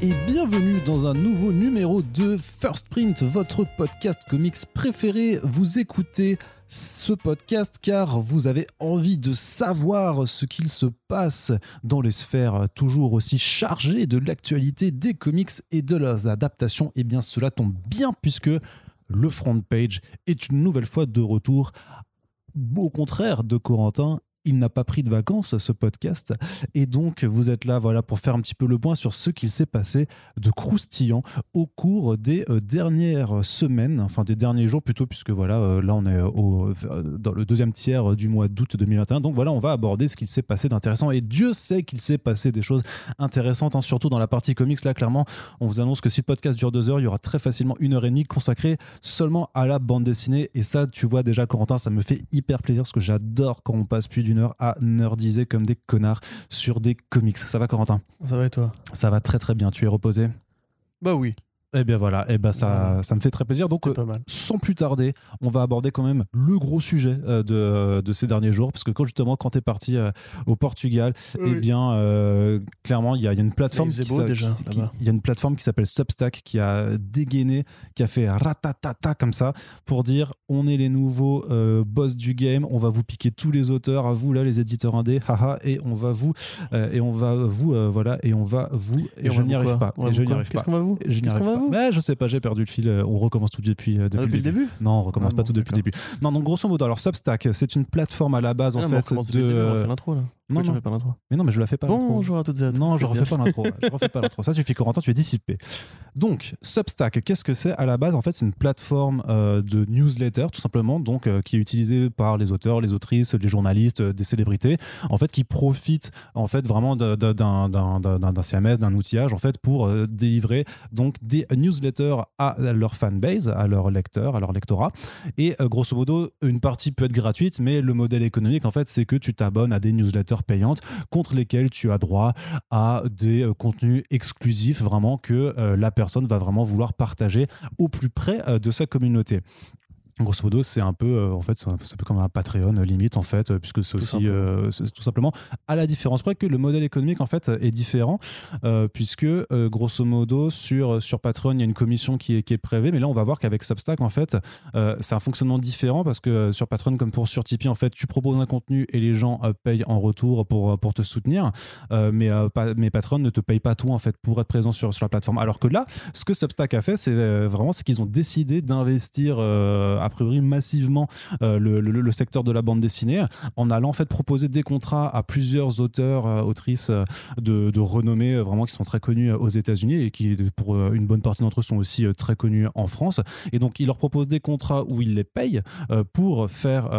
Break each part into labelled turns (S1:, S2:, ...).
S1: et bienvenue dans un nouveau numéro de First Print, votre podcast comics préféré. Vous écoutez ce podcast car vous avez envie de savoir ce qu'il se passe dans les sphères toujours aussi chargées de l'actualité des comics et de leurs adaptations. Et bien cela tombe bien puisque le front page est une nouvelle fois de retour. Au contraire de Corentin, il n'a pas pris de vacances, ce podcast. Et donc, vous êtes là voilà, pour faire un petit peu le point sur ce qu'il s'est passé de croustillant au cours des euh, dernières semaines, enfin des derniers jours plutôt, puisque voilà, euh, là, on est au, euh, dans le deuxième tiers du mois d'août 2021. Donc voilà, on va aborder ce qu'il s'est passé d'intéressant. Et Dieu sait qu'il s'est passé des choses intéressantes, hein, surtout dans la partie comics. Là, clairement, on vous annonce que si le podcast dure deux heures, il y aura très facilement une heure et demie consacrée seulement à la bande dessinée. Et ça, tu vois déjà, Corentin, ça me fait hyper plaisir parce que j'adore quand on passe plus d'une heure à nerdiser comme des connards sur des comics. Ça va, Corentin?
S2: Ça va et toi?
S1: Ça va très très bien. Tu es reposé?
S2: Bah oui.
S1: Eh bien voilà, eh ben ça, ça me fait très plaisir. Donc,
S2: C'était pas mal.
S1: sans plus tarder, on va aborder quand même le gros sujet euh, de, de ces derniers jours. Parce que quand justement, quand tu es parti euh, au Portugal, eh bien, euh, clairement, il y, a il y a une plateforme qui il y a une plateforme s'appelle Substack qui a dégainé, qui a fait ratatata comme ça pour dire on est les nouveaux euh, boss du game, on va vous piquer tous les auteurs, à vous là les éditeurs indés, haha, et on va vous euh, et on va vous voilà et on va vous et,
S2: on
S1: je n'y arrive pas. Et je n'y arrive
S2: Qu'est-ce
S1: pas.
S2: qu'on va vous Qu'est-ce qu'on va. Vous
S1: Mais je sais pas, j'ai perdu le fil. euh, On recommence tout depuis, euh, depuis,
S2: Ah, Depuis le début
S1: Non, on recommence
S2: Ah
S1: pas
S2: bon,
S1: tout depuis le début. Non, donc grosso modo, alors Substack, c'est une plateforme à la base en
S2: Ah, on
S1: fait
S2: recommence
S1: de.
S2: depuis le début, on refait l'intro là.
S1: Non, non.
S2: pas
S1: Mais non, mais je la fais pas.
S2: Bonjour à toutes et à tous.
S1: Non, je refais pas l'intro. Je refais pas l'intro. Ça suffit, Corentin, tu es dissipé. Donc, Substack, qu'est-ce que c'est? À la base En fait, c'est une plateforme euh, de newsletter, tout simplement, donc euh, qui est utilisée par les auteurs, les autrices, les journalistes, euh, des célébrités, en fait, qui profitent en fait vraiment d'un CMS, d'un outillage, en fait, pour délivrer donc des newsletters à leur fanbase, à leurs lecteurs, à leur lectorat. Et grosso modo, une partie peut être gratuite, mais le modèle économique, en fait, c'est que tu t'abonnes à des newsletters payantes contre lesquelles tu as droit à des euh, contenus exclusifs, vraiment que euh, la personne va vraiment vouloir partager au plus près euh, de sa communauté. Grosso modo, c'est un peu, euh, en fait, c'est un, peu comme un Patreon euh, limite, en fait, euh, puisque c'est
S2: Tout
S1: aussi,
S2: simplement.
S1: euh, tout simplement, à la différence près que le modèle économique, en fait, est différent, euh, puisque, euh, grosso modo, sur, sur Patreon, il y a une commission qui est, qui est mais là, on va voir qu'avec Substack, en fait, c'est un fonctionnement différent, parce que sur Patreon, comme pour sur Tipeee, en fait, tu proposes un contenu et les gens payent en retour pour, pour te soutenir, mais, pas- mais Patreon ne te paye pas tout, en fait, pour être présent sur, sur la plateforme. Alors que là, ce que Substack a fait, c'est vraiment c'est qu'ils ont décidé d'investir a priori massivement euh, le, le- secteur de la bande dessinée en allant en fait proposer des contrats à plusieurs auteurs, euh, autrices euh, de, de renommée vraiment qui sont très connus aux États-Unis et qui pour une bonne partie d'entre eux sont aussi très connus en France. Et donc ils leur proposent des contrats où ils les euh, pour faire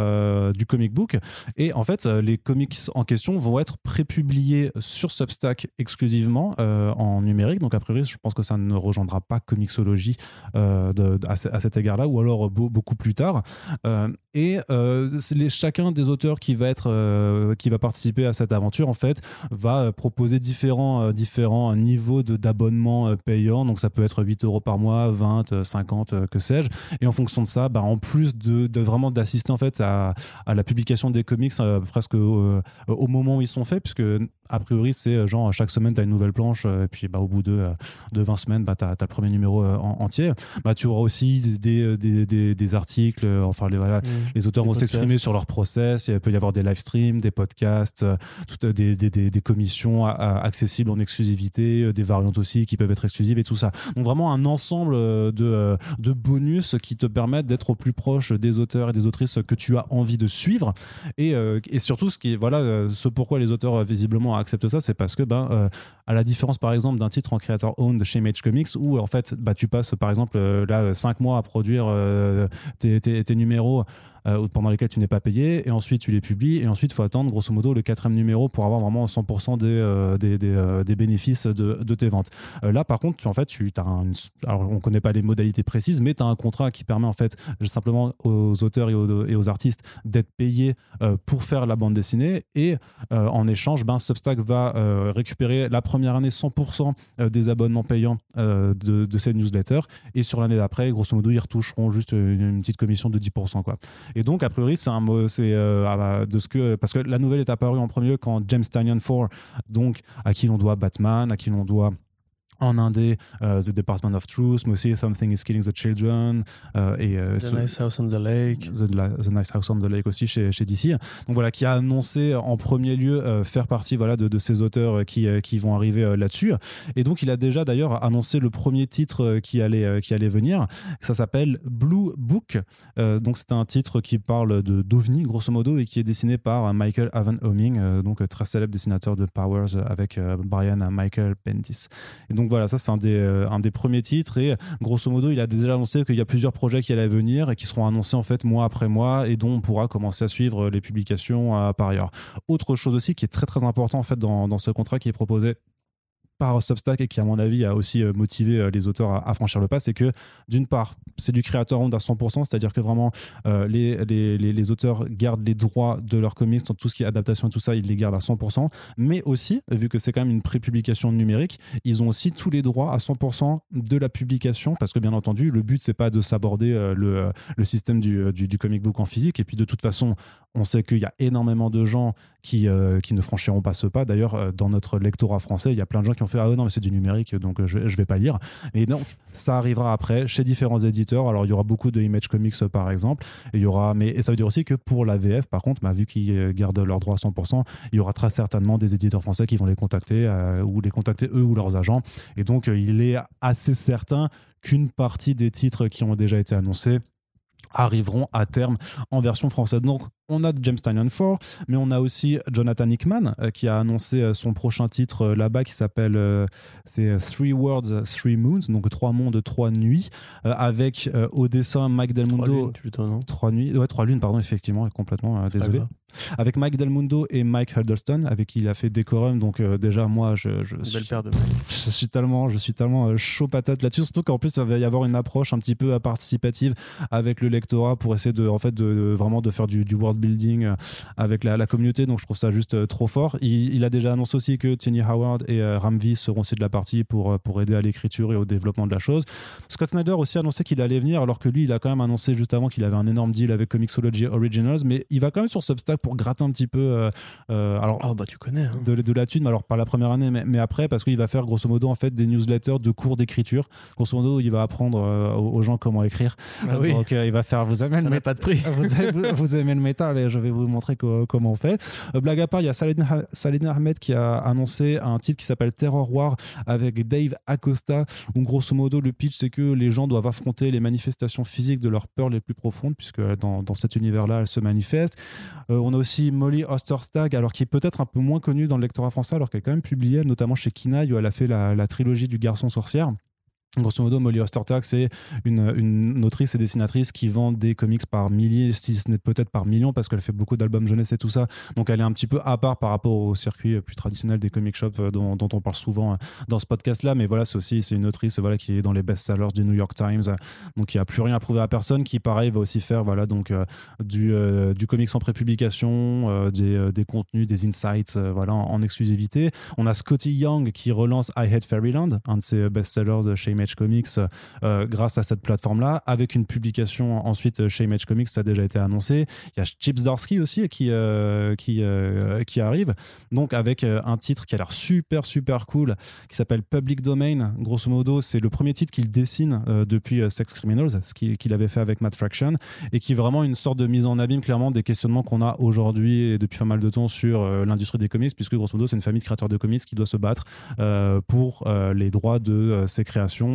S1: du comic book. Et en fait, les comics en question vont être prépubliés sur Substack exclusivement en numérique. Donc, a priori, je pense que ça ne rejoindra pas Comixology à, à cet égard-là, ou alors beau- beaucoup plus tard. Euh, et euh, chacun des auteurs qui va, être, euh, qui va participer à cette aventure, en fait, va proposer différents, différents niveaux d'abonnement payant. Donc, ça peut être 8 euros par mois, 20, euh, 50, euh, que sais-je. Et en fonction de ça, bah, en plus de, vraiment d'assister en fait à, la publication des comics presque au, moment où ils sont faits, puisque a priori c'est genre chaque semaine tu as une nouvelle planche et puis bah, au bout de, de 20 semaines bah, tu as, le premier numéro en- entier. Bah, tu auras aussi des, des, des, des articles, euh, enfin les, voilà,
S2: Mmh.
S1: les auteurs vont s'exprimer sur leur process, il peut y avoir des live streams, des podcasts, euh, tout, euh, des, des, des, des commissions à- à- accessibles en exclusivité, des variantes aussi qui peuvent être exclusives et tout ça. Donc vraiment un ensemble de, de bonus qui te permettent d'être au plus proche des auteurs et des autrices que tu as envie de suivre. Et, et surtout, ce qui voilà, ce pourquoi les auteurs visiblement acceptent ça, c'est parce que, ben, euh, à la différence par exemple d'un titre en creator owned chez Mage Comics, où en fait, bah, tu passes par exemple là 5 mois à produire euh, tes, tes- tes numéros euh, pendant lesquels tu n'es pas payé, et ensuite tu les publies, et ensuite il faut attendre grosso modo le quatrième numéro pour avoir vraiment 100% des, euh, euh, des bénéfices de, tes ventes. Là par contre, en fait, tu as on connaît pas les modalités précises, mais tu as un contrat qui permet en fait simplement aux auteurs et aux, artistes d'être payés pour faire la bande dessinée, et en échange, ben, Substack va récupérer la première année 100% euh, des abonnements payants de, de ces newsletters, et sur l'année d'après, grosso modo, ils retoucheront juste une, une petite commission de 10%. Quoi. Et donc, a priori, c'est un mot, c'est euh, de ce que parce que la nouvelle est apparue en premier quand James Tynion 4, donc à qui l'on doit Batman, à qui l'on doit en indé euh, The Department of Truth, mais aussi Something is Killing the Children euh, et euh,
S2: The
S1: ce-
S2: Nice House on the Lake.
S1: The, Nice House on the Lake aussi chez, chez DC. Donc voilà, qui a annoncé en premier lieu faire partie voilà, de, de ces auteurs qui, qui vont arriver là-dessus. Et donc il a déjà d'ailleurs annoncé le premier titre qui allait, qui allait venir. Ça s'appelle Blue Book. Donc c'est un titre qui parle de d'OVNI grosso modo et qui est dessiné par Michael Avon Homing, donc très célèbre dessinateur de Powers avec Brian Michael Bendis. Et donc voilà, ça c'est un des, euh, un des premiers titres et grosso modo il a déjà annoncé qu'il y a plusieurs projets qui allaient venir et qui seront annoncés en fait mois après mois et dont on pourra commencer à suivre les publications euh, par ailleurs. Autre chose aussi qui est très très important fait dans ce contrat qui est proposé par Substack et qui à mon avis a aussi euh, motivé euh, les auteurs à, franchir le pas, c'est que d'une part c'est du creator owned à 100%, c'est-à-dire que vraiment euh, les, les, les, auteurs gardent les droits de leurs comics, tout ce qui est adaptation et tout ça, ils les gardent à 100%, mais aussi, vu que c'est quand même une pré-publication numérique, ils ont aussi tous les droits à 100% de la publication, parce que bien entendu, le but c'est pas de s'aborder le, le système du, du comic book en physique, et puis de toute façon, on sait qu'il y a énormément de gens qui, euh, qui ne franchiront pas ce pas. D'ailleurs, euh, dans notre lectorat français, il y a plein de gens qui ont fait Ah non, mais c'est du numérique, donc euh, je, je vais pas lire. Et donc, ça arrivera après chez différents éditeurs. Alors, il y aura beaucoup de Image Comics, par exemple. Et, il y aura, mais, et ça veut dire aussi que pour la VF, par contre, bah, vu qu'ils gardent leurs droits à 100%, il y aura très certainement des éditeurs français qui vont les contacter, ou les contacter eux ou leurs agents. Et donc, il est assez certain qu'une partie des titres qui ont déjà été annoncés arriveront à terme en version française. Donc, on a James Tynion 4, mais on a aussi Jonathan Hickman euh, qui a annoncé euh, son prochain titre euh, là-bas qui s'appelle euh, Three Worlds, Three Moons, donc Trois mondes, Trois nuits, avec au dessin Mike Del
S2: Trois
S1: Mundo.
S2: lunes, plutôt, non?
S1: Trois nuits, ouais, trois lunes, pardon, effectivement, complètement, désolé. Avec Mike Del Mundo et Mike Huddleston, avec qui il a fait Decorum, donc déjà, moi, je, je suis
S2: de
S1: je suis tellement, je suis tellement chaud patate là-dessus. Surtout qu'en plus, ça va y avoir une approche un petit peu participative avec le lectorat pour essayer de, en fait, de, de- vraiment de faire du, du world building euh, avec la, la communauté. Donc, je trouve ça juste euh, trop fort. Il, il a déjà annoncé aussi que Tiny Howard et euh, Ramvi seront aussi de la partie pour, pour aider à l'écriture et au développement de la chose. Scott Snyder aussi a annoncé qu'il allait venir, alors que lui, il a quand même annoncé juste avant qu'il avait un énorme deal avec Comixology Originals, mais il va quand même sur Substack pour gratter un petit peu. euh, alors,
S2: Oh, bah, tu connais. hein.
S1: de, de la thune, alors pas la première année, mais, mais après, parce qu'il va faire grosso modo en fait des newsletters de cours d'écriture. Grosso modo, il va apprendre euh, aux, gens comment écrire.
S2: Ah oui,
S1: Donc euh, il va faire, vous aimez
S2: ça
S1: le
S2: pas de prix.
S1: vous, aimez, vous aimez le je vais vous montrer co- comment on fait. Euh, blague à part, il y a Saladin, Ahmed qui a annoncé un titre qui s'appelle Terror War avec Dave Acosta, où grosso modo le pitch c'est que les gens doivent affronter les manifestations physiques de leurs peurs les plus profondes, puisque dans, dans cet univers-là, elles se manifestent. Euh, on a aussi Molly Ostertag, alors qui est peut-être un peu moins connue dans le lectorat français, alors qu'elle est quand même publiée, notamment chez Kinaï, où elle a fait la trilogie du garçon sorcière. Grosso modo, Molly Ostertag, c'est une, une autrice et dessinatrice qui vend des comics par milliers, si ce n'est peut-être par millions, parce qu'elle fait beaucoup d'albums jeunesse et tout ça. Donc elle est un petit peu à part par rapport au circuit plus traditionnel des comic shops euh, dont, on parle souvent euh, dans ce podcast-là. Mais voilà, c'est aussi c'est une autrice voilà, qui est dans les best-sellers du New York Times, euh, donc qui a plus rien à prouver à personne, qui pareil va aussi faire voilà, donc, du, euh, du comics en prépublication, des, des contenus, des insights voilà, en, en exclusivité. On a Scotty Young qui relance I Hate Fairyland, un de ses best-sellers de chez Image Comics, euh, grâce à cette plateforme-là, avec une publication ensuite chez Image Comics, ça a déjà été annoncé. Il y a Chips Darsky aussi qui, euh, qui, euh, qui arrive, donc avec un titre qui a l'air super super cool, qui s'appelle Public Domain. Grosso modo, c'est le premier titre qu'il dessine depuis Sex Criminals, ce qu'il avait fait avec Matt Fraction, et qui est vraiment une sorte de mise en abîme clairement des questionnements qu'on a aujourd'hui et depuis pas mal de temps sur l'industrie des comics, puisque grosso modo, c'est une famille de créateurs de comics qui doit se battre pour les droits de ses créations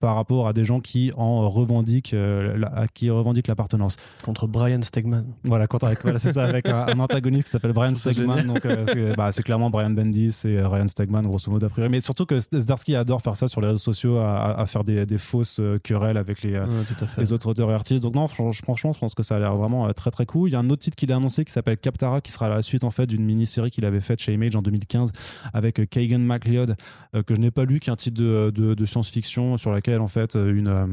S1: par rapport à des gens qui en revendiquent, euh, la- qui revendiquent l'appartenance.
S2: Contre Brian Stegman.
S1: Voilà, quand avec, voilà, c'est ça, avec un, un antagoniste qui s'appelle Brian Stegman. Donc, euh, c'est bah, c'est clairement Brian Bendis et euh, Ryan Stegman, grosso modo, a priori. Mais surtout que Zdarsky adore faire ça sur les réseaux sociaux, à, faire des, des fausses euh, querelles avec les, euh,
S2: Ouais, tout à fait.
S1: les autres auteurs et artistes. Donc non, fran- franchement, je pense que ça a l'air vraiment euh, très très cool. Il y a un autre titre qu'il a annoncé qui s'appelle Captara, qui sera la suite en fait d'une mini-série qu'il avait faite chez Image en 2015 avec euh, Kagan MacLeod, euh, que je n'ai pas lu, qui est un titre de, de- de science-fiction sur laquelle en fait euh, une euh,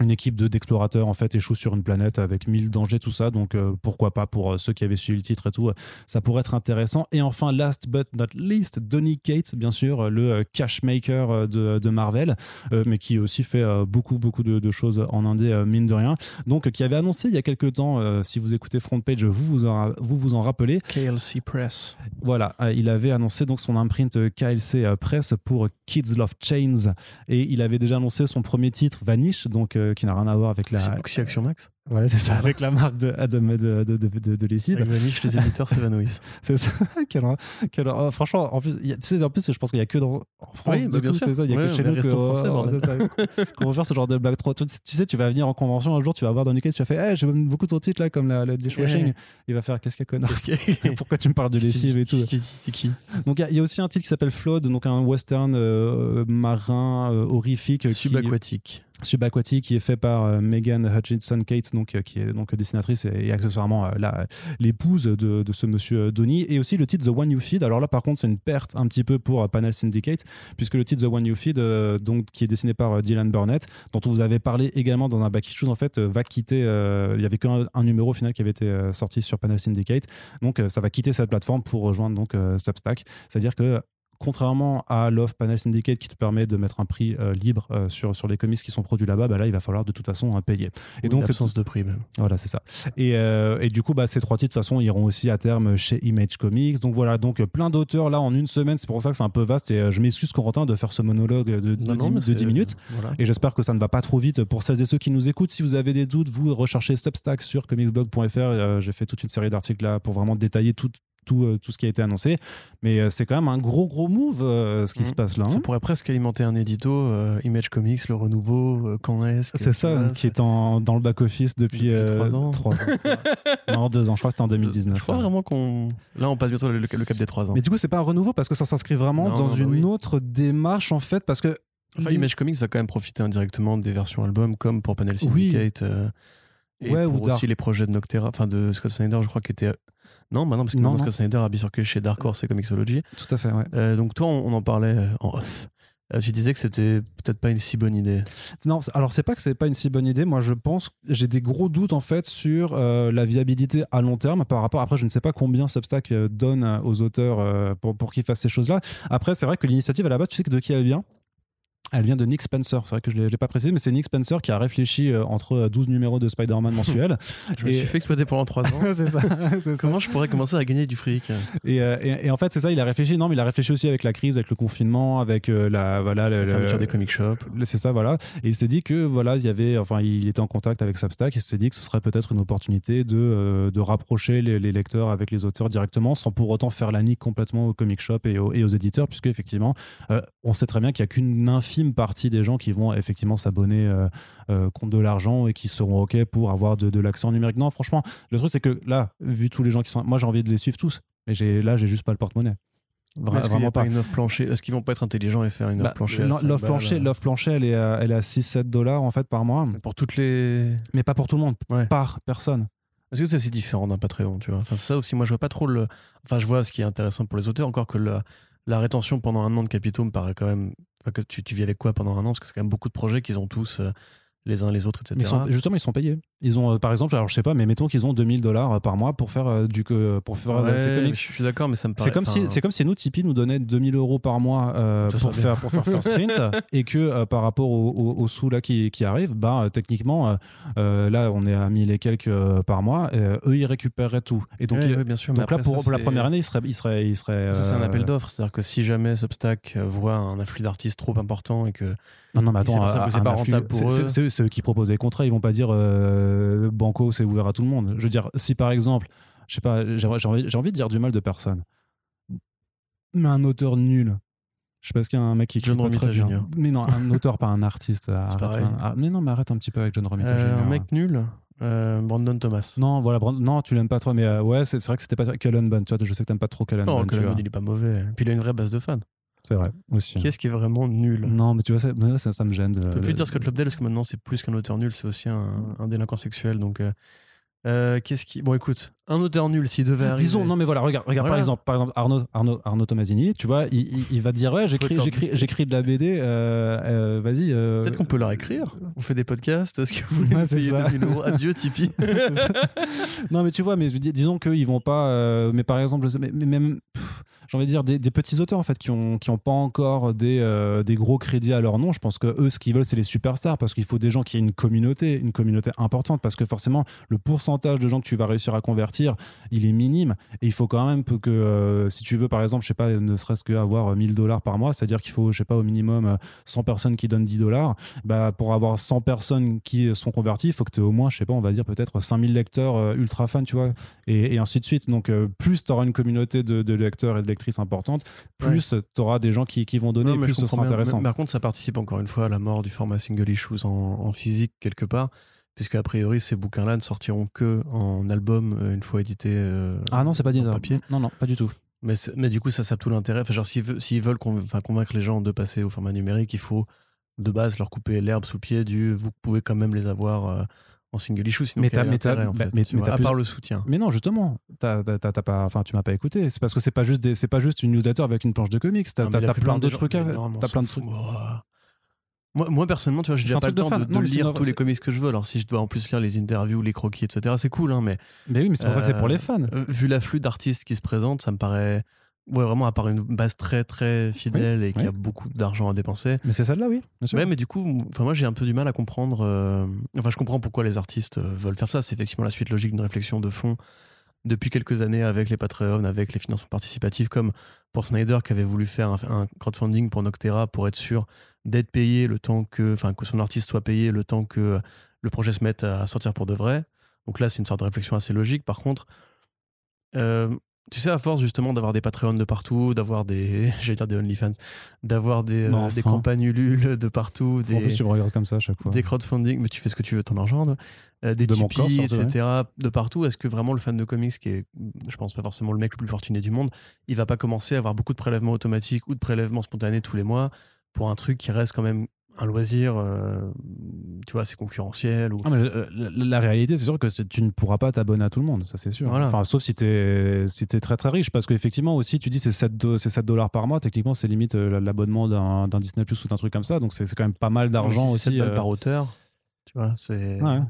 S1: une équipe de- d'explorateurs en fait échoue sur une planète avec mille dangers tout ça. Donc euh, pourquoi pas pour euh, ceux qui avaient suivi le titre et tout euh, ça pourrait être intéressant. Et enfin last but not least Donny Cates bien sûr le cash maker euh, de, de Marvel mais qui aussi fait beaucoup beaucoup de, de choses en indé mine de rien. Donc qui avait annoncé il y a quelques temps si vous écoutez Front Page vous vous en, vous vous en rappelez.
S2: KLC Press.
S1: voilà, il avait annoncé donc son imprint KLC Press pour Kids Love Chains. Et il avait déjà annoncé son premier titre Vanish, donc qui n'a rien à voir avec la,
S2: C'est Max.
S1: Voilà, c'est ça, avec la marque de, de, de, de, de, lessive.
S2: Avec Vanish, les éditeurs s'évanouissent.
S1: C'est ça. oh, franchement, en plus, tu sais, en plus, je pense qu'il y a que dans en France,
S2: bah, bien
S1: coup,
S2: sûr.
S1: c'est ça. Il y a que chez nous oh, qu'on va faire ce genre de blague trop. Tu, sais, tu vas venir en convention un jour, tu vas voir dans lequel tu vas faire, hey, j'aime beaucoup ton titre là, comme la, le dishwashing. Il va faire, qu'est-ce qu'il y a connard Pourquoi tu me parles de lessive et tout?
S2: C'est qui?
S1: Donc il y a- aussi un titre qui s'appelle Flood, donc un western euh, marin euh, horrifique,
S2: Subaquatique.
S1: subaquatique, qui est fait par euh, Megan Hutchinson Kate, donc euh, qui est donc dessinatrice et, et accessoirement euh, l'épouse de, ce monsieur Donny, et aussi le titre The One You Feed. Alors là, par contre, c'est une perte un petit peu pour euh, Panel Syndicate, puisque le titre The One You Feed, donc qui est dessiné par Dylan Burnett, dont on vous avait parlé également dans un back issue, en fait, va quitter. il y avait qu'un un numéro final qui avait été sorti sur Panel Syndicate, donc ça va quitter cette plateforme pour rejoindre donc Substack. C'est-à-dire que contrairement à l'offre Panel Syndicate qui te permet de mettre un prix euh, libre euh, sur, sur les comics qui sont produits là-bas, bah là il va falloir de toute façon euh, payer.
S2: Et donc, absence de prix même.
S1: Voilà, c'est ça. Et, euh, et du coup, bah, ces trois titres, de toute façon, iront aussi à terme chez Image Comics. Donc voilà, donc plein d'auteurs là en une semaine. C'est pour ça que c'est un peu vaste. Et je m'excuse, Corentin, de faire ce monologue de, de,
S2: Non, non,
S1: 10,
S2: mais
S1: de
S2: c'est-
S1: 10 minutes.
S2: Voilà.
S1: Et j'espère que ça ne va pas trop vite pour celles et ceux qui nous écoutent. Si vous avez des doutes, vous recherchez Substack sur comicsblog.fr. J'ai fait toute une série d'articles là pour vraiment détailler tout, tout, euh, tout ce qui a été annoncé. Mais euh, c'est quand même un gros, gros move euh, ce qui
S2: Mhm.
S1: se passe là. hein.
S2: Ça pourrait presque alimenter un édito, Image Comics, le renouveau, quand est-ce
S1: C'est ça, qui est en, dans le back-office depuis,
S2: Depuis trois ans.
S1: trois non, deux ans. Je crois que c'était en 2019.
S2: Je crois
S1: ouais.
S2: vraiment qu'on. Là, on passe bientôt le, le cap des 3 ans.
S1: Mais du coup, c'est pas un renouveau parce que ça s'inscrit vraiment
S2: Non,
S1: dans
S2: bah
S1: une
S2: oui.
S1: autre démarche en fait parce que
S2: Enfin, Image Comics va quand même profiter indirectement des versions album, comme pour Panel
S1: Oui.
S2: Syndicate. euh, et
S1: Ouais, ou
S2: pour
S1: Dark.
S2: aussi les projets de Noctera, enfin de Scott Snyder, je crois qu'il était. Non, bah non, parce que
S1: Non.
S2: Scott Snyder a bifurqué chez Dark Horse et Comixology.
S1: tout à fait, ouais.
S2: Euh, donc, toi, on, on en parlait euh, en off. Euh, tu disais que c'était peut-être pas une si bonne idée.
S1: Non, alors c'est pas que c'est pas une si bonne idée. Moi, je pense, j'ai des gros doutes en fait sur euh, la viabilité à long terme par rapport. Après, je ne sais pas combien Substack donne aux auteurs pour, pour qu'ils fassent ces choses-là. Après, c'est vrai que l'initiative à la base, tu sais que de qui elle vient? Elle vient de Nick Spencer. C'est vrai que je ne l'ai pas précisé, mais c'est Nick Spencer qui a réfléchi euh, entre 12 numéros de Spider-Man mensuels.
S2: Je me
S1: Et-
S2: suis fait exploiter pendant 3 ans.
S1: c'est ça.
S2: Comment je pourrais commencer à gagner du fric
S1: Et, euh, et- et en fait, c'est ça, il a réfléchi. Non, mais il a réfléchi aussi avec la crise, avec le confinement, avec euh, la. Voilà,
S2: La
S1: le-
S2: fermeture des comic shops.
S1: C'est ça, voilà. Et il s'est dit que, voilà, il y avait. Enfin, il était en contact avec Substack et il s'est dit que ce serait peut-être une opportunité de, euh, de rapprocher les, les lecteurs avec les auteurs directement sans pour autant faire la nique complètement au comic shop et aux, et aux éditeurs, puisque, effectivement, euh, on sait très bien qu'il n'y a qu'une infime partie des gens qui vont effectivement s'abonner euh, euh, contre de l'argent et qui seront OK pour avoir de, de l'accès en numérique. Non, franchement, le truc, c'est que là, vu tous les gens qui sont. Moi, j'ai envie de les suivre tous. Mais j'ai- là, j'ai juste pas le porte-monnaie. Vra-
S2: Est-ce qu'il y
S1: vraiment
S2: a pas
S1: pas.
S2: une offre plancher Est-ce qu'ils vont pas être intelligents et faire une
S1: Bah,
S2: offre plancher à
S1: l'offre
S2: 5 balles,
S1: plancher,
S2: euh,
S1: l'offre plancher, elle est à, elle est à 6-7 dollars en fait par mois,
S2: Pour toutes les.
S1: mais pas pour tout le monde,
S2: Ouais.
S1: par personne.
S2: Est-ce que c'est si différent d'un Patreon, tu vois? Enfin, ça aussi, moi je vois pas trop le. Enfin, je vois ce qui est intéressant pour les auteurs, encore que le- la rétention pendant un an de capitaux me paraît quand même. Enfin, que tu, vis avec quoi pendant un an? Parce que c'est quand même beaucoup de projets qu'ils ont tous euh, les uns les autres, etc.
S1: Justement, ils sont payés. Ils ont, euh, par exemple, alors je sais pas, mais mettons qu'ils ont 2000 dollars par mois pour faire euh, du que pour faire euh,
S2: Ouais,
S1: ces comics.
S2: je suis d'accord, mais ça me paraît.
S1: C'est comme, si, c'est comme si nous, Tipeee, nous donnait 2000 euros par mois euh, pour, faire, pour faire First Print et que euh, par rapport aux au, aux sous là, qui, qui arrivent, bah, euh, techniquement, euh, euh, là, on est à 1000 et quelques euh, par mois, euh, eux, ils récupéreraient tout. Et donc,
S2: ouais,
S1: ils-
S2: ouais, bien sûr. mais
S1: donc là,
S2: après,
S1: pour,
S2: ça,
S1: pour la première année, ils seraient. Ils seraient, ils seraient
S2: Ça, c'est un
S1: euh,
S2: appel d'offres. C'est-à-dire que si jamais Substack euh, voit un afflux d'artistes trop important et que.
S1: Non, non, mais attends,
S2: c'est pas rentable pour eux.
S1: c'est eux qui proposent les contrats, ils vont pas dire euh, Banco, c'est ouvert à tout le monde. Je veux dire, si par exemple, je sais pas, j'ai envie, de dire du mal de personne, mais un auteur nul. Je sais pas, est-ce qu'il y a un mec qui
S2: John Romita. Jr..
S1: Mais non, un auteur, pas un artiste. arrête,
S2: pareil.
S1: un- ah, mais non, mais arrête un petit peu avec John Romita
S2: Euh,
S1: Jr.
S2: un mec nul, euh, Brandon Thomas.
S1: Non, voilà, Brand- non, tu l'aimes pas toi, mais euh, ouais, c'est vrai que c'était pas Cullen Bunn. Tu vois, je sais que t'aimes pas trop Cullen
S2: Non,
S1: Bunn.
S2: Conan
S1: vois.
S2: Bunn, il est pas mauvais. Puis il a une vraie base de fans.
S1: C'est vrai, aussi.
S2: Qui est-ce qui est vraiment nul?
S1: Non, mais tu vois, ça, ça, ça me gêne. de-
S2: On peut plus dire Scott Lobdell parce que maintenant c'est plus qu'un auteur nul, c'est aussi un, un délinquant sexuel. Donc, euh, Euh, Qu'est-ce qui. Bon, écoute, un auteur nul s'il devait arriver.
S1: Disons, non mais voilà, regarde, regarde par exemple, par exemple Arnaud, Arnaud, Arnaud Tomasini, tu vois, il, il- il va dire ouais, j'écris, de la BD, euh, euh, vas-y. euh,
S2: Peut-être qu'on peut leur écrire. On fait des podcasts. Est-ce que vous voulez
S1: Ouais, c'est
S2: essayer
S1: ça.
S2: 2000 euros Adieu, Tipeee.
S1: non mais tu vois, mais dis- disons qu'ils vont pas, euh, mais par exemple, je sais- mais, mais même, pff, j'ai envie de dire des, petits auteurs en fait qui ont qui ont pas encore des euh, des gros crédits à leur nom. Je pense que eux, ce qu'ils veulent, c'est les superstars parce qu'il faut des gens qui aient une communauté, une communauté importante parce que forcément le pourcentage de gens que tu vas réussir à convertir, il est minime et il faut quand même que euh, si tu veux par exemple, je sais pas, ne serait-ce qu'avoir 1000 dollars par mois, c'est-à-dire qu'il faut, je sais pas, au minimum euh, 100 personnes qui donnent 10 dollars. Bah, pour avoir 100 personnes qui sont converties, il faut que tu aies au moins, je sais pas, on va dire peut-être 5000 lecteurs euh, ultra fans, tu vois, et, ainsi de suite. Donc, euh, plus tu auras une communauté de, lecteurs et de importante, plus tu auras des gens qui, qui vont donner,
S2: Non,
S1: plus ce sera
S2: bien.
S1: intéressant.
S2: Mais Par contre, ça participe encore une fois à la mort du format single issues en, en physique quelque part, puisque a priori ces bouquins-là ne sortiront que en album euh, une fois édités. euh,
S1: Ah non, c'est pas dit.
S2: en papier.
S1: Non, non, pas du tout.
S2: Mais, mais du coup, ça sape tout l'intérêt. Enfin, genre, s'ils veulent, convaincre les gens de passer au format numérique, il faut de base leur couper l'herbe sous le pied du vous pouvez quand même les avoir euh, en single issue, sinon
S1: Mais t'as- mais t'as-
S2: en
S1: bah,
S2: fait,
S1: mais-
S2: tu
S1: mais
S2: vois,
S1: t'as
S2: à part le soutien.
S1: Mais non, justement, t'as, t'as- t'as pas, enfin, tu m'as pas écouté. C'est parce que c'est pas juste des, c'est pas juste une newsletter avec une planche de comics. T'as,
S2: Non,
S1: t'as- plein
S2: gens-
S1: trucs à
S2: non,
S1: T'as plein de trucs.
S2: Moi, moi, personnellement, tu vois, j'ai déjà pas le
S1: de
S2: temps de, de
S1: Non, c'est
S2: lire tous les comics que je veux. Alors, si je dois en plus lire les interviews, les croquis, etc., c'est cool, hein, mais
S1: Mais oui, mais c'est pour ça que c'est pour
S2: Euh,
S1: les fans.
S2: Euh, vu l'afflux d'artistes qui se présentent, ça me paraît. Ouais, vraiment, à part une base très très fidèle et qui
S1: oui.
S2: a beaucoup d'argent à dépenser.
S1: Mais c'est celle-là, oui. Bien sûr.
S2: Ouais, mais du coup, enfin, moi j'ai un peu du mal à comprendre. euh, Enfin, je comprends pourquoi les artistes euh, veulent faire ça. C'est effectivement la suite logique d'une réflexion de fond depuis quelques années avec les Patreon, avec les financements participatifs, comme pour Snyder qui avait voulu faire un, un crowdfunding pour Noctera pour être sûr d'être payé le temps que, enfin, que son artiste soit payé le temps que le projet se mette à sortir pour de vrai. Donc là, c'est une sorte de réflexion assez logique. Par contre, euh, tu sais, à force justement d'avoir des Patreons de partout, d'avoir des, j'allais dire des OnlyFans, d'avoir des, euh,
S1: enfin.
S2: des campagnes Ulule de partout,
S1: En plus,
S2: des,
S1: tu me regardes comme ça à chaque fois.
S2: des crowdfunding, mais tu fais ce que tu veux, ton argent. Euh, des
S1: De
S2: Tipeee,
S1: corps, surtout,
S2: etc., de partout. Est-ce que vraiment le fan de comics, qui est, je pense pas forcément le mec le plus fortuné du monde, il va pas commencer à avoir beaucoup de prélèvements automatiques ou de prélèvements spontanés tous les mois pour un truc qui reste quand même un loisir, euh, tu vois, c'est concurrentiel ou
S1: Ah, mais, euh, la, la réalité, c'est sûr que tu ne pourras pas t'abonner à tout le monde, ça c'est sûr.
S2: Voilà.
S1: Enfin, sauf si t'es si t'es très très riche, parce qu'effectivement aussi, tu dis c'est 7, do- c'est 7 dollars par mois, techniquement c'est limite euh, l'abonnement d'un Disney Plus ou d'un truc comme ça, donc c'est quand même pas mal d'argent
S2: Si
S1: aussi.
S2: balles par auteur. Tu vois, c'est.
S1: Ouais.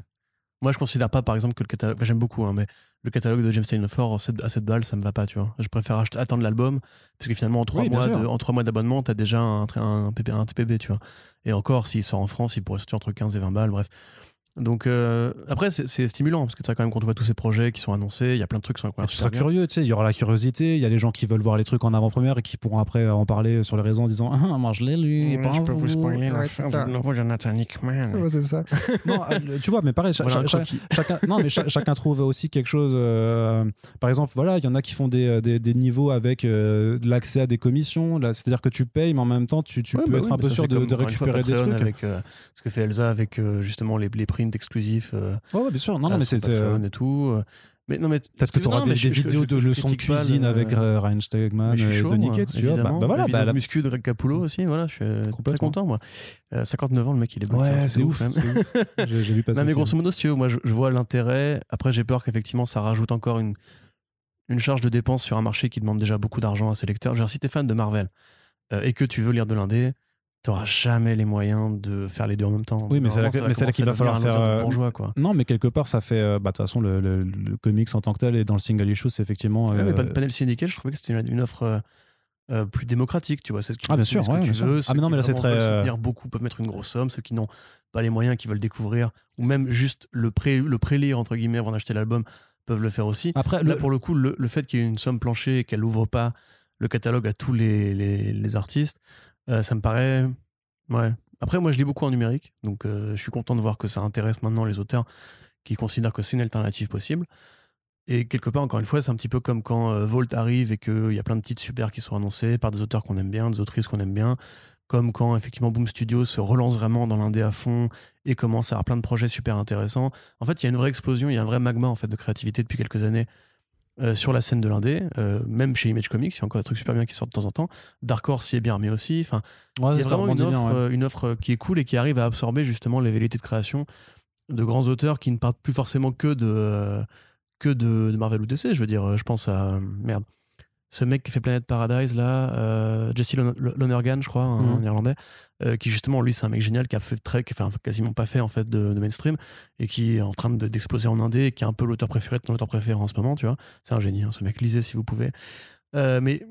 S2: Moi, je considère pas, par exemple, que le catalogue. enfin, J'aime beaucoup, hein, mais le catalogue de James Ford à 7 balles, ça me va pas, tu vois. Je préfère attendre l'album, parce que finalement, en 3
S1: Oui,
S2: mois,
S1: sûr.
S2: de, en trois mois d'abonnement, t'as déjà un TPB, tu vois. Et encore, s'il sort en France, il pourrait sortir entre 15 et 20 balles, bref. Donc, euh, après, c'est stimulant, parce que tu quand même, quand on voit tous ces projets qui sont annoncés, il y a plein de trucs qui sont incroyables.
S1: tu seras curieux, tu sais, il y aura la curiosité, il y a les gens qui veulent voir les trucs en avant-première et qui pourront après en parler sur les réseaux en disant Ah, moi je l'ai lu, et pas vous. Ouais, c'est ça.
S2: nouveau Jonathan Hickman.
S1: Ouais, c'est ça. non, euh, tu vois, mais pareil, cha-
S2: Voilà un
S1: cha-
S2: croquis.
S1: chacun, non, mais cha- chacun trouve aussi quelque chose. euh, par exemple, voilà, il y en a qui font des, des, des niveaux avec euh, de l'accès à des commissions. Là, c'est-à-dire que tu payes, mais en même temps, tu, tu
S2: Ouais,
S1: peux
S2: bah
S1: être
S2: oui,
S1: un peu sûr de,
S2: comme,
S1: de récupérer des trucs.
S2: avec euh, ce que fait Elsa avec euh, justement les, les prints exclusifs. euh,
S1: Ouais, ouais, bien sûr. Non, non, mais c'est. euh,
S2: et tout. euh, Mais non, mais
S1: Peut-être que tu auras
S2: non,
S1: des,
S2: mais je- je-
S1: vidéos
S2: je-
S1: de leçons de cuisine
S2: le-
S1: avec euh, Ryan Stegman et
S2: moi,
S1: Cates, tu vois. Bah, bah voilà, bah, la-
S2: Muscu de Greg Capullo aussi, voilà, je suis euh, très content, moi. Euh, 59 ans, le mec, il est bon.
S1: Ouais, c'est ouf. ouf. J'ai vu passer.
S2: Non, mais grosso modo, si tu veux, moi, je, je vois l'intérêt. Après, j'ai peur qu'effectivement, ça rajoute encore une, une charge de dépense sur un marché qui demande déjà beaucoup d'argent à ses lecteurs. Genre, si t'es fan de Marvel euh, et que tu veux lire de l'indé, t'auras jamais les moyens de faire les deux en même temps.
S1: Oui, mais c'est là là qu'il va falloir faire, euh,
S2: bourgeois, quoi.
S1: Non, mais quelque part, ça fait. euh, bah, De toute façon, le, le- le comics en tant que tel et dans le single issue, c'est effectivement.
S2: Ouais, mais
S1: euh,
S2: Pan- Panel Syndicate, je trouvais que c'était une, offre euh, euh, plus démocratique, tu vois. C'est
S1: Ah, bien sûr,
S2: ce
S1: ouais,
S2: que tu
S1: bien sûr.
S2: veux.
S1: Ah, mais non, mais là, c'est très, euh,
S2: soutenir beaucoup peuvent mettre une grosse somme. Ceux qui n'ont pas les moyens, qui veulent découvrir, ou même juste le pré le prélire entre guillemets avant d'acheter l'album, peuvent le faire aussi.
S1: Après,
S2: Là,
S1: le-
S2: pour le coup, le, le fait qu'il y ait une somme planchée et qu'elle ouvre pas le catalogue à tous les, les, les artistes, euh, ça me paraît. Ouais. Après, moi, je lis beaucoup en numérique, donc euh, je suis content de voir que ça intéresse maintenant les auteurs qui considèrent que c'est une alternative possible. Et quelque part, encore une fois, c'est un petit peu comme quand euh, Volt arrive et qu'il y a plein de titres super qui sont annoncés par des auteurs qu'on aime bien, des autrices qu'on aime bien. Comme quand, effectivement, Boom Studios se relance vraiment dans l'indé à fond et commence à avoir plein de projets super intéressants. En fait, il y a une vraie explosion, il y a un vrai magma en fait, de créativité depuis quelques années euh, sur la scène de l'indé. Euh, même chez Image Comics, il y a encore des trucs super bien qui sortent de temps en temps. Dark Horse y est bien remis aussi. Enfin,
S1: ouais,
S2: il y a vraiment une
S1: rebondit
S2: offre,
S1: bien, ouais.
S2: euh, une offre qui est cool et qui arrive à absorber justement les velléités de création de grands auteurs qui ne parlent plus forcément que de, que de, de Marvel ou DC. Je veux dire, je pense à. Merde. Ce mec qui fait Planet Paradise, là, euh, Jesse Lon- Lonergan, je crois, un
S1: Mhm.
S2: irlandais, euh, qui justement, lui, c'est un mec génial qui a fait très, qui a fait quasiment pas fait en fait de, de mainstream et qui est en train de- d'exploser en indé et qui est un peu l'auteur préféré de ton auteur préféré en ce moment, tu vois. C'est un génie, hein, ce mec. Lisez si vous pouvez. Euh, mais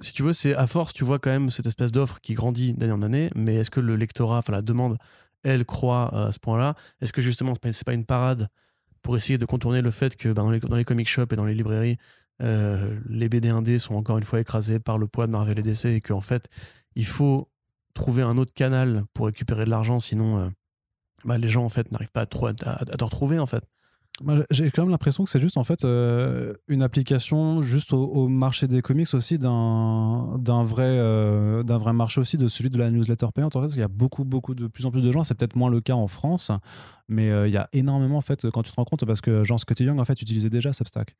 S2: si tu veux, c'est à force, tu vois quand même cette espèce d'offre qui grandit d'année en année. Mais est-ce que le lectorat, enfin la demande, elle croit à ce point-là? Est-ce que justement, c'est pas- c'est pas une parade pour essayer de contourner le fait que bah, dans, les, dans les comic shops et dans les librairies, euh, les BD indés sont encore une fois écrasés par le poids de Marvel et DC et qu'en fait, il faut trouver un autre canal pour récupérer de l'argent, sinon euh, bah, les gens en fait n'arrivent pas à, trop- à- te retrouver en fait.
S1: J'ai- quand même l'impression que c'est juste en fait euh, une application juste au, marché des comics aussi d'un vrai vrai marché aussi de celui de la newsletter payante qu'il y a beaucoup beaucoup de plus en plus de gens c'est peut-être moins le cas en France mais il y a énormément en fait quand tu te rends compte parce que Jean Scotty Young en fait utilisait déjà Substack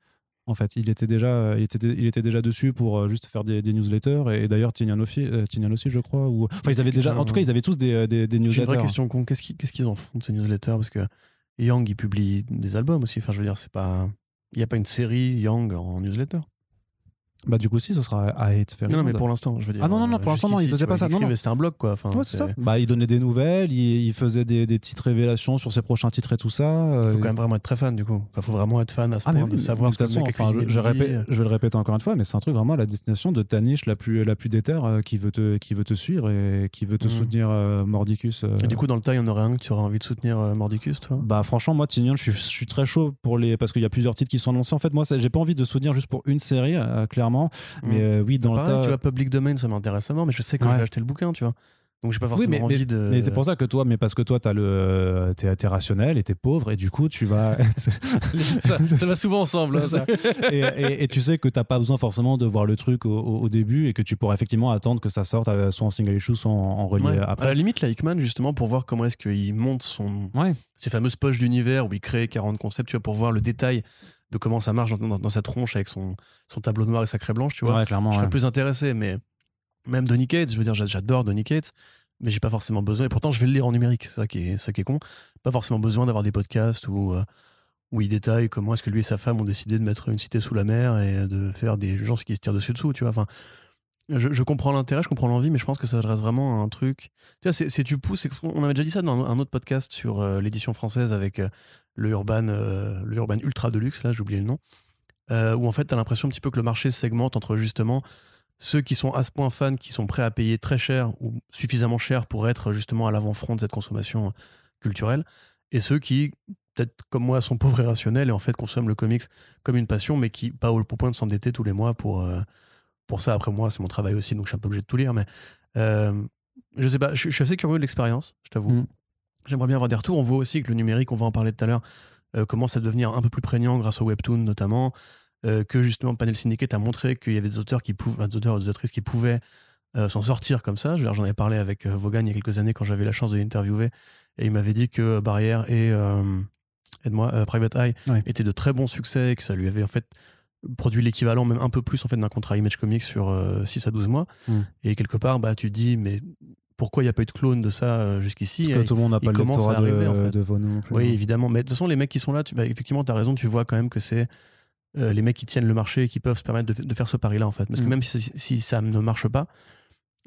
S1: en fait il était déjà il était, il était déjà dessus pour euh, juste faire des, des newsletters et, et d'ailleurs Tinian aussi, euh, aussi je crois ou enfin ils avaient déjà en tout cas ils avaient tous des, des, des
S2: J'ai une
S1: newsletters
S2: vraie question con. Qu'est-ce qu'ils en font de ces newsletters? Parce que Young, il publie des albums aussi. Enfin, je veux dire, c'est pas. Il n'y a pas une série Young en newsletter?
S1: Bah du coup si ce sera à Hate Fairy
S2: Non, non, mais pour l'instant, je veux dire.
S1: Ah non, non, non,
S2: euh,
S1: pour l'instant, non, il faisait pas ça, non.
S2: C'était un blog, quoi. Enfin,
S1: Ouais, c'est ça. Bah, il donnait des nouvelles, il, il faisait des, des petites révélations sur ses prochains titres et tout ça.
S2: Il
S1: euh,
S2: faut quand même vraiment être très fan, du coup. Enfin, faut vraiment être fan à ce
S1: Ah,
S2: point de savoir ce que
S1: façon, enfin, je, je répète- je vais le répéter encore une fois, mais c'est un truc vraiment à la destination de ta niche la plus, la plus déterre euh, qui, veut te, qui veut te suivre et qui veut te
S2: Mhm.
S1: soutenir euh, Mordicus. euh.
S2: Et du coup, dans le tas, il y en aurait un que tu aurais envie de soutenir Mordicus, toi?
S1: Bah franchement moi Tinian je suis, je suis très chaud pour les parce qu'il y a plusieurs titres qui sont annoncés en fait moi j'ai pas envie de soutenir juste pour une série euh, clairement mais euh, oui dans le
S2: Pareil,
S1: tas
S2: tu vois, Public Domain, ça m'intéresse avant, mais je sais que je
S1: Ouais.
S2: vais acheter le bouquin, tu vois. Donc, j'ai pas
S1: Oui,
S2: forcément
S1: mais,
S2: envie
S1: mais-
S2: de.
S1: mais c'est pour ça que toi, mais parce que toi, t'as le, t'es, t'es rationnel et t'es pauvre et du coup, tu vas.
S2: ça, ça va souvent ensemble. Hein,
S1: ça. et, et- et tu sais que t'as pas besoin forcément de voir le truc au, début et que tu pourras effectivement attendre que ça sorte euh, soit en single issue, soit en, en relié
S2: Ouais. À
S1: après.
S2: la limite, la Hickman, justement, pour voir comment est-ce qu'il monte son,
S1: Ouais.
S2: ces fameuses poches d'univers où il crée 40 concepts, tu vois, pour voir le détail de comment ça marche dans, dans- dans sa tronche avec son, son tableau noir et sa craie blanche, tu vois.
S1: Ouais, clairement.
S2: je serais
S1: ouais.
S2: plus intéressé, mais même Donny Cates, je veux dire, j'a- j'adore Donny Cates, mais j'ai pas forcément besoin, et pourtant je vais le lire en numérique, c'est ça qui est, ça qui est con. Pas forcément besoin d'avoir des podcasts où, euh, où il détaille comment est-ce que lui et sa femme ont décidé de mettre une cité sous la mer et de faire des gens qui se tirent dessus dessous, tu vois. Enfin, je, je comprends l'intérêt, je comprends l'envie, mais je pense que ça reste vraiment à un truc. Tu vois, c'est c'est- tu pousses, c'est- on avait déjà dit ça dans un autre podcast sur euh, l'édition française avec euh, le Urban, euh, le Urban Ultra Deluxe, là, j'ai oublié le nom, euh, où en fait, tu as l'impression un petit peu que le marché se segmente entre justement ceux qui sont à ce point fans, qui sont prêts à payer très cher ou suffisamment cher pour être justement à l'avant-front de cette consommation culturelle, et ceux qui, peut-être comme moi, sont pauvres et rationnels et en fait consomment le comics comme une passion, mais qui pas au, point de s'endetter tous les mois pour, euh, pour ça. Après moi, c'est mon travail aussi, donc je suis un peu obligé de tout lire, mais euh, je sais pas, je, je suis assez curieux de l'expérience, je t'avoue.
S1: Mm.
S2: J'aimerais bien avoir des retours. On voit aussi que le numérique, on va en parler tout à l'heure, euh, commence à devenir un peu plus prégnant grâce au webtoon notamment. euh, que justement Panel Syndicate a montré qu'il y avait des auteurs qui pouvaient, des auteurs et des autrices qui pouvaient euh, s'en sortir comme ça. J'en avais parlé avec Vaughan il y a quelques années quand j'avais la chance de l'interviewer et il m'avait dit que Barrière et aide-moi, Private Eye étaient de très bons succès et que ça lui avait en fait produit l'équivalent, même un peu plus en fait d'un contrat Image Comics sur euh, 6 à 12 mois.
S1: Mm.
S2: Et quelque part, bah, tu te dis, mais pourquoi il n'y a pas eu de clone de ça euh, jusqu'ici
S1: Parce que tout le monde n'a pas le
S2: à
S1: de,
S2: arriver, en fait.
S1: de Vono non plus.
S2: oui, évidemment. Mais de toute façon, les mecs qui sont là, tu, bah, effectivement, tu as raison, tu vois quand même que c'est euh, les mecs qui tiennent le marché et qui peuvent se permettre de, de faire ce pari-là, en fait. Parce que
S1: Mm.
S2: même si, si ça ne marche pas,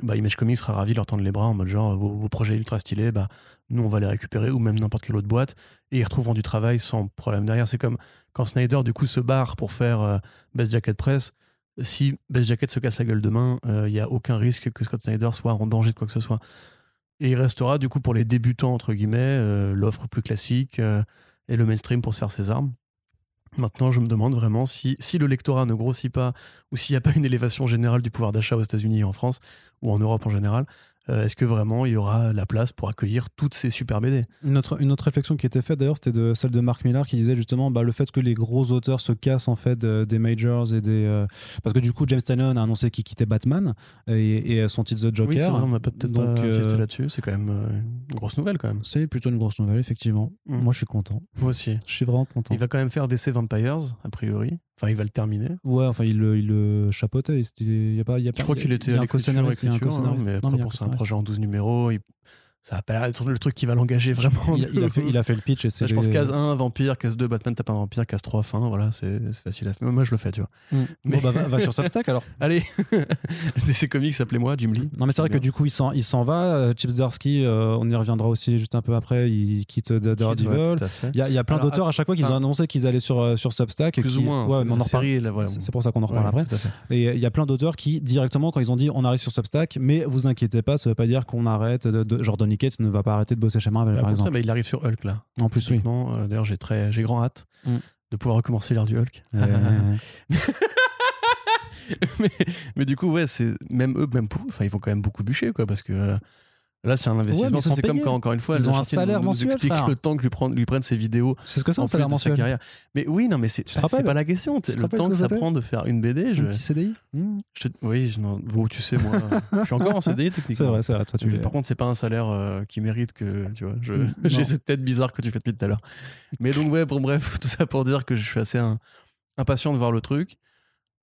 S2: bah, Image Comics sera ravi de leur tendre les bras en mode genre, vos, vos projets ultra stylés, bah, nous, on va les récupérer, ou même n'importe quelle autre boîte, et ils retrouveront du travail sans problème derrière. C'est comme quand Snyder, du coup, se barre pour faire euh, Best Jacket Press. Si Best Jacket se casse la gueule demain, il n'y a aucun risque que Scott Snyder soit en danger de quoi que ce soit. Et il restera, du coup, pour les débutants, entre guillemets, euh, l'offre plus classique euh, et le mainstream pour se faire ses armes. Maintenant, je me demande vraiment si, si le lectorat ne grossit pas ou s'il n'y a pas une élévation générale du pouvoir d'achat aux États-Unis et en France ou en Europe en général, euh, est-ce que vraiment il y aura la place pour accueillir toutes ces super BD
S1: Une autre, une autre réflexion qui était faite d'ailleurs, c'était de celle de Mark Millar qui disait justement bah, le fait que les gros auteurs se cassent en fait euh, des majors et des. euh, parce que du coup, James Tynion a annoncé qu'il quittait Batman et, et son titre The Joker.
S2: Oui, c'est vrai, on n'a peut-être pas insisté
S1: euh,
S2: là-dessus. C'est quand même euh, une grosse nouvelle quand même.
S1: C'est plutôt une grosse nouvelle, effectivement.
S2: Mm.
S1: Moi, je suis content.
S2: Moi aussi.
S1: Je suis vraiment content.
S2: Il va quand même faire DC Vampires, a priori. Enfin, il va le terminer.
S1: Ouais, enfin, il le, il le chapeautait. c'était- Il y a pas, il y a pas,
S2: Je crois qu'il était à
S1: un
S2: l'écriture, mais après, bon, c'est un projet en 12 numéros. il- ça a pas l'air d'être le truc qui va l'engager vraiment.
S1: Il, il a fait, il a fait le pitch et c'est.
S2: je pense case 1, vampire, case 2, Batman tape un vampire, case 3, fin, voilà, c'est facile à faire. Moi, je le fais, tu vois.
S1: Mm.
S2: Mais-
S1: Bon, bah, va, va sur Substack alors.
S2: Allez, DC Comics, appelez-moi, Jim Lee.
S1: Non, mais c'est vrai que du coup, il s'en, va. Euh, Chip Zdarsky, euh, on y reviendra aussi juste un peu après. Il quitte Da- Daredevil. Il y a, il y a plein d'auteurs à chaque fois qui
S2: enfin,
S1: ont annoncé qu'ils allaient sur, euh, sur Substack.
S2: Plus ou moins.
S1: Ouais, on en
S2: la
S1: reparle.
S2: série, là, voilà.
S1: C'est pour ça qu'on en reparle
S2: Ouais,
S1: après. Et il y a plein d'auteurs qui, directement, quand ils ont dit on arrive sur Substack, mais vous inquiétez pas, ça veut pas dire qu'on arrête. De- genre Donny Cates ne va pas arrêter de bosser chez Marvel,
S2: Bah,
S1: par exemple.
S2: bah, il arrive sur Hulk, là.
S1: En plus, oui.
S2: Euh, D'ailleurs, j'ai très, j'ai grand hâte
S1: Mm.
S2: de pouvoir recommencer l'ère du Hulk.
S1: Euh,
S2: mais, mais du coup, ouais, c'est même eux, même pour enfin, ils vont quand même beaucoup bûcher, quoi, parce que euh, là, c'est un
S1: Ouais,
S2: investissement.
S1: sont
S2: c'est comme quand, encore une fois,
S1: Ils ont un salaire
S2: nous, nous
S1: mensuel,
S2: explique
S1: frère.
S2: le temps que lui, prend, lui prennent ses vidéos
S1: c'est ce que c'est
S2: en
S1: un salaire
S2: de sa
S1: mensuel.
S2: carrière. Mais oui, non, mais c'est c'est pas la question. Le temps que ça prend de faire une BD, je,
S1: Un petit CDI Mmh.
S2: je oui, je, bon, tu sais, moi, je suis encore en CDI
S1: C'est
S2: techniquement.
S1: vrai, c'est vrai. Toi, tu
S2: Mais par contre, c'est pas un salaire euh, qui mérite que tu vois. je-
S1: Mm,
S2: J'ai cette tête bizarre que tu fais depuis tout à l'heure. Mais donc ouais, bon bref, tout ça pour dire que je suis assez un- impatient de voir le truc.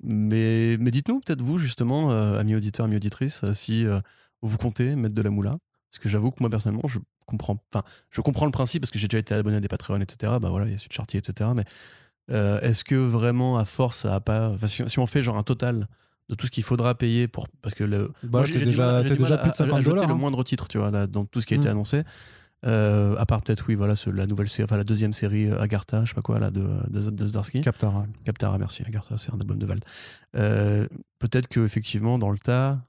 S2: Mais, mais dites-nous peut-être vous justement, euh, amis auditeurs, amis auditrices, euh, si euh, vous comptez mettre de la moula. Parce que j'avoue que moi personnellement, je comprends. Enfin, je comprends le principe parce que j'ai déjà été abonné à des Patreon, etc. Bah voilà, il y a Sud Chartier, etc. Mais euh, est-ce que vraiment à force, ça a pas. enfin, si, si on fait genre un total de tout ce qu'il faudra payer pour parce que le
S1: Bah,
S2: moi, j'ai
S1: déjà,
S2: du mal
S1: déjà
S2: à-
S1: plus de
S2: à-
S1: 50
S2: à jeter
S1: dollars.
S2: le
S1: hein.
S2: moindre titre, tu vois, là, dans tout ce qui a été
S1: Mm.
S2: annoncé. Euh, à part peut-être, oui, voilà, ce- la nouvelle série, enfin la deuxième série euh, Agartha, je sais pas quoi, là, de, de, de Zdarsky.
S1: Captar. ouais.
S2: Captara, merci, Agartha, c'est un album de Vald. Euh, peut-être que effectivement, dans le tas,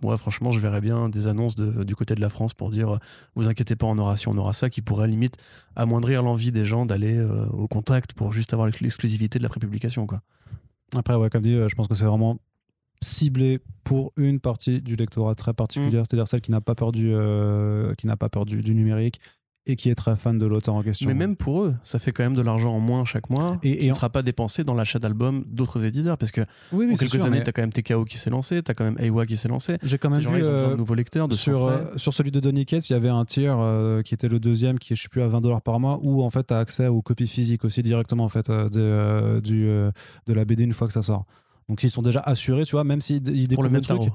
S2: moi, franchement, je verrais bien des annonces de- du côté de la France pour dire, vous inquiétez pas, on aura ci, on aura ça, qui pourrait limite amoindrir l'envie des gens d'aller euh, au contact pour juste avoir l'ex- l'exclusivité de la prépublication, quoi.
S1: Après, ouais, comme dit, euh, je pense que c'est vraiment ciblé pour une partie du lectorat très particulière, c'est-à-dire celle qui n'a pas peur du, euh, qui n'a pas peur du, du numérique et qui est très fan de l'auteur en question.
S2: Mais même pour eux, ça fait quand même de l'argent en moins chaque mois
S1: Et-
S2: qui ne
S1: en-
S2: sera pas dépensé dans l'achat d'albums d'autres éditeurs. Parce que
S1: oui, oui,
S2: en quelques
S1: sûr,
S2: années,
S1: mais
S2: tu as quand même TKO qui s'est lancé, tu as quand même Aiwa qui s'est lancé.
S1: j'ai quand
S2: Ces
S1: même vu
S2: ils ont besoin
S1: euh,
S2: de nouveaux lecteurs, de
S1: sur, euh, sur celui de Donny Cates, il y avait un tier euh, qui était le deuxième, qui est je sais plus à 20 dollars par mois, où en fait tu as accès aux copies physiques aussi directement en fait euh, de, euh, du, euh, de la BD une fois que ça sort. Donc ils sont déjà assurés, tu vois, même s'ils ils
S2: pour le
S1: découvrent
S2: même
S1: truc.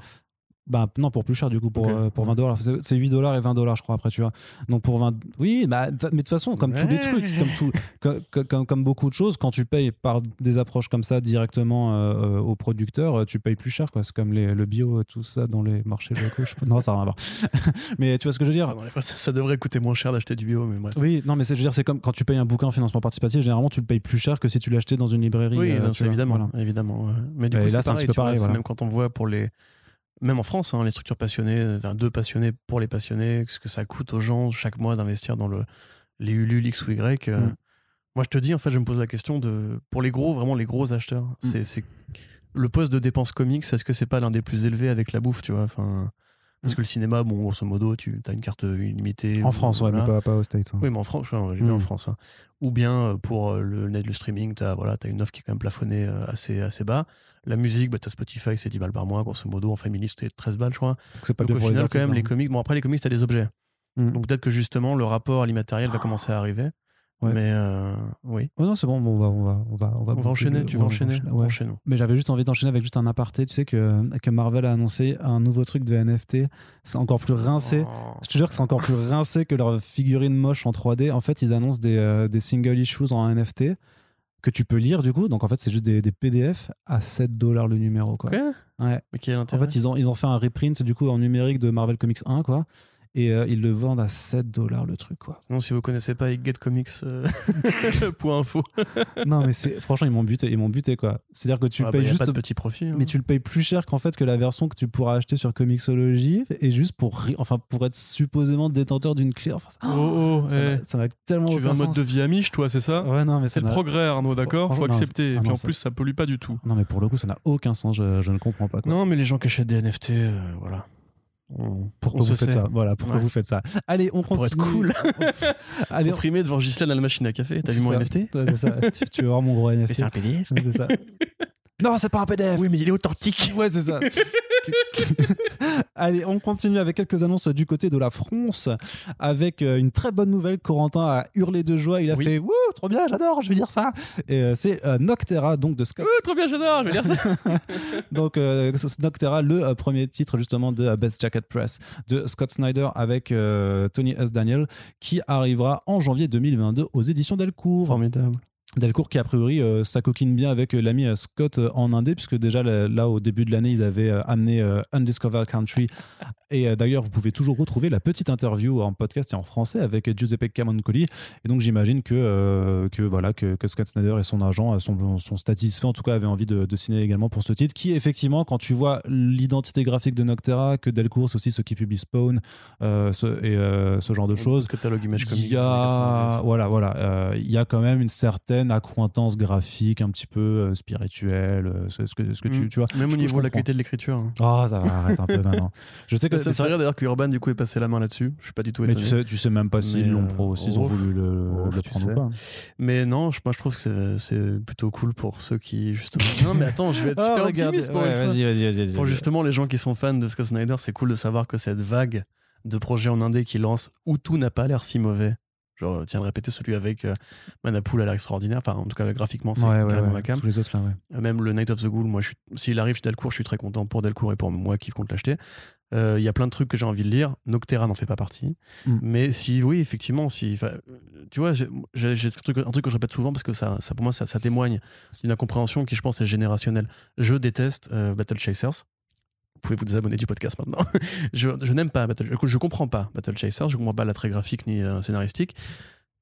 S1: Bah non, pour plus cher du coup, pour, euh, pour 20 dollars. C'est c'est 8 dollars et 20 dollars, je crois, après, tu vois. Donc pour 20. Oui, bah, mais de toute façon, comme tous les trucs, comme, tout, co- co- comme, comme beaucoup de choses, quand tu payes par des approches comme ça directement euh, aux producteurs, euh, tu payes plus cher, quoi. C'est comme les, le bio, tout ça, dans les marchés locaux. je. Non, ça n'a rien à voir. mais tu vois ce que je veux dire?
S2: Ah, ça, ça devrait coûter moins cher d'acheter du bio, mais bref.
S1: Oui, non, mais c'est, je veux dire, c'est comme quand tu payes un bouquin en financement participatif, généralement, tu le payes plus cher que si tu l'achetais dans une librairie.
S2: Oui,
S1: euh,
S2: non, évidemment,
S1: voilà.
S2: évidemment. ouais. Mais du
S1: Et
S2: coup,
S1: là,
S2: c'est pareil,
S1: pareil, voilà.
S2: même quand on voit pour les, même en France, hein, les structures passionnées, enfin, deux passionnés pour les passionnés, ce que ça coûte aux gens chaque mois d'investir dans le, les Ulule X ou Y. euh,
S1: Mm.
S2: Moi, je te dis, en fait, je me pose la question de, pour les gros, vraiment les gros acheteurs,
S1: Mm.
S2: c'est, c'est le poste de dépense comics, est-ce que c'est pas l'un des plus élevés avec la bouffe, tu vois enfin, Parce
S1: Mm.
S2: que le cinéma, bon, grosso modo, tu as une carte illimitée.
S1: En France, ouais,
S2: voilà.
S1: mais pas, pas aux States. hein.
S2: Oui, mais en France, ouais, j'ai bien en
S1: Mm.
S2: France. hein. Ou bien euh, pour euh, le net, le streaming, tu as, voilà, as une offre qui est quand même plafonnée euh, assez, assez bas. La musique, bah, tu as Spotify, c'est 10 balles par mois, grosso modo. En family, c'était 13 balles, je crois.
S1: Donc c'est pas
S2: Donc au final, quand même, les
S1: hein.
S2: comics. Bon, après, les comics, tu as des objets.
S1: Mm.
S2: Donc peut-être que justement, le rapport à l'immatériel va commencer à arriver.
S1: Ouais.
S2: Mais euh, oui.
S1: Oh non, c'est bon, bon, on va, on va, on va, on va,
S2: On va enchaîner,
S1: le-
S2: tu vas
S1: va
S2: enchaîner.
S1: ouais.
S2: Enchaînons.
S1: Mais j'avais juste envie d'enchaîner avec juste un aparté. Tu sais que, que Marvel a annoncé un nouveau truc de NFT. C'est encore plus rincé.
S2: Oh.
S1: Je te jure que c'est encore plus rincé que leur figurine moche en 3D. En fait, ils annoncent des, euh, des single issues en NFT que tu peux lire du coup. Donc en fait, c'est juste des, des PDF à 7 dollars le numéro. Quoi. Ouais.
S2: Mais quel
S1: En
S2: intérêt
S1: fait, ils ont, ils ont fait un reprint du coup en numérique de Marvel Comics 1. Quoi. Et euh, ils le vendent à 7 dollars le truc. Quoi.
S2: Non, si vous connaissez pas Get Comics, euh,
S1: non, mais c'est franchement, ils m'ont buté. Ils m'ont buté quoi. C'est-à-dire que tu
S2: Ah bah,
S1: payes juste
S2: pas de petit profit. hein.
S1: mais tu le payes plus cher qu'en fait que la version que tu pourras acheter sur Comixology et juste pour enfin pour être supposément détenteur d'une clé enfin ça-
S2: Oh, oh,
S1: ça
S2: eh.
S1: m'a- m'a tellement
S2: Tu veux un mode de vie amiche, toi, c'est ça?
S1: Ouais non mais
S2: C'est le progrès, Arnaud, d'accord? Faut
S1: non,
S2: accepter.
S1: c'est-
S2: Et
S1: ah
S2: puis
S1: non,
S2: en plus, ça pollue pas du tout.
S1: non mais pour le coup ça n'a aucun sens je, je ne comprends pas quoi.
S2: Non, mais les gens qui achètent des NFT, euh, voilà. On-
S1: pourquoi
S2: on
S1: vous faites
S2: sait.
S1: ça voilà pourquoi
S2: Ouais.
S1: vous faites ça allez on
S2: Pour être
S1: continue allez
S2: Pour frimer devant Ghislaine à la machine à café. T'as vu mon
S1: ça.
S2: NFT
S1: Ouais, ça tu, veux voir mon gros NFT
S2: c'est un PDF.
S1: C'est ça Non, c'est pas un PDF.
S2: Oui, mais il est authentique.
S1: Ouais, c'est ça. Allez, on continue avec quelques annonces du côté de la France, avec euh, une très bonne nouvelle. Corentin a hurlé de joie. Il a
S2: Oui.
S1: fait Wouh, trop bien, j'adore, je vais lire ça. Et euh, c'est euh, Noctera, donc de Scott.
S2: Oh, trop bien, j'adore, je vais lire ça.
S1: Donc, euh, Noctera, le euh, premier titre justement de Best Jacket Press de Scott Snyder avec euh, Tony S. Daniel, qui arrivera en janvier 2022 aux éditions Delcourt.
S2: Formidable.
S1: Delcourt qui a priori euh, ça coquine bien avec euh, l'ami euh, Scott euh, en Indé puisque déjà là, là, au début de l'année ils avaient amené Undiscovered Country et d'ailleurs vous pouvez toujours retrouver la petite interview en podcast et en français avec Giuseppe Camoncoli et donc j'imagine que, que voilà que, que Scott Snyder et son agent sont, sont satisfaits en tout cas avaient envie de, de signer également pour ce titre qui effectivement quand tu vois l'identité graphique de Noctera que Delcourt c'est aussi ceux qui publient Spawn ce- et ce genre de choses
S2: catalogue Image Comics.
S1: voilà, voilà, il y a quand même une certaine accointance graphique, un petit peu euh, spirituelle. euh, ce ce que, ce que tu,
S2: Mm.
S1: tu vois.
S2: Même au niveau de la qualité de l'écriture. hein.
S1: Oh, ça va, arrête un peu maintenant. Je sais que
S2: Ça me
S1: c'est
S2: fait rire d'ailleurs que Urban du coup ait passé la main là-dessus. Je suis pas du tout
S1: mais
S2: étonné.
S1: tu sais, tu sais même pas s'ils
S2: Mais,
S1: l'ont
S2: euh,
S1: pro, s'ils ont voulu le, le
S2: tu
S1: prendre
S2: sais.
S1: ou pas.
S2: Mais non, je- moi je trouve que c'est- c'est plutôt cool pour ceux qui justement. non mais attends, je vais être
S1: Ah,
S2: super optimiste pour
S1: ouais, vas-y, vas-y, vas-y.
S2: Pour justement les gens qui sont fans de Scott Snyder, c'est cool de savoir que cette vague de projets en indé qui lance où tout n'a pas l'air si mauvais. Genre, tiens de répéter celui avec euh, Manapool a l'air extraordinaire. Enfin, en tout cas, graphiquement, c'est
S1: Ouais, ouais,
S2: carrément
S1: ouais.
S2: ma cam.
S1: Tous les autres là.
S2: Euh, Même le Night of the Ghoul, moi, je s'il arrive chez Delcourt, je suis très content pour Delcourt et pour moi qui compte l'acheter. Euh, Il y a plein de trucs que j'ai envie de lire. Noctera n'en fait pas partie.
S1: Mm.
S2: Mais si, oui, effectivement, si, euh, tu vois, j'ai un truc que je répète souvent parce que ça, ça pour moi, ça, ça témoigne d'une incompréhension qui, je pense, est générationnelle. Je déteste euh, Battle Chasers. Pouvez vous désabonner du podcast maintenant. je n'aime pas Battle je, je comprends pas Battle Chasers, je comprends pas l'attrait graphique ni euh, scénaristique.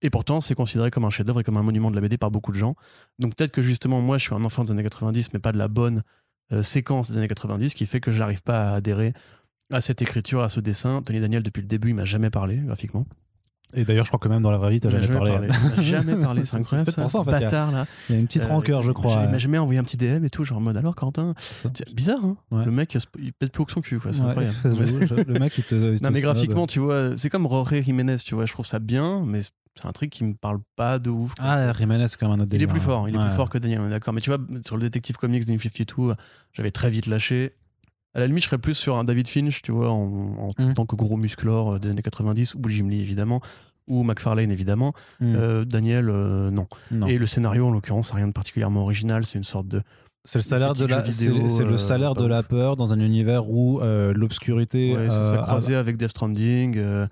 S2: Et pourtant, c'est considéré comme un chef-d'œuvre et comme un monument de la BD par beaucoup de gens. Donc peut-être que justement, moi, je suis un enfant des années 90, mais pas de la bonne euh, séquence des années 90, qui fait que j'arrive pas à adhérer à cette écriture, à ce dessin. Tony Daniel, depuis le début, il m'a jamais parlé graphiquement.
S1: Et d'ailleurs, je crois que même dans la vraie vie, t'as
S2: Il m'a
S1: jamais parlé.
S2: Il m'a jamais parlé, c'est incroyable.
S1: ça, en fait, il
S2: Bâtard, là.
S1: Il y a une petite
S2: Euh,
S1: rancœur, je
S2: il
S1: crois.
S2: m'a jamais envoyé un petit DM et tout, genre en mode alors, Quentin. Bizarre, hein
S1: Ouais.
S2: Le mec, il pète plus haut que son cul, quoi. C'est
S1: Ouais,
S2: incroyable.
S1: le mec, il te. il te
S2: Non, mais graphiquement, tu vois, c'est comme Roré Jiménez, tu vois, je trouve ça bien, mais c'est un truc qui me parle pas de ouf. quoi.
S1: Ah, Jiménez, c'est quand même un autre
S2: il est
S1: délire,
S2: plus
S1: hein.
S2: fort, il est
S1: Ouais.
S2: plus fort que Daniel, d'accord. Mais tu vois, sur le Detective Comics de New 52, j'avais très vite lâché. À la limite, je serais plus sur un David Finch, tu vois, en, en
S1: Mm.
S2: tant que gros musclore euh, des années 90, ou Jim Lee, évidemment, ou McFarlane, évidemment.
S1: Mm.
S2: Euh, Daniel, euh, non.
S1: Non.
S2: Et le scénario, en l'occurrence, n'a rien de particulièrement original, c'est une sorte de.
S1: C'est le salaire de la, c'est le
S2: euh,
S1: salaire de la peur dans un univers où euh, l'obscurité.
S2: Ouais,
S1: euh,
S2: ça, croisé avec Death Stranding, euh,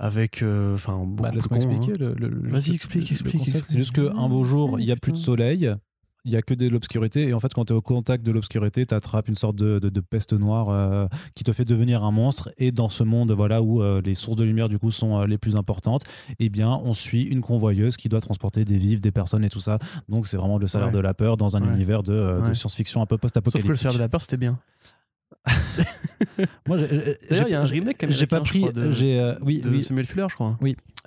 S2: avec. euh, Enfin, beaucoup
S1: bah, laisse-moi
S2: con, hein.
S1: expliquer. le- le- le-
S2: Vas-y, explique, explique.
S1: C'est juste qu'un beau jour, il n'y a plus de soleil. Il y a que de l'obscurité et en fait quand tu es au contact de l'obscurité tu attrapes une sorte de, de- de peste noire euh, qui te fait devenir un monstre et dans ce monde voilà où euh, les sources de lumière du coup sont euh, les plus importantes eh bien on suit une convoyeuse qui doit transporter des vivres des personnes et tout ça donc c'est vraiment le salaire
S2: Ouais.
S1: de la peur dans un
S2: Ouais.
S1: univers de, de science-fiction un peu
S2: Sauf que le
S1: post-apocalyptique
S2: salaire de la peur, c'était bien.
S1: moi j'ai-
S2: D'ailleurs, il y a un remake
S1: j'ai pas pris
S2: de-
S1: j'ai euh, oui, oui
S2: Samuel Fuller, je crois.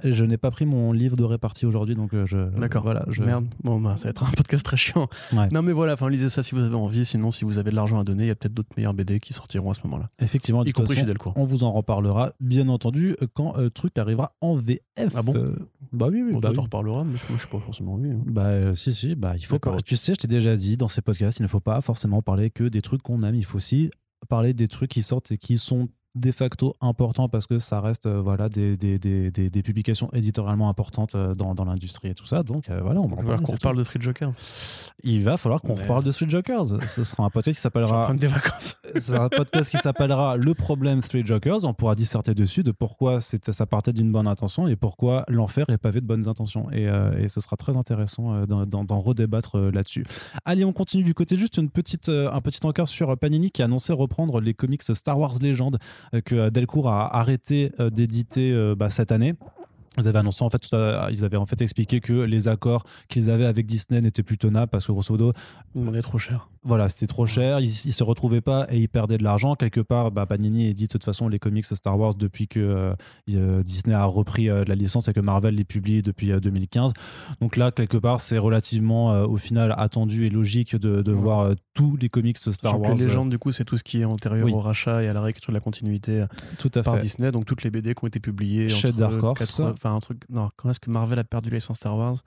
S1: je n'ai pas pris mon livre de répartie aujourd'hui donc euh, je
S2: D'accord.
S1: voilà je
S2: Merde. Bon, bah, ça va être un podcast très chiant.
S1: Ouais.
S2: Non, mais voilà, enfin, lisez ça si vous avez envie. Sinon, si vous avez de l'argent à donner, il y a peut-être d'autres meilleurs BD qui sortiront à ce moment-là.
S1: effectivement
S2: Y compris
S1: façon,
S2: chez Delcourt.
S1: On vous en reparlera, bien entendu, quand euh, le truc arrivera en VF.
S2: Ah bon
S1: Euh, Bah oui, oui.
S2: Bon,
S1: bah, oui.
S2: reparleras, mais je ne suis pas forcément envie. hein.
S1: Bah, euh, si, si, bah, il faut pas. Tu sais, je t'ai déjà dit dans ces podcasts, il ne faut pas forcément parler que des trucs qu'on aime. Il faut aussi parler des trucs qui sortent et qui sont de facto importants parce que ça reste euh, voilà, des, des, des, publications éditorialement importantes euh, dans, dans l'industrie et tout ça. Donc euh, voilà, on va
S2: falloir qu'on reparle de Street Joker.
S1: tout. Il va falloir qu'on reparle de Street Jokers. Ce sera un podcast qui s'appellera
S2: des vacances.
S1: C'est un podcast qui s'appellera Le problème Three Jokers. On pourra disserter dessus de pourquoi ça partait d'une bonne intention et pourquoi l'enfer est pavé de bonnes intentions. Et, et ce sera très intéressant d'en- redébattre là-dessus. Allez, on continue du côté juste une petite, un petit encart sur Panini qui a annoncé reprendre les comics Star Wars Legend euh, que euh, Delcourt a arrêté euh, d'éditer euh, bah, cette année. Ils avaient annoncé en fait, ils avaient en fait expliqué que les accords qu'ils avaient avec Disney n'étaient plus tenables parce que grosso modo,
S2: m'en est trop cher.
S1: voilà, c'était trop cher, ils, ils se retrouvaient pas et ils perdaient de l'argent. Quelque part, bah, Panini édite de toute façon les comics Star Wars depuis que euh, euh, Disney a repris euh, la licence et que Marvel les publie depuis euh, 2015. Donc là, quelque part, c'est relativement au final attendu et logique de, de
S2: Ouais.
S1: voir tous les comics Star Wars.
S2: les légendes, du coup, c'est tout ce qui est antérieur
S1: Oui.
S2: au rachat et à la réécriture de la continuité
S1: tout à
S2: par
S1: fait.
S2: Disney. Donc toutes les BD qui ont été publiées
S1: Chez
S2: entre
S1: Dark Horse.
S2: 80 Enfin, un truc. Non, quand est-ce que Marvel a perdu licence Star Wars?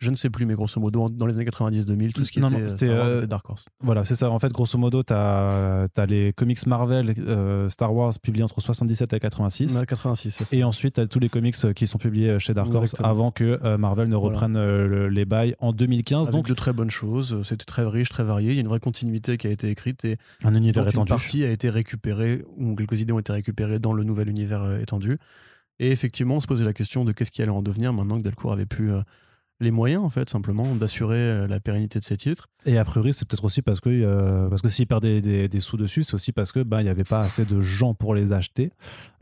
S2: Je ne sais plus, mais grosso modo, dans les années 90-2000, tout ce qui
S1: Non,
S2: était, euh, Star Wars
S1: euh,
S2: était Dark Horse.
S1: Voilà, c'est ça. En fait, grosso modo, tu as, les comics Marvel, euh, Star Wars publiés entre 77 et 86.
S2: Ouais, 86, c'est ça.
S1: Et ensuite, tu as tous les comics qui sont publiés chez Dark Horse
S2: Exactement.
S1: avant que euh, Marvel ne reprenne le- les bails en 2015.
S2: Avec
S1: donc,
S2: de très bonnes choses. C'était très riche, très varié. Il y a une vraie continuité qui a été écrite et
S1: un univers
S2: dont une
S1: étendu.
S2: partie a été récupérée, ou quelques idées ont été récupérées dans le nouvel univers étendu. Et effectivement, on se posait la question de qu'est-ce qui allait en devenir maintenant que Delcourt avait pu euh, les moyens, en fait, simplement, d'assurer euh, la pérennité de ses titres.
S1: Et a priori, c'est peut-être aussi parce que, euh, parce que s'ils perdaient des, des sous dessus, c'est aussi parce que bah, il n'y avait pas assez de gens pour les acheter,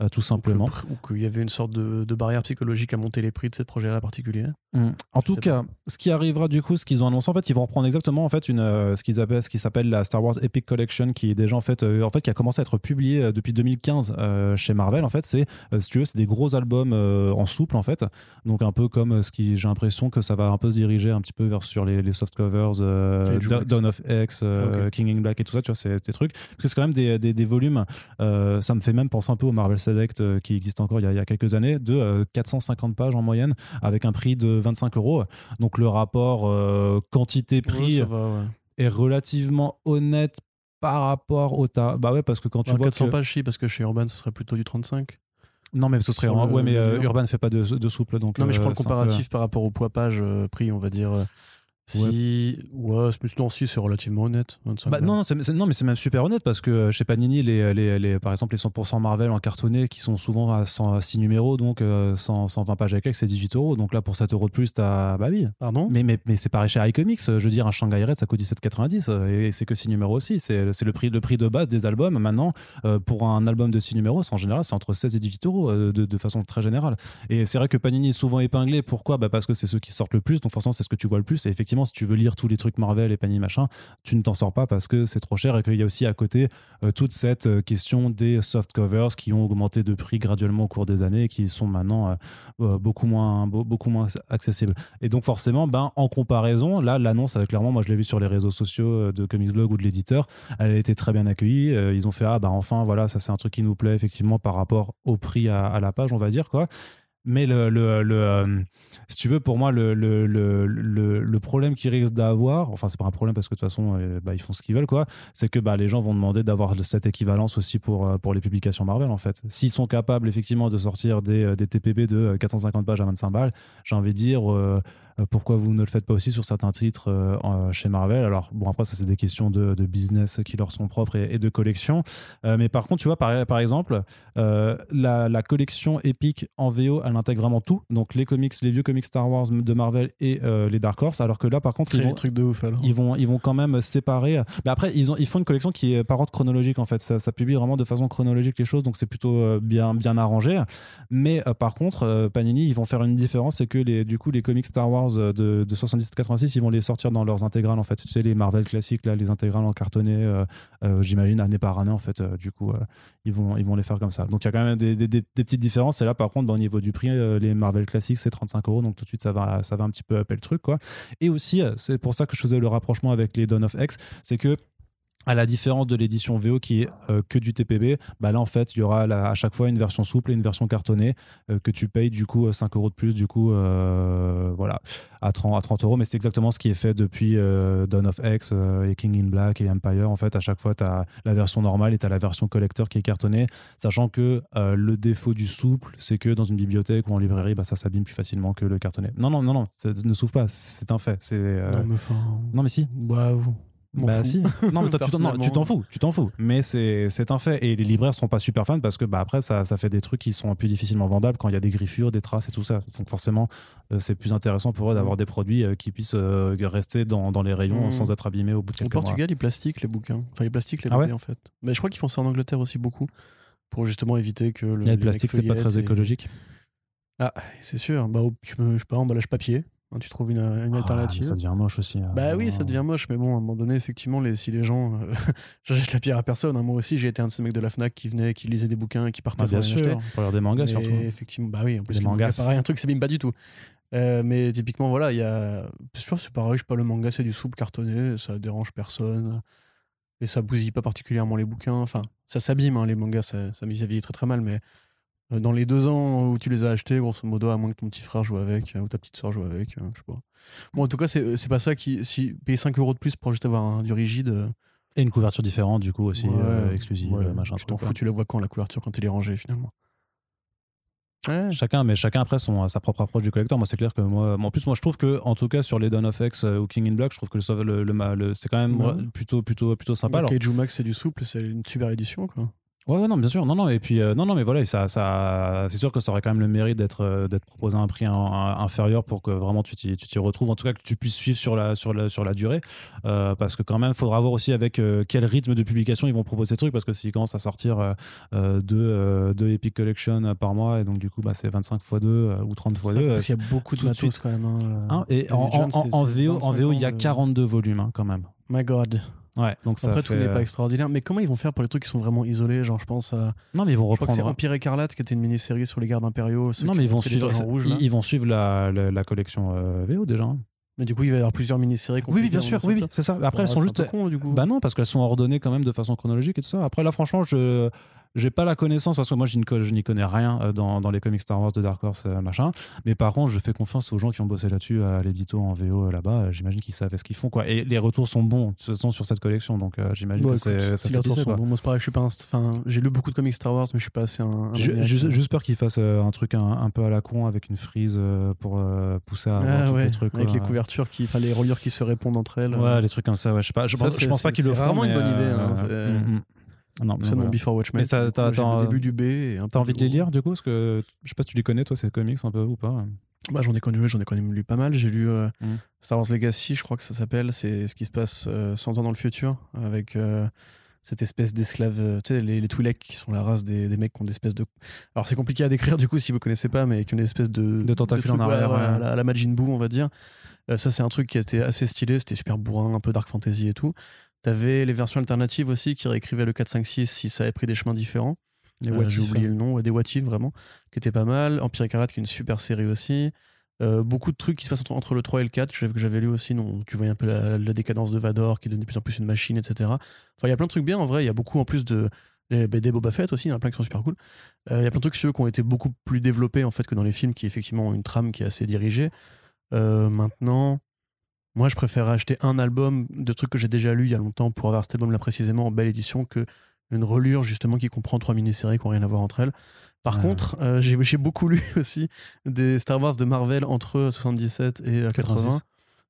S1: euh, tout simplement.
S2: Ou qu'il y avait une sorte de, de barrière psychologique à monter les prix de ces projets-là particuliers.
S1: Mm. En
S2: Je
S1: tout cas, ce qui arrivera du coup, ce qu'ils ont annoncé, en fait, ils vont reprendre exactement en fait une euh, ce qu'ils appellent, ce qui s'appelle la Star Wars Epic Collection, qui est déjà en fait, en fait, qui a commencé à être publiée euh, depuis 2015 euh, chez Marvel. En fait, c'est, si tu veux, c'est des gros albums en souple en fait, donc un peu comme ce qui, j'ai l'impression que ça va un peu se diriger un petit peu vers sur les, les soft covers, euh. Dawn of X, euh,
S2: Ah.
S1: King in Black et tout ça, tu vois, des trucs. Parce que c'est quand même des, des, des volumes. euh, ça me fait même penser un peu au Marvel Select qui existe encore il y, a, il y a quelques années, de euh, 450 pages en moyenne, avec un prix de 25 euros. Donc le rapport quantité-prix
S2: Ouais, ouais.
S1: est relativement honnête par rapport au tas. Bah ouais, parce que quand tu
S2: Alors,
S1: vois
S2: 400
S1: que...
S2: pages, si, parce que chez Urban, ce serait plutôt du 35.
S1: Non, mais ce serait...
S2: Le-
S1: ouais, mais
S2: le
S1: euh. Urban fait pas de, de souple, donc...
S2: Non, mais je prends
S1: euh,
S2: le
S1: un peu-
S2: comparatif par rapport au poids page euh, prix, on va dire. Euh, Si. Ouais, c'est plus non, si, c'est relativement honnête. 25
S1: Bah, non, non, c'est, non, mais c'est même super honnête parce que euh, chez Panini, les, les, les- par exemple, les 100% Marvel en cartonné qui sont souvent à 100 à 6 numéros, donc euh, 100, 120 pages avec, c'est 18 euros. Donc là, pour 7 euros de plus, t'as. Bah oui.
S2: Pardon?
S1: Mais, mais, mais c'est pareil chez iComics. euh, Je veux dire, un Shanghai Red, ça coûte 17,90 euh, et, c'est que 6 numéros aussi. C'est, c'est le, prix, le prix de base des albums. Maintenant, euh, pour un album de 6 numéros, en général, c'est entre 16 et 18 euros euh, de, de façon très générale. Et c'est vrai que Panini est souvent épinglé. Pourquoi? Bah Parce que c'est ceux qui sortent le plus. Donc forcément, c'est ce que tu vois le plus. Et effectivement, si tu veux lire tous les trucs Marvel et Panini machin, tu ne t'en sors pas parce que c'est trop cher et qu'il y a aussi à côté euh, toute cette euh, question des soft covers qui ont augmenté de prix graduellement au cours des années et qui sont maintenant euh, beaucoup, moins, beau- beaucoup moins accessibles. Et donc forcément, ben, en comparaison, là, l'annonce, clairement, moi je l'ai vu sur les réseaux sociaux de Comics Blog ou de l'éditeur, elle a été très bien accueillie. Ils ont fait, ah bah enfin, voilà, ça c'est un truc qui nous plaît effectivement par rapport au prix à, à la page, on va dire, quoi. Mais le, le, euh, si tu veux, pour moi, le, le, le, problème qu'ils risquent d'avoir, enfin, c'est pas un problème parce que de toute façon, euh, bah, ils font ce qu'ils veulent, quoi, c'est que bah, les gens vont demander d'avoir cette équivalence aussi pour, euh, pour les publications Marvel, en fait. S'ils sont capables, effectivement, de sortir des, des TPB de euh, 450 pages à 25 balles, j'ai envie de dire, pourquoi vous ne le faites pas aussi sur certains titres euh, chez Marvel? Alors, bon, après, ça, c'est des questions de, de business qui leur sont propres et, et de collection. Euh, mais par contre, tu vois, par, par exemple, euh, la, la collection Epic en VO, elle intègre vraiment tout. Donc, les comics, les vieux comics Star Wars de Marvel et euh, les Dark Horse. Alors que là, par contre, ils vont,
S2: truc de ouf alors.
S1: ils vont, ils vont quand même séparer. Mais après, ils, ont, ils font une collection qui est par ordre chronologique, en fait. Ça, ça publie vraiment de façon chronologique les choses, donc c'est plutôt euh, bien, bien arrangé. Mais euh, par contre, euh, Panini, ils vont faire une différence, c'est que les, du coup, les comics Star Wars euh, de, de 77-86, ils vont les sortir dans leurs intégrales, en fait. Tu sais, les Marvel classiques, là, les intégrales en cartonné, euh, euh, j'imagine, année par année, en fait. du coup, ils, vont, ils vont les faire comme ça. Donc il y a quand même des, des- petites différences. Et là, par contre, bah, au niveau du prix, les Marvel classiques, c'est 35 euros, donc tout de suite, ça va, ça va un petit peu appeler le truc, quoi. Et aussi, c'est pour ça que je faisais le rapprochement avec les Dawn of X, c'est que à la différence de l'édition VO qui est euh, que du TPB, bah là en fait il y aura à chaque fois une version souple et une version cartonnée euh, que tu payes du coup euh, 5 euros de plus du coup euh, voilà à 30, à 30 euros mais c'est exactement ce qui est fait depuis euh, Dawn of X euh, et King in Black et Empire en fait à chaque fois tu as la version normale et tu as la version collector qui est cartonnée sachant que euh, le défaut du souple c'est que dans une bibliothèque ou en librairie bah, ça s'abîme plus facilement que le cartonné non non non non ça ne s'ouvre pas c'est un fait c'est euh,
S2: Non, mais enfin.
S1: non mais si
S2: Bah, vous.
S1: Bah
S2: fous.
S1: si. Non, mais toi, tu t'en- non, tu t'en fous, tu t'en fous. Mais c'est c'est un fait. Et les libraires sont pas super fans parce que bah, après, ça, ça fait des trucs qui sont plus difficilement vendables quand il y a des griffures, des traces et tout ça. Donc forcément, euh, c'est plus intéressant pour eux d'avoir des produits euh, qui puissent euh, rester dans, dans les rayons
S2: Mm.
S1: sans être abîmés au bout de
S2: Au
S1: quelques mois.
S2: Portugal, ils plastiquent les bouquins. Enfin, ils plastiquent les
S1: Ah
S2: BD en fait. Mais je crois qu'ils font ça en Angleterre aussi beaucoup. Pour justement éviter que le.
S1: Le plastique, c'est pas très
S2: et-
S1: écologique.
S2: Ah, c'est sûr. Bah, au- tu, me, je sais pas, emballage papier. Hein, tu trouves une, une
S1: Ah,
S2: alternative.
S1: ça devient moche aussi. euh,
S2: Bah oui, ça devient moche, mais bon, à un moment donné, effectivement, les, si les gens. euh, je jette la pierre à personne. hein. Moi aussi, j'ai été un de ces mecs de la Fnac qui venait, qui lisait des bouquins et qui partait
S1: Ah,
S2: sans
S1: bien sûr,
S2: acheter.
S1: pour lire des mangas
S2: Mais
S1: surtout.
S2: Effectivement, bah oui, en plus,
S1: Les
S2: mangas,
S1: mangas.
S2: pareil, un truc qui s'abîme pas du tout. Euh, mais typiquement, voilà, il y a. Je sûr, c'est pareil, je sais pas, le manga, c'est du soupe cartonné, ça dérange personne. Et ça bousille pas particulièrement les bouquins. Enfin, ça s'abîme, hein, les mangas, ça, ça vieillit très très mal, mais Dans les deux ans où tu les as achetés, grosso modo, à moins que ton petit frère joue avec, euh, ou ta petite soeur joue avec, euh, je sais pas. Bon, en tout cas, c'est pas ça qui. Si payer 5 euros de plus pour juste avoir un, du rigide. euh,
S1: Et une couverture différente, du coup, aussi,
S2: ouais,
S1: euh, exclusive,
S2: ouais,
S1: euh, machin.
S2: Tu t'en fous, tu la vois quand la couverture, quand il est rangé finalement. Ouais,
S1: Chacun, mais chacun après son, sa propre approche du collector. Moi, c'est clair que moi, en plus, moi, je trouve que, en tout cas, sur les Dawn of X euh, ou King in Black, je trouve que le, le, le- le- c'est quand même
S2: Ouais.
S1: plutôt, plutôt, plutôt sympa.
S2: Kaiju Max, c'est du souple, c'est une super édition, quoi.
S1: Ouais, ouais, non, bien sûr. Non, non, et puis, euh, non, non, mais voilà, ça, ça, c'est sûr que ça aurait quand même le mérite d'être, euh, d'être proposé à un prix un- un- inférieur pour que vraiment tu t'y, tu t'y retrouves. En tout cas, que tu puisses suivre sur la, sur la, sur la durée. Euh, parce que quand même, il faudra voir aussi avec quel rythme de publication ils vont proposer ces trucs. Parce que s'ils commencent à sortir deux, deux Epic Collection par mois, et donc du coup, bah, c'est 25 x 2 euh, ou 30 x 2.
S2: Ça, parce qu'il y a beaucoup de matos quand même. hein,
S1: Hein, et en, en- en en
S2: 25
S1: VO, il y a
S2: ans de-
S1: 42 volumes hein, quand même.
S2: My God.
S1: Ouais, donc ça
S2: Après,
S1: fait,
S2: tout n'est
S1: euh,
S2: pas extraordinaire. Mais comment ils vont faire pour les trucs qui sont vraiment isolés Genre, je pense à.
S1: Non, mais ils vont
S2: Je crois que c'est
S1: reprendre.
S2: Empire Écarlate qui était une mini-série sur les gardes impériaux.
S1: Non, mais ils
S2: ont
S1: vont suivre,
S2: rouges,
S1: ils, ils vont suivre la, la, la collection euh, VO déjà. hein.
S2: Mais du coup, il va y avoir plusieurs mini-séries.
S1: Oui, oui, bien sûr, oui, oui, c'est ça. Après, elles sont juste.
S2: Con, du coup.
S1: Bah non, parce qu'elles sont ordonnées quand même de façon chronologique et tout ça. Après, là, franchement, je j'ai pas la connaissance parce que moi, je n'y connais rien euh, dans, dans les comics Star Wars de Dark Horse, euh, machin. Mais par contre, je fais confiance aux gens qui ont bossé là-dessus, à l'édito en VO euh, là-bas. J'imagine qu'ils savent ce qu'ils font, quoi. Et les retours sont bons, de toute façon, sur cette collection. Donc, euh, j'imagine
S2: Bon,
S1: que c'est
S2: si les retours sont bons, moi, c'est pareil, je suis pas un- enfin, j'ai lu beaucoup de comics Star Wars, mais je suis pas assez un. un
S1: je- J'espère qu'ils fassent un truc un, un peu à la con avec une frise pour euh, pousser à
S2: Ah ouais,
S1: le truc.
S2: avec
S1: quoi.
S2: les couvertures qui, enfin les reliures qui se répondent entre elles.
S1: Ouais, des trucs comme ça, ouais, je sais pas. Je
S2: Ça,
S1: pense, je
S2: c'est-
S1: pense pas
S2: c'est-
S1: qu'ils le
S2: c'est
S1: feront.
S2: rarement une bonne idée, hein, c'est-.
S1: Non, mais
S2: Ça, non,
S1: voilà.
S2: Before Watchmen.
S1: Mais ça, t'as-
S2: le début du B. et un peu
S1: T'as envie de les lire du coup Parce que je sais pas si tu les connais, toi, ces comics un peu ou pas
S2: Bah, j'en ai connu, j'en ai quand même lu pas mal. J'ai lu euh,
S1: Mm.
S2: Star Wars Legacy, je crois que ça s'appelle. C'est ce qui se passe euh, 100 ans dans le futur avec euh, cette espèce d'esclaves, euh, tu sais, les, les Twi'lek qui sont la race des, des mecs qui ont des espèces de. Alors c'est compliqué à décrire du coup si vous connaissez pas, mais qui ont des espèces de.
S1: De tentacules en arrière,
S2: ouais,
S1: ouais.
S2: à, la, à la Majin Buu, on va dire. Euh, ça, c'est un truc qui était assez stylé, c'était super bourrin, un peu dark fantasy et tout. T'avais les versions alternatives aussi qui réécrivaient le 4, 5, 6 si ça avait pris des chemins différents.
S1: Les
S2: Euh, J'ai oublié le nom, ouais, des What If vraiment, qui était pas mal. Empire Écarlate qui est une super série aussi. Euh, beaucoup de trucs qui se passent entre, entre le 3 et le 4 que j'avais- lu aussi. Non, tu voyais un peu la, la décadence de Vador qui devient de plus en plus une machine, etc. Enfin, il y a plein de trucs bien en vrai. Il y a beaucoup en plus de. Les BD Boba Fett aussi, il y en a plein qui sont super cool. Euh, Il y a plein de trucs ceux qui ont été beaucoup plus développés en fait que dans les films qui effectivement ont une trame qui est assez dirigée. Maintenant, moi je préfère acheter un album de trucs que j'ai déjà lu il y a longtemps pour avoir cet album là précisément en belle édition que une relure justement qui comprend trois mini-séries qui n'ont rien à voir entre elles. Par
S1: Ouais.
S2: contre, euh, j'ai j'ai beaucoup lu aussi des Star Wars de Marvel entre 77 et euh, 80.
S1: 86.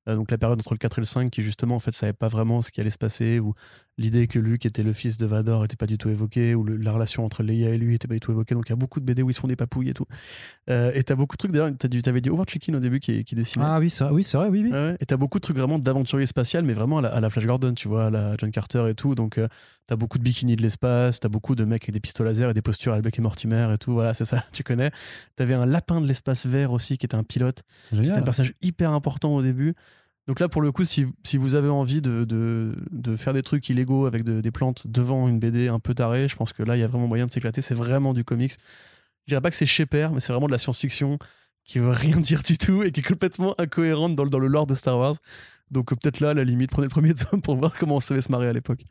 S2: Euh, donc la période entre le 4 et le 5 qui justement en fait savait pas vraiment ce qui allait se passer ou l'idée que Luke était le fils de Vador était pas du tout évoquée ou le- la relation entre Leia et lui était pas du tout évoquée donc il y a beaucoup de BD où ils se font des papouilles et tout Euh, et t'as beaucoup de trucs d'ailleurs t'avais dit Howard Chicken au début qui, qui dessinait
S1: Ah oui, c'est oui, vrai, oui, oui.
S2: Ouais. Et t'as beaucoup de trucs vraiment d'aventurier spatial, mais vraiment à la, à la Flash Gordon, tu vois, à la John Carter et tout. Donc, euh, t'as beaucoup de bikinis de l'espace, t'as beaucoup de mecs avec des pistolets laser et des postures Albec et Mortimer et tout. Voilà, c'est ça, tu connais. T'avais un lapin de l'espace vert aussi qui était un pilote. C'était un personnage hyper important au début. Donc là, pour le coup, si, si vous avez envie de, de, de faire des trucs illégaux avec de- des plantes devant une BD un peu tarée, je pense que là, il y a vraiment moyen de s'éclater. C'est vraiment du comics. Je dirais pas que c'est chez mais c'est vraiment de la science-fiction qui veut rien dire du tout et qui est complètement incohérente dans, dans le lore de Star Wars. Donc euh, peut-être là, à la limite, prenez le premier tome pour voir comment on savait se marrer à l'époque.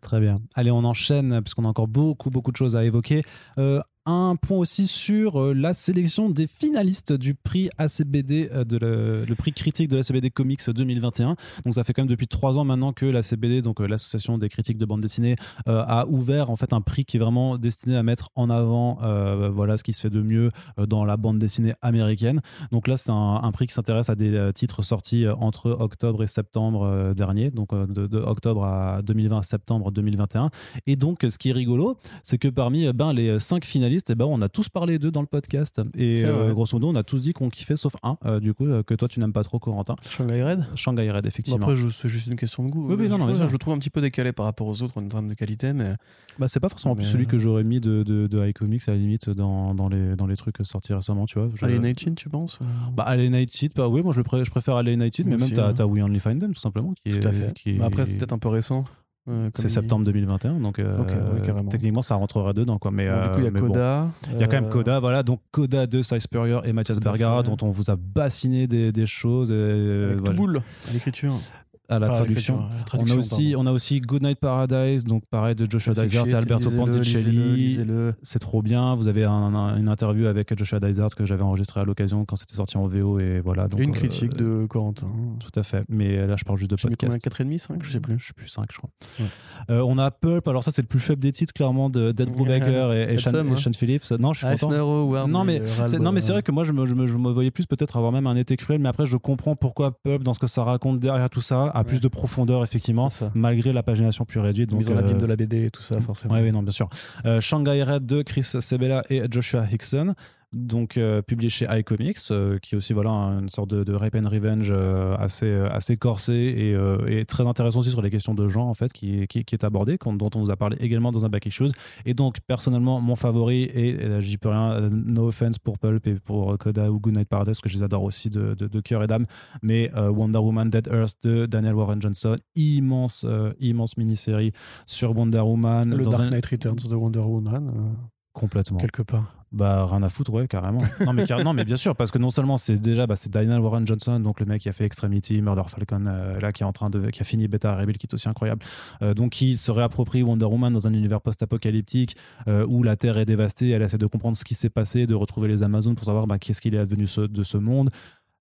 S1: Très bien. Allez, on enchaîne, puisqu'on a encore beaucoup, beaucoup de choses à évoquer. Euh, un point aussi sur euh, la sélection des finalistes du prix ACBD, euh, de le, prix critique de la CBD Comics 2021. Donc ça fait quand même depuis trois ans maintenant que la CBD, donc euh, l'association des critiques de bande dessinée, a ouvert en fait un prix qui est vraiment destiné à mettre en avant euh, voilà ce qui se fait de mieux dans la bande dessinée américaine. Donc là, c'est un, prix qui s'intéresse à des titres sortis entre octobre et septembre dernier, donc de, octobre à 2020 à septembre 2021. Et donc, ce qui est rigolo, c'est que parmi ben, les cinq finalistes, eh ben, on a tous parlé d'eux dans le podcast. Et euh, grosso modo, on a tous dit qu'on kiffait, sauf un, euh, du coup, euh, que toi, tu n'aimes pas trop, Corentin.
S2: Shanghai Red
S1: Shanghai Red, effectivement.
S2: Après, c'est juste une question de goût.
S1: Oui, oui, non, non,
S2: je, le trouve un petit peu décalé par rapport aux autres en termes de qualité, mais
S1: Bah, c'est pas forcément plus
S2: Mais,
S1: celui que j'aurais mis de, de, de iComics à la limite dans, dans, les, dans les trucs sortis récemment, tu vois. Je-
S2: Alienated, tu penses
S1: Bah, Alienated, bah, oui, moi je, pré- je préfère Alienated, mais
S2: Moi
S1: même
S2: aussi,
S1: t'as t'as We Only Find Them, tout simplement. Qui est,
S2: Tout à fait.
S1: qui
S2: Mais après,
S1: est-
S2: c'est peut-être un peu récent. Euh,
S1: C'est septembre 2021, donc euh,
S2: ouais,
S1: techniquement ça rentrerait dedans. Quoi. Mais,
S2: Bon, du coup, il y
S1: euh,
S2: a. Coda.
S1: Il y a quand même
S2: euh,
S1: Coda, voilà. Donc Coda de Spurrier et Mathias Bergara,
S2: fait.
S1: dont on vous a bassiné des, des choses. et,
S2: Avec
S1: voilà.
S2: tout boule à l'écriture.
S1: À la
S2: Enfin,
S1: traduction.
S2: la
S1: On a, aussi,
S2: pardon.
S1: on a aussi Good Night Paradise, donc pareil de Joshua
S2: Classic
S1: Dysart et Alberto Ponticelli. C'est trop bien. Vous avez un- un- une interview avec Joshua Dysart que j'avais enregistré à l'occasion quand c'était sorti en VO et voilà. Donc,
S2: Une
S1: euh,
S2: critique de Corentin.
S1: Tout à fait. Mais là, je parle juste de
S2: J'ai mis combien
S1: podcast.
S2: 4,5, 5 Je sais plus.
S1: Je suis plus 5, je crois.
S2: Ouais.
S1: Euh, on a Pulp, alors ça, c'est le plus faible des titres, clairement, de Dead Brubaker et, et,
S2: Pas de
S1: Sean,
S2: somme,
S1: et
S2: hein.
S1: Sean Phillips. Non, je suis content.
S2: Eisner Award,
S1: Non mais,
S2: euh,
S1: c'est,
S2: ras-le-bol,
S1: non mais c'est vrai que moi je me, je, me, je me voyais plus peut-être avoir même un été cruel mais après je comprends pourquoi Pulp dans ce que ça raconte derrière tout ça a plus de profondeur effectivement malgré la pagination plus réduite donc
S2: Mise en abîme
S1: euh,
S2: de la BD et tout ça, forcément.
S1: Oui, non, bien sûr. Euh, Shanghai Red de Chris Sebela et Joshua Hickson, donc euh, publié chez iComics, euh, qui est aussi voilà une sorte de, de rape and revenge euh, assez euh, assez corsé et, et très intéressant aussi sur les questions de genre en fait qui, est- qui, qui est abordé, dont on vous a parlé également dans un back issues. Et donc personnellement mon favori et, et là, j'y peux rien, no offense pour Pulp et pour Coda ou Goodnight Paradise que je les adore aussi de, de, de cœur et d'âme, mais Wonder Woman Dead Earth de Daniel Warren Johnson, immense immense mini-série sur Wonder Woman
S2: Le
S1: dans
S2: Dark
S1: un-
S2: Knight Returns de Wonder Woman,
S1: complètement.
S2: quelque part.
S1: Bah rien à foutre, ouais, carrément. non, mais, non, mais bien sûr, parce que non seulement c'est déjà bah, c'est Daniel Warren Johnson, donc le mec qui a fait Extremity, Murder Falcon, euh, là qui est en train de qui a fini Beta Bill, qui est aussi incroyable, euh, donc qui se réapproprie Wonder Woman dans un univers post-apocalyptique euh, où la Terre est dévastée, elle essaie de comprendre ce qui s'est passé, de retrouver les Amazones pour savoir bah, qu'est-ce qu'il est advenu de ce monde.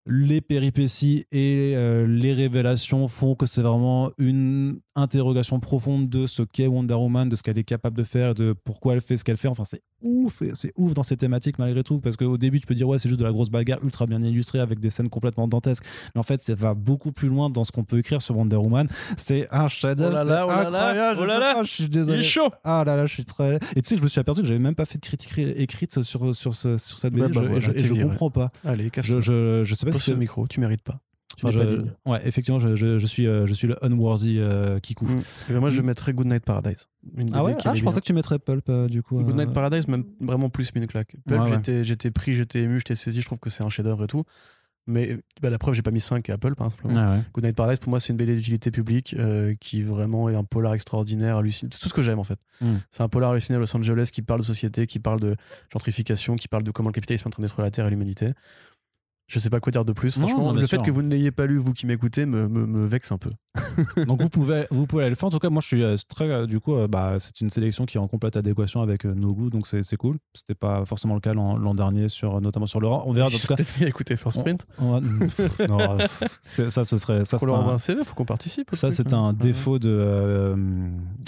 S1: Les péripéties et les révélations font que c'est vraiment une interrogation profonde de ce qu'est Wonder Woman, de ce qu'elle est capable de faire, de pourquoi elle fait ce qu'elle fait. Enfin, c'est ouf, c'est ouf dans ces thématiques malgré tout, parce qu'au début, tu peux dire, ouais, c'est juste de la grosse bagarre ultra bien illustrée avec des scènes complètement dantesques. Mais en fait, ça va beaucoup plus loin dans ce qu'on peut écrire sur Wonder Woman. C'est un chef-d'œuvre.
S2: Oh là oh là là,
S1: incroyable,
S2: oh là là,
S1: je suis désolé.
S2: chaud
S1: Ah là là, je suis très. Et tu sais, je me suis aperçu que j'avais même pas fait de critique écrite sur, sur, ce- sur cette BD.
S2: Ouais, bah
S1: je,
S2: voilà,
S1: et je, et je comprends pas.
S2: Allez, casse
S1: Je, je, je sais pas
S2: Pose
S1: si
S2: ce
S1: c'est-
S2: micro, tu mérites pas. Tu
S1: Enfin,
S2: n'es pas
S1: je-
S2: digne.
S1: Ouais, effectivement, je, je, je suis, euh, je suis le unworthy euh, Kikou.
S2: Mm. Et ben moi, je mettrais Good Night Paradise. Une
S1: Ah ouais? Ah, je pensais que tu mettrais Pulp euh, du coup.
S2: Good
S1: euh,
S2: Night Paradise, même vraiment plus mais une claque. Pulp,
S1: Ouais, ouais.
S2: j'étais, j'étais pris, j'étais ému, j'étais saisi. Je trouve que c'est un chef-d'œuvre et tout. Mais bah, la preuve, j'ai pas mis 5 à Pulp, hein, simplement.
S1: Ouais, ouais.
S2: Good Night Paradise, pour moi, c'est une BD d'utilité publique euh, qui vraiment est un polar extraordinaire, hallucinant. C'est tout ce que j'aime en fait.
S1: Mm.
S2: C'est un polar halluciné à Los Angeles qui parle de société, qui parle de gentrification, qui parle de comment le capitalisme est en train de détruire la Terre et l'humanité. Je sais pas quoi dire de plus.
S1: Non,
S2: Franchement,
S1: non, bien
S2: le fait que vous ne l'ayez pas lu, vous qui m'écoutez, me, me, me vexe un peu.
S1: Donc vous pouvez, vous pouvez aller le faire. En tout cas, moi je suis euh, très, euh, du coup, euh, bah, c'est une sélection qui est en complète adéquation avec nos goûts, donc c'est cool. C'était pas forcément le cas l'an dernier, sur, notamment sur Laurent. On verra.
S2: Peut-être à écouter First Print.
S1: on va- non, c'est- ça, ce serait, ça,
S2: Pour leur envoyer
S1: un,
S2: un CV, faut qu'on participe.
S1: ça, c'est
S2: hein.
S1: un défaut de, euh,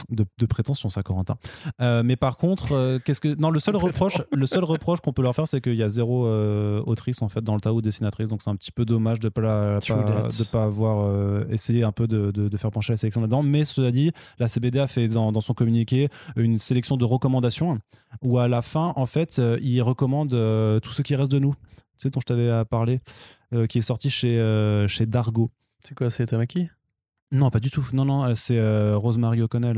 S1: de, de prétention, ça, Corentin. Euh, mais par contre, euh, qu'est-ce que non, le seul reproche, le seul reproche qu'on peut leur faire, c'est qu'il y a zéro autrice en fait dans le tas ou dessinatrice, donc c'est un petit peu dommage de pas pas, de pas avoir euh, essayé un peu de, de- de faire pencher la sélection là-dedans. Mais cela dit, la CBD a fait dans, dans son communiqué une sélection de recommandations où à la fin, en fait, euh, il recommande euh, tout ce qui reste de nous. Tu sais dont je t'avais euh, parlé, euh, qui est sorti chez chez Dargo.
S2: C'est quoi, c'est Tamaki?
S1: Non, pas du tout. Non, non, c'est Rosemary O'Connell.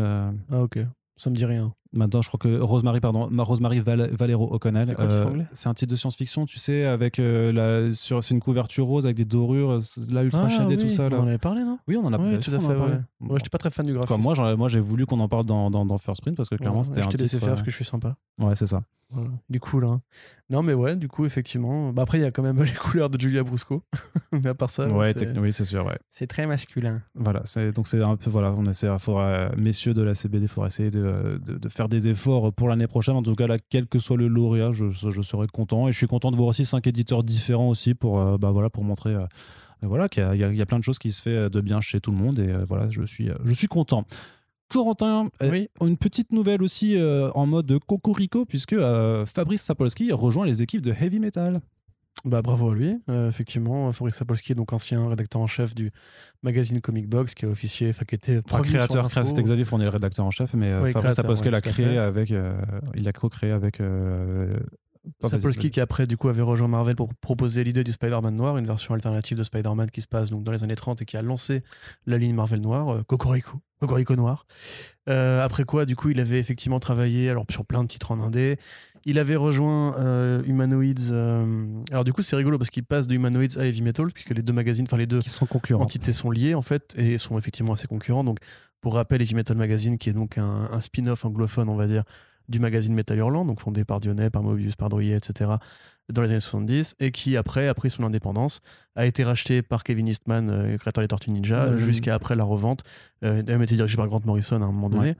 S2: Ah, ok. Ça me dit rien.
S1: Maintenant, je crois que Rosemary, pardon, ma- Rosemary Val- Valero O'Connell.
S2: C'est titre
S1: euh, c'est un titre de science-fiction, tu sais, avec euh, la, sur, c'est une couverture rose avec des dorures, euh, là ultra shadé, tout ça. Là.
S2: Ah On en avait parlé, non?
S1: Oui, on en a
S2: tout à fait.
S1: parlé.
S2: Ouais.
S1: Bon.
S2: Moi, j'étais pas très fan du
S1: Quoi,
S2: graphisme.
S1: moi, j'ai voulu qu'on en parle dans, dans, dans First Print parce que clairement,
S2: Ouais,
S1: c'était
S2: je
S1: un
S2: t'ai laissé
S1: titre,
S2: faire parce que je suis sympa.
S1: Ouais, c'est ça.
S2: Voilà. Du coup, là. Non, mais ouais, du coup, effectivement. Bah, après, il y a quand même les couleurs de Julia Brusco. mais à part ça,
S1: ouais, oui, c'est sûr. Ouais.
S2: c'est très masculin.
S1: Voilà, donc c'est un peu voilà, on essaie, faudra, messieurs de la CBD, il faudra essayer de, de, de faire des efforts pour l'année prochaine. En tout cas, là, quel que soit le lauréat, je, je serai content et je suis content de voir aussi cinq éditeurs différents aussi pour euh, bah voilà pour montrer euh, voilà qu'il y a, y y plein de choses qui se fait de bien chez tout le monde et euh, voilà, je suis je suis content. Corentin,
S2: Oui.
S1: une petite nouvelle aussi euh, en mode cocorico puisque euh, Fabrice Sapolsky rejoint les équipes de Heavy Metal.
S2: Bah, bravo à lui. Euh, effectivement, Fabrice Sapolsky est donc ancien rédacteur en chef du magazine Comic Box qui a officié, enfin, qui était sur
S1: créateur, c'était Xavier Fournier, le rédacteur en chef, mais euh,
S2: Oui,
S1: Fabrice Sapolsky
S2: ouais,
S1: l'a créé avec, euh, il a co-créé avec. euh,
S2: Sapolsky qui après du coup avait rejoint Marvel pour proposer l'idée du Spider-Man noir, une version alternative de Spider-Man qui se passe donc dans les années 30 et qui a lancé la ligne Marvel noire, Cocorico, Cocorico noir. Après quoi, du coup, il avait effectivement travaillé alors sur plein de titres en indé. Il avait rejoint euh, Humanoids. euh, Alors du coup, c'est rigolo parce qu'il passe de Humanoids à Heavy Metal puisque les deux magazines, enfin les deux
S1: qui sont concurrents.
S2: entités sont liées en fait et sont effectivement assez concurrents. Donc, pour rappel, Heavy Metal Magazine, qui est donc un, un spin-off anglophone, on va dire, du magazine Metal Hurlant, donc fondé par Dionnet, par Mobius, par Drouillet, etc., dans les années 70, et qui après a pris son indépendance, a été racheté par Kevin Eastman, euh, créateur des Tortues Ninja, jusqu'à après la revente. Euh, il a même été dirigé par Grant Morrison à un moment donné.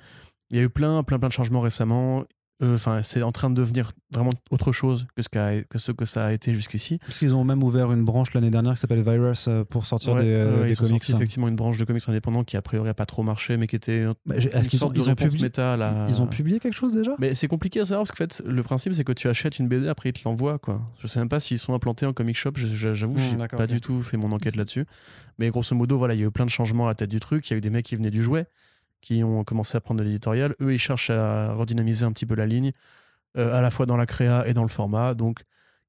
S2: Il y a eu plein, plein, plein de changements récemment. Euh, Enfin, c'est en train de devenir vraiment autre chose que ce, que, ce que ça a été jusqu'ici.
S1: Parce qu'ils ont même ouvert une branche l'année dernière qui s'appelle Virus euh, pour sortir
S2: Ouais,
S1: des, euh, des
S2: ils ont
S1: comics.
S2: sorti effectivement une branche de comics indépendants qui a priori a pas trop marché, mais qui était
S1: Bah,
S2: une
S1: Est-ce qu'ils ont,
S2: sorte de
S1: ils ont publié
S2: méta la-
S1: Ils ont publié quelque chose déjà?
S2: Mais c'est compliqué à savoir parce qu'en fait, le principe c'est que tu achètes une BD, après ils te l'envoient. Quoi. Je sais même pas s'ils sont implantés en comic shop, je- je- j'avoue,
S1: Hmm,
S2: j'ai pas du tout fait mon enquête là-dessus. Mais grosso modo, voilà, il y a eu plein de changements à la tête du truc. Il y a eu des mecs qui venaient du jouet, qui ont commencé à prendre de l'éditorial. Eux, ils cherchent à redynamiser un petit peu la ligne, euh, à la fois dans la créa et dans le format. Donc,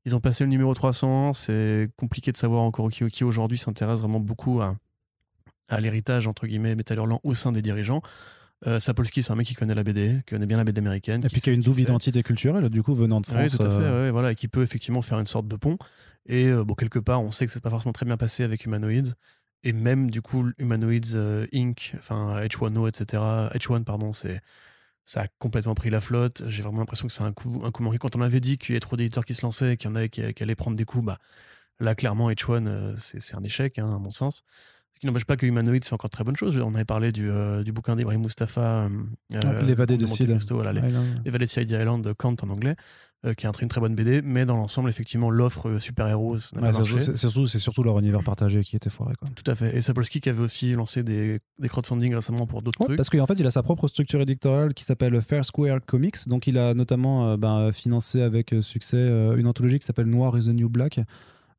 S2: ils ont passé le numéro 300. C'est compliqué de savoir encore qui, qui aujourd'hui s'intéresse vraiment beaucoup à, à l'héritage, entre guillemets, Metal Hurlant au sein des dirigeants. Euh, Sapolsky, c'est un mec qui connaît la BD, qui connaît bien la BD américaine.
S1: Et puis qui a une double identité culturelle, du coup, venant de
S2: Oui,
S1: France.
S2: tout à fait,
S1: euh,
S2: ouais, voilà, et qui peut effectivement faire une sorte de pont. Et euh, bon, quelque part, on sait que c'est pas forcément très bien passé avec Humanoids. Et même, du coup, Humanoids euh, Inc., enfin H1O, etc., H1, pardon, c'est. Ça a complètement pris la flotte. J'ai vraiment l'impression que c'est un coup, un coup manqué. Quand on avait dit qu'il y avait trop d'éditeurs qui se lançaient, qu'il y en avait qui, qui allaient prendre des coups, bah, là, clairement, H1, euh, c'est un échec, hein, à mon sens. Ce qui n'empêche pas que Humanoids, c'est encore de très bonne chose. On avait parlé du, euh, du bouquin d'Ibrahim Mustafa,
S1: L'évadé
S2: de
S1: Sid.
S2: Voilà,
S1: Ouais,
S2: L'évadé de Side Island Kant en anglais, euh, qui est un- une très bonne BD, mais dans l'ensemble, effectivement, l'offre euh, super-héros ça n'a
S1: Ouais,
S2: pas
S1: c'est
S2: marché.
S1: surtout- c'est surtout, leur univers partagé qui était foiré. Quoi.
S2: Tout à fait. Et Sapolsky qui avait aussi lancé des, des crowdfunding récemment pour d'autres
S1: Ouais,
S2: trucs.
S1: parce qu'en fait, il a sa propre structure éditoriale qui s'appelle Fair Square Comics. Donc, il a notamment euh, ben, financé avec succès une anthologie qui s'appelle Noir is the New Black.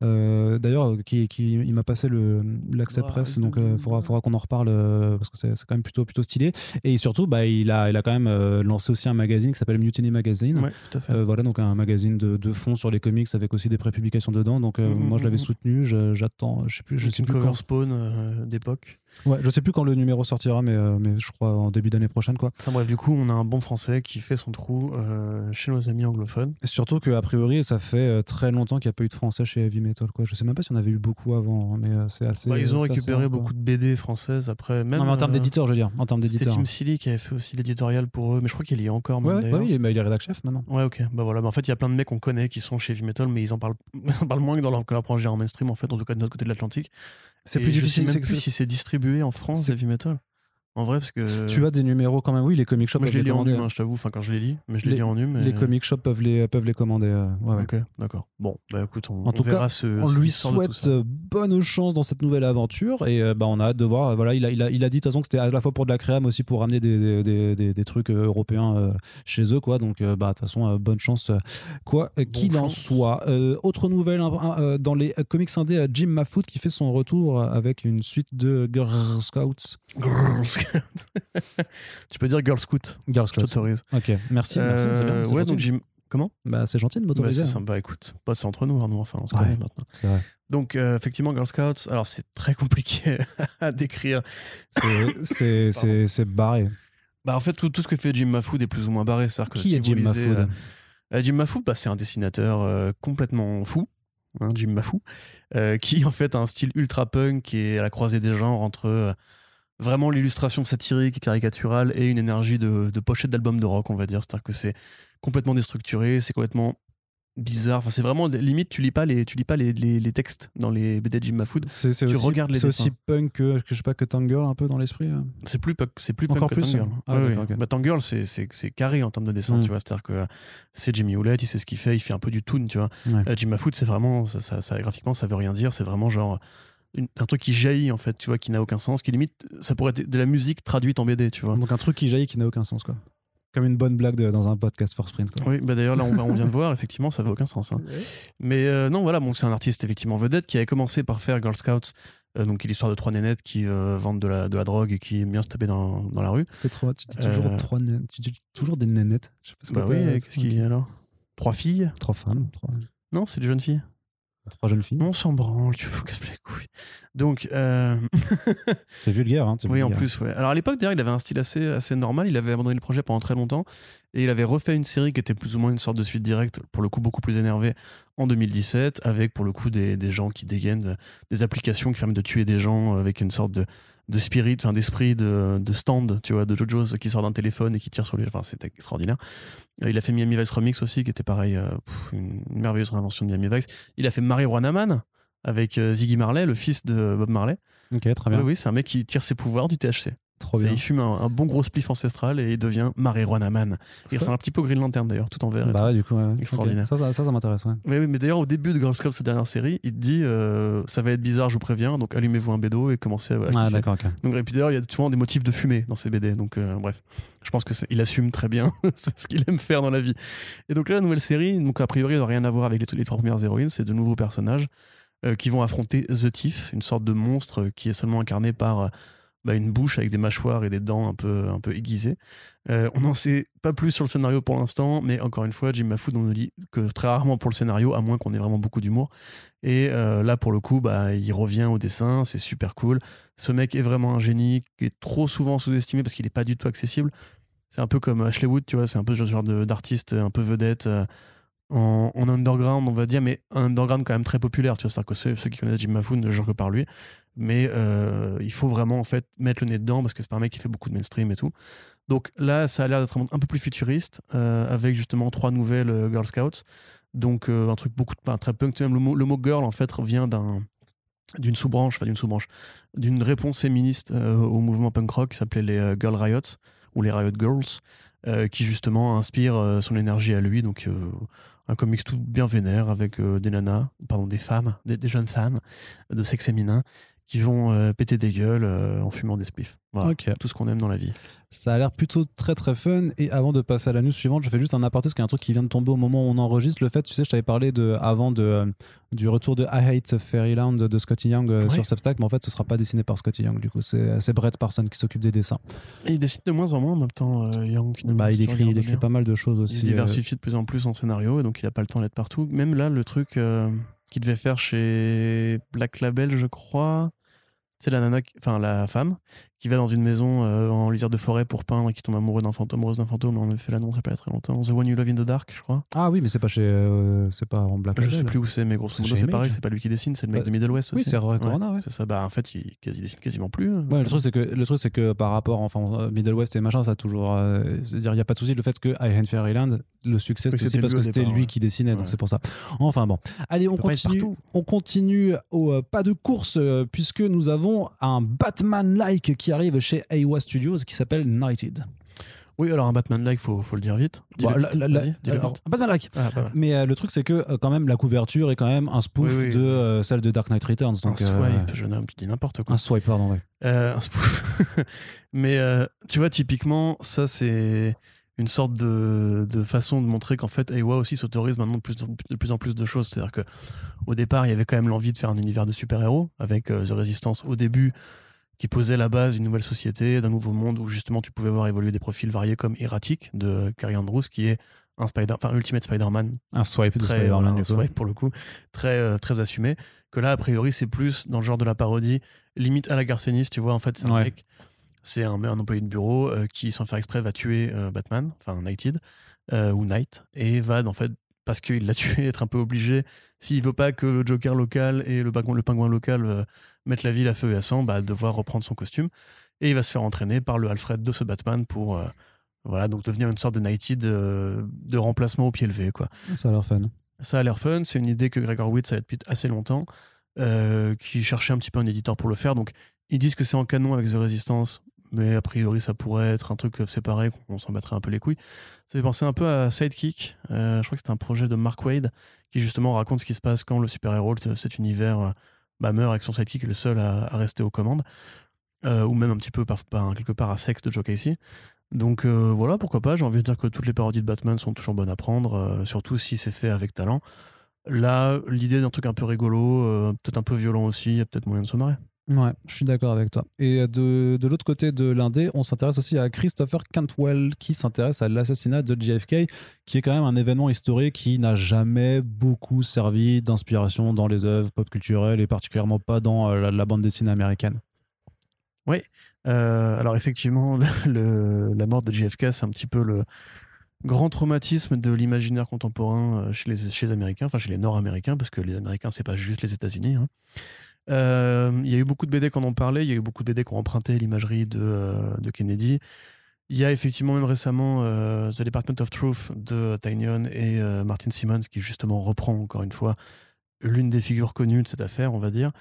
S1: Euh, D'ailleurs, euh, qui, qui- il m'a passé l'accès
S2: Noir
S1: presse, donc il faudra,
S2: black.
S1: faudra qu'on en reparle euh, parce que c'est quand même plutôt, plutôt stylé. Et surtout, bah, il, a, il a quand même euh, lancé aussi un magazine qui s'appelle Mutiny Magazine.
S2: Ouais, tout à fait.
S1: Euh, voilà, donc un magazine de, de fond sur les comics avec aussi des prépublications dedans. Donc, euh,
S2: Mhm,
S1: moi, je l'avais
S2: mhm.
S1: soutenu. J'attends, je sais plus, je sais
S2: une
S1: plus
S2: cover
S1: quand.
S2: spawn euh, d'époque.
S1: Ouais, je sais plus quand le numéro sortira, mais, euh, mais je crois en début d'année prochaine, quoi.
S2: Enfin bref, du coup, on a un bon français qui fait son trou euh, chez nos amis anglophones.
S1: Surtout qu'a priori, ça fait euh, très longtemps qu'il n'y a pas eu de français chez Heavy Metal. Quoi. Je sais même pas si on avait eu beaucoup avant, hein, mais c'est assez.
S2: Bah, ils ont récupéré beaucoup de BD françaises après. Même,
S1: non, mais en termes d'éditeur, je veux dire. En termes
S2: C'était
S1: d'éditeur.
S2: Tim Seeley qui avait fait aussi l'éditorial pour eux, mais je crois qu'il y est encore
S1: Ouais,
S2: même
S1: ouais, bah, il est rédac chef maintenant.
S2: Ouais, ok. Bah voilà. Bah, en fait, il y a plein de mecs qu'on connaît qui sont chez Heavy Metal, mais ils en parlent, ils en parlent moins que dans leur, que leur projet en mainstream, en fait, en tout cas de notre côté de l'Atlantique.
S1: C'est plus
S2: je
S1: difficile.
S2: sais
S1: c'est
S2: même
S1: que
S2: plus si c'est distribué en France, Heavy Metal? En vrai, parce que.
S1: Tu as des numéros quand même. Oui, les comic shops
S2: Moi, je les
S1: les
S2: lis en hein, je t'avoue, enfin, quand je les lis, mais je les,
S1: Les-
S2: lis en hume.
S1: Les comic shops peuvent les, peuvent les commander. euh, ouais, ouais.
S2: Ok, d'accord. Bon, bah écoute, on,
S1: En tout
S2: verra
S1: cas,
S2: ce.
S1: On
S2: ce
S1: lui souhaite euh, bonne chance dans cette nouvelle aventure et euh, bah, on a hâte de voir. Euh, Voilà, il, a, il, a, il a dit de toute façon que c'était à la fois pour de la créa mais aussi pour ramener des, des, des, des- trucs européens euh, chez eux. Quoi. Donc bah, de toute façon, bonne chance quoi qu'il en soit. Autre nouvelle hein, dans les comics indés, Jim Mafoot qui fait son retour avec une suite de Girl Scouts.
S2: Girl Scout. tu peux dire Girl Scout,
S1: Girl
S2: je
S1: Scouts.
S2: t'autorise.
S1: Ok, merci. merci c'est bien,
S2: Euh,
S1: c'est
S2: ouais, donc Jim. Comment?
S1: Bah, c'est gentil de
S2: bah,
S1: m'autoriser.
S2: C'est
S1: hein.
S2: sympa, écoute. Pas c'est entre nous, Arnaud, enfin, on se
S1: Ouais.
S2: connaît maintenant.
S1: C'est vrai.
S2: Donc, euh, effectivement, Girl Scouts, alors c'est très compliqué à décrire.
S1: C'est- C'est c'est- c'est barré.
S2: Bah, en fait, tout, tout ce que fait Jim Mafood est plus ou moins barré. Que
S1: Qui
S2: si
S1: est Jim Mafood
S2: euh, Jim Mafood, bah, c'est un dessinateur complètement fou. hein, Jim Mafou, euh, qui en fait a un style ultra punk qui est à la croisée des genres entre vraiment l'illustration satirique et caricaturale et une énergie de, de pochette d'album de rock, on va dire. C'est-à-dire que c'est complètement déstructuré, c'est complètement bizarre. Enfin, c'est vraiment limite, tu lis pas les, tu lis pas les, les, les textes dans les BD de Jim Mafood.
S1: C'est c'est
S2: Tu
S1: aussi,
S2: regardes les
S1: c'est aussi punk que, je sais pas que Tangirl un peu dans l'esprit. hein.
S2: C'est plus punk, c'est plus
S1: Encore
S2: punk que
S1: plus,
S2: Tangirl.
S1: ah,
S2: Ouais, ouais. Bah, Tangirl, c'est, c'est, c'est carré en termes de dessin,
S1: Mm.
S2: tu vois. C'est-à-dire que c'est Jimmy Hewlett, il sait ce qu'il fait, il fait un peu du toon, tu vois.
S1: Ouais.
S2: Euh, Jim Mafood, c'est vraiment, ça, ça, ça- graphiquement, ça veut rien dire. C'est vraiment genre une- un truc qui jaillit, en fait, tu vois, qui n'a aucun sens, qui limite, ça pourrait être de la musique traduite en BD, tu vois.
S1: Donc un truc qui jaillit qui n'a aucun sens quoi. Comme une bonne blague de- dans un podcast for sprint quoi.
S2: Oui, bah d'ailleurs, là, on, on vient de voir, effectivement, ça n'a aucun sens. hein. Mais euh, non, voilà, bon, c'est un artiste effectivement vedette qui avait commencé par faire Girl Scouts, euh, donc l'histoire de trois nénettes qui euh, vendent de la, de la drogue et qui aiment bien se taper dans, dans la rue.
S1: Que trois, tu dis toujours
S2: Euh,
S1: trois né- tu dis toujours des nénettes. Je sais pas ce que
S2: Bah
S1: t'as-
S2: oui, qu'est-ce qu'il y a alors? Trois filles?
S1: Trois femmes, trois,
S2: Non, c'est des jeunes filles.
S1: Trois jeunes filles.
S2: On s'en branle, tu veux casse les couilles. Donc, euh,
S1: C'est vulgaire hein.
S2: oui, en plus, ouais. Alors à l'époque, d'ailleurs, il avait un style assez, assez normal. Il avait abandonné le projet pendant très longtemps et il avait refait une série qui était plus ou moins une sorte de suite directe, pour le coup beaucoup plus énervée, en 2017, avec pour le coup des, des gens qui dégainent de- des applications qui permettent de tuer des gens avec une sorte de de spirit, enfin d'esprit de, de stand, tu vois, de JoJo's qui sort d'un téléphone et qui tire sur lui. Enfin, c'était extraordinaire. Euh, il a fait Miami Vice Remix aussi, qui était pareil, euh, une merveilleuse réinvention de Miami Vice. Il a fait Marie Wanaman avec euh, Ziggy Marley, le fils de Bob Marley.
S1: Ok, très bien.
S2: Oui, oui, c'est un mec qui tire ses pouvoirs du THC.
S1: Trop bien.
S2: Il fume un, un bon gros spliff ancestral et il devient Marijuana Man. Il ressemble un petit peu au Green Lantern d'ailleurs, tout en vert.
S1: Bah ouais, du coup, ouais.
S2: Extraordinaire.
S1: Ça, ça, ça, ça m'intéresse, ouais.
S2: Oui, oui, mais d'ailleurs, au début de Girls Club, cette dernière série, il te dit euh, ça va être bizarre, je vous préviens, donc allumez-vous un bédo et commencez à. à
S1: Ah, d'accord, ok.
S2: Donc, et puis d'ailleurs, il y a souvent des motifs de fumée dans ces BD. Donc, euh, bref, je pense que c'est- il assume très bien ce qu'il aime faire dans la vie. Et donc là, la nouvelle série, donc a priori, n'a rien à voir avec les, les trois premières héroïnes. C'est de nouveaux personnages euh, qui vont affronter The Thief, une sorte de monstre qui est seulement incarné par bah, une bouche avec des mâchoires et des dents un peu, un peu aiguisées. Euh, on n'en sait pas plus sur le scénario pour l'instant, mais encore une fois, Jim Mafood, on nous dit que très rarement pour le scénario, à moins qu'on ait vraiment beaucoup d'humour. Et euh, là, pour le coup, bah, il revient au dessin, c'est super cool. Ce mec est vraiment un génie, qui est trop souvent sous-estimé parce qu'il n'est pas du tout accessible. C'est un peu comme Ashley Wood, tu vois, c'est un peu ce genre d'artiste un peu vedette euh, en, en underground, on va dire, mais un underground quand même très populaire, tu vois. C'est-à-dire que ceux, ceux qui connaissent Jim Mafood ne jurent que par lui. Mais euh, il faut vraiment, en fait, mettre le nez dedans parce que c'est un mec qui fait beaucoup de mainstream et tout. Donc là, ça a l'air d'être un, un peu plus futuriste, euh, avec justement trois nouvelles euh, Girl Scouts. Donc un truc beaucoup de, très punk. Même le mot, le mot girl, en fait, vient d'un d'une sous-branche, enfin d'une sous-branche, d'une réponse féministe au mouvement punk rock qui s'appelait les Girl Riots ou les Riot Girls, qui justement inspire son énergie à lui. Donc un comics tout bien vénère avec des nanas, pardon, des femmes, des jeunes femmes de sexe féminin qui vont euh, péter des gueules euh, en fumant des spliffs. Voilà, tout ce qu'on aime dans la vie.
S1: Ça a l'air plutôt très très fun. Et avant de passer à la news suivante, je fais juste un aparté parce qu'il y a un truc qui vient de tomber au moment où on enregistre. Le fait, tu sais, je t'avais parlé de, avant de, euh, du retour de I Hate Fairyland de Scotty Young
S2: Ouais.
S1: sur Substack, mais en fait, ce sera pas dessiné par Scotty Young. Du coup, c'est Brett Parson qui s'occupe des dessins.
S2: Et il décide de moins en moins en même temps, Young.
S1: Bah, il écrit, il écrit pas mal de choses
S2: Il
S1: aussi. euh,
S2: diversifie de plus en plus en scénario et donc il a pas le temps d'être partout. Même là, le truc qu'il devait faire chez Black Label, je crois, c'est la nana, qui- enfin la femme, qui va dans une maison euh, en lisière de forêt pour peindre et qui tombe amoureux d'un fantôme, amoureuse d'un fantôme. On a fait l'annonce il y a pas très longtemps. The One You Love in the Dark, je crois.
S1: Ah oui, mais c'est pas chez, euh, c'est pas en Black
S2: Je
S1: Label.
S2: sais plus où c'est, mais grosso modo, c'est pareil, c'est pas lui qui dessine, c'est le mec
S1: Euh,
S2: de Middle West
S1: oui,
S2: aussi.
S1: c'est Roy Corona, ouais.
S2: C'est ça, bah en fait, il, dessine quasiment plus. hein.
S1: Ouais, le truc c'est que le truc c'est que par rapport enfin euh, Middle West et machin ça a toujours c'est-à-dire il y a pas de souci le fait que I Hate Fairyland le succès
S2: Oui, c'était
S1: parce que c'était lui
S2: ouais.
S1: qui dessinait donc c'est pour ça. Enfin bon. Allez, on continue on continue au pas de course puisque nous avons un Batman like qui arrive chez Aiwa Studios qui s'appelle Knighted.
S2: Oui, alors un Batman-like, faut, faut le dire vite.
S1: Bon,
S2: vite,
S1: la- alors, un Batman like.
S2: Ah.
S1: Mais euh, le truc c'est que euh, quand même la couverture est quand même un spoof
S2: Oui, oui.
S1: de euh, celle de Dark Knight Returns donc
S2: un
S1: euh,
S2: swipe, jeune homme, tu dis n'importe quoi.
S1: un swipe pardon.
S2: Euh, un spoof. Mais euh, tu vois, typiquement, ça, c'est une sorte de, de façon de montrer qu'en fait, Aiwa aussi s'autorise maintenant de plus, de plus en plus de choses. C'est-à-dire que au départ, il y avait quand même l'envie de faire un univers de super-héros avec euh, The Resistance au début, qui posait la base d'une nouvelle société, d'un nouveau monde où justement tu pouvais voir évoluer des profils variés comme Erratic de Carrie Andrews, qui est un Spider, enfin Ultimate Spider-Man
S1: Un swipe de
S2: très,
S1: Spider-Man du
S2: un swipe pour le coup, très, euh, très assumé. Que là, a priori, c'est plus dans le genre de la parodie, limite à la Garcenis, tu vois. En fait, c'est un
S1: Ouais.
S2: mec, c'est un, un employé de bureau euh, qui, sans faire exprès, va tuer euh, Batman, enfin Knighted, euh, ou Knight, et va, en fait, parce qu'il l'a tué, être un peu obligé, s'il veut pas que le Joker local et le pingouin, le pingouin local euh, mettent la ville à feu et à sang, bah, devoir reprendre son costume. Et il va se faire entraîner par le Alfred de ce Batman pour. euh, voilà, donc devenir une sorte de euh, de remplacement au pied levé, quoi.
S1: Ça a l'air fun.
S2: Ça a l'air fun, c'est une idée que Gregor Witt a depuis assez longtemps, euh, qui cherchait un petit peu un éditeur pour le faire. Donc ils disent que c'est en canon avec The Resistance, mais a priori ça pourrait être un truc séparé, qu'on s'en battrait un peu les couilles. Ça fait penser un peu à Sidekick, euh, je crois que c'était un projet de Mark Wade, qui justement raconte ce qui se passe quand le super-héros de cet univers euh, bah, meurt avec son sidekick, est le seul à, rester aux commandes. Euh, ou même un petit peu par, quelque part à sexe de Joe Casey. Donc euh, voilà, pourquoi pas. J'ai envie de dire que toutes les parodies de Batman sont toujours bonnes à prendre, euh, surtout si c'est fait avec talent. Là, l'idée d'un truc un peu rigolo, peut-être un peu violent aussi, il y a peut-être moyen de se marrer.
S1: Ouais, je suis d'accord avec toi. Et de, de l'autre côté de l'Indé, on s'intéresse aussi à Christopher Cantwell qui s'intéresse à l'assassinat de JFK, qui est quand même un événement historique qui n'a jamais beaucoup servi d'inspiration dans les œuvres pop culturelles et particulièrement pas dans euh, la, bande dessinée américaine.
S2: Euh, alors effectivement, la mort de JFK, c'est un petit peu le grand traumatisme de l'imaginaire contemporain euh, chez les, chez les Américains, enfin chez les Nord-Américains, parce que les Américains, c'est pas juste les États-Unis. hein. Euh, Il y a eu beaucoup de BD qui en parlé, il y a eu beaucoup de BD qui ont emprunté l'imagerie de, euh, de Kennedy. Il y a effectivement même récemment euh, The Department of Truth de Tynion et Martin Simmons qui justement reprend encore une fois l'une des figures connues de cette affaire, on va dire.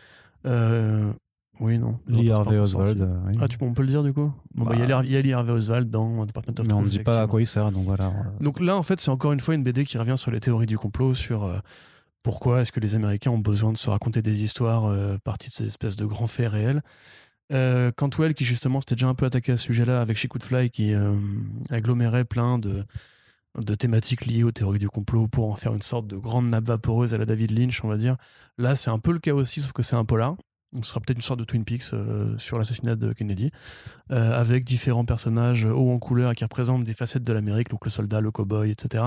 S2: Oui, non.
S1: Lee Harvey Oswald. oui.
S2: Ah, tu, on peut le dire du coup? Bon, bah, il y a
S1: Bah.
S2: Lee- il y a Lee Harvey Oswald dans Department of
S1: mais on ne
S2: Truth.
S1: dit pas à quoi il sert, donc voilà.
S2: Donc là, en fait, c'est encore une fois une BD qui revient sur les théories du complot, sur pourquoi est-ce que les Américains ont besoin de se raconter des histoires euh, parties de ces espèces de grands faits réels? Euh, Cantwell, qui justement s'était déjà un peu attaqué à ce sujet-là avec Chic Fly, qui euh, agglomérait plein de, de thématiques liées aux théories du complot pour en faire une sorte de grande nappe vaporeuse à la David Lynch, on va dire. Là, c'est un peu le cas aussi, sauf que c'est un polar. Ce sera peut-être une sorte de Twin Peaks euh, sur l'assassinat de Kennedy, euh, avec différents personnages hauts en couleur qui représentent des facettes de l'Amérique, donc le soldat, le cow-boy, etc.,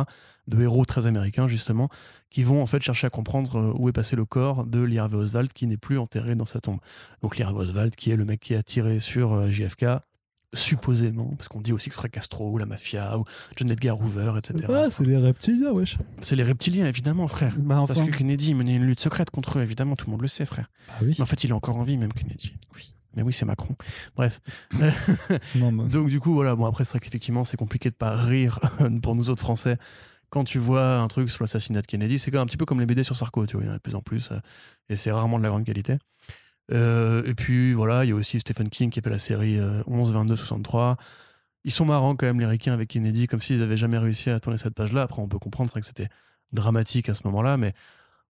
S2: de héros très américains, justement, qui vont en fait chercher à comprendre euh, où est passé le corps de Lee Harvey Oswald, qui n'est plus enterré dans sa tombe. Donc Lee Harvey Oswald, qui est le mec qui a tiré sur JFK, supposément, parce qu'on dit aussi que ce serait Castro, ou la mafia, ou John Edgar Hoover, etc.
S1: Ah, c'est les reptiliens, wesh.
S2: C'est les reptiliens, évidemment, frère.
S1: Bah,
S2: Parce que Kennedy menait une lutte secrète contre eux, évidemment, tout le monde le sait, frère.
S1: Ah oui.
S2: Mais en fait, il est encore en vie, même Kennedy. Oui. Mais oui, c'est Macron. Bref.
S1: Non, mais-
S2: Donc, du coup, voilà. Bon, après, c'est vrai qu'effectivement, c'est compliqué de pas rire pour nous autres Français quand tu vois un truc sur l'assassinat de Kennedy. C'est quand même un petit peu comme les BD sur Sarko, tu vois. Il y en a de plus en plus. euh, et c'est rarement de la grande qualité. Euh, et puis, voilà, il y a aussi Stephen King qui a fait la série euh, 11, 22, 63. Ils sont marrants quand même, les ricains avec Kennedy, comme s'ils avaient jamais réussi à tourner cette page-là. Après, on peut comprendre, c'est que c'était dramatique à ce moment-là, mais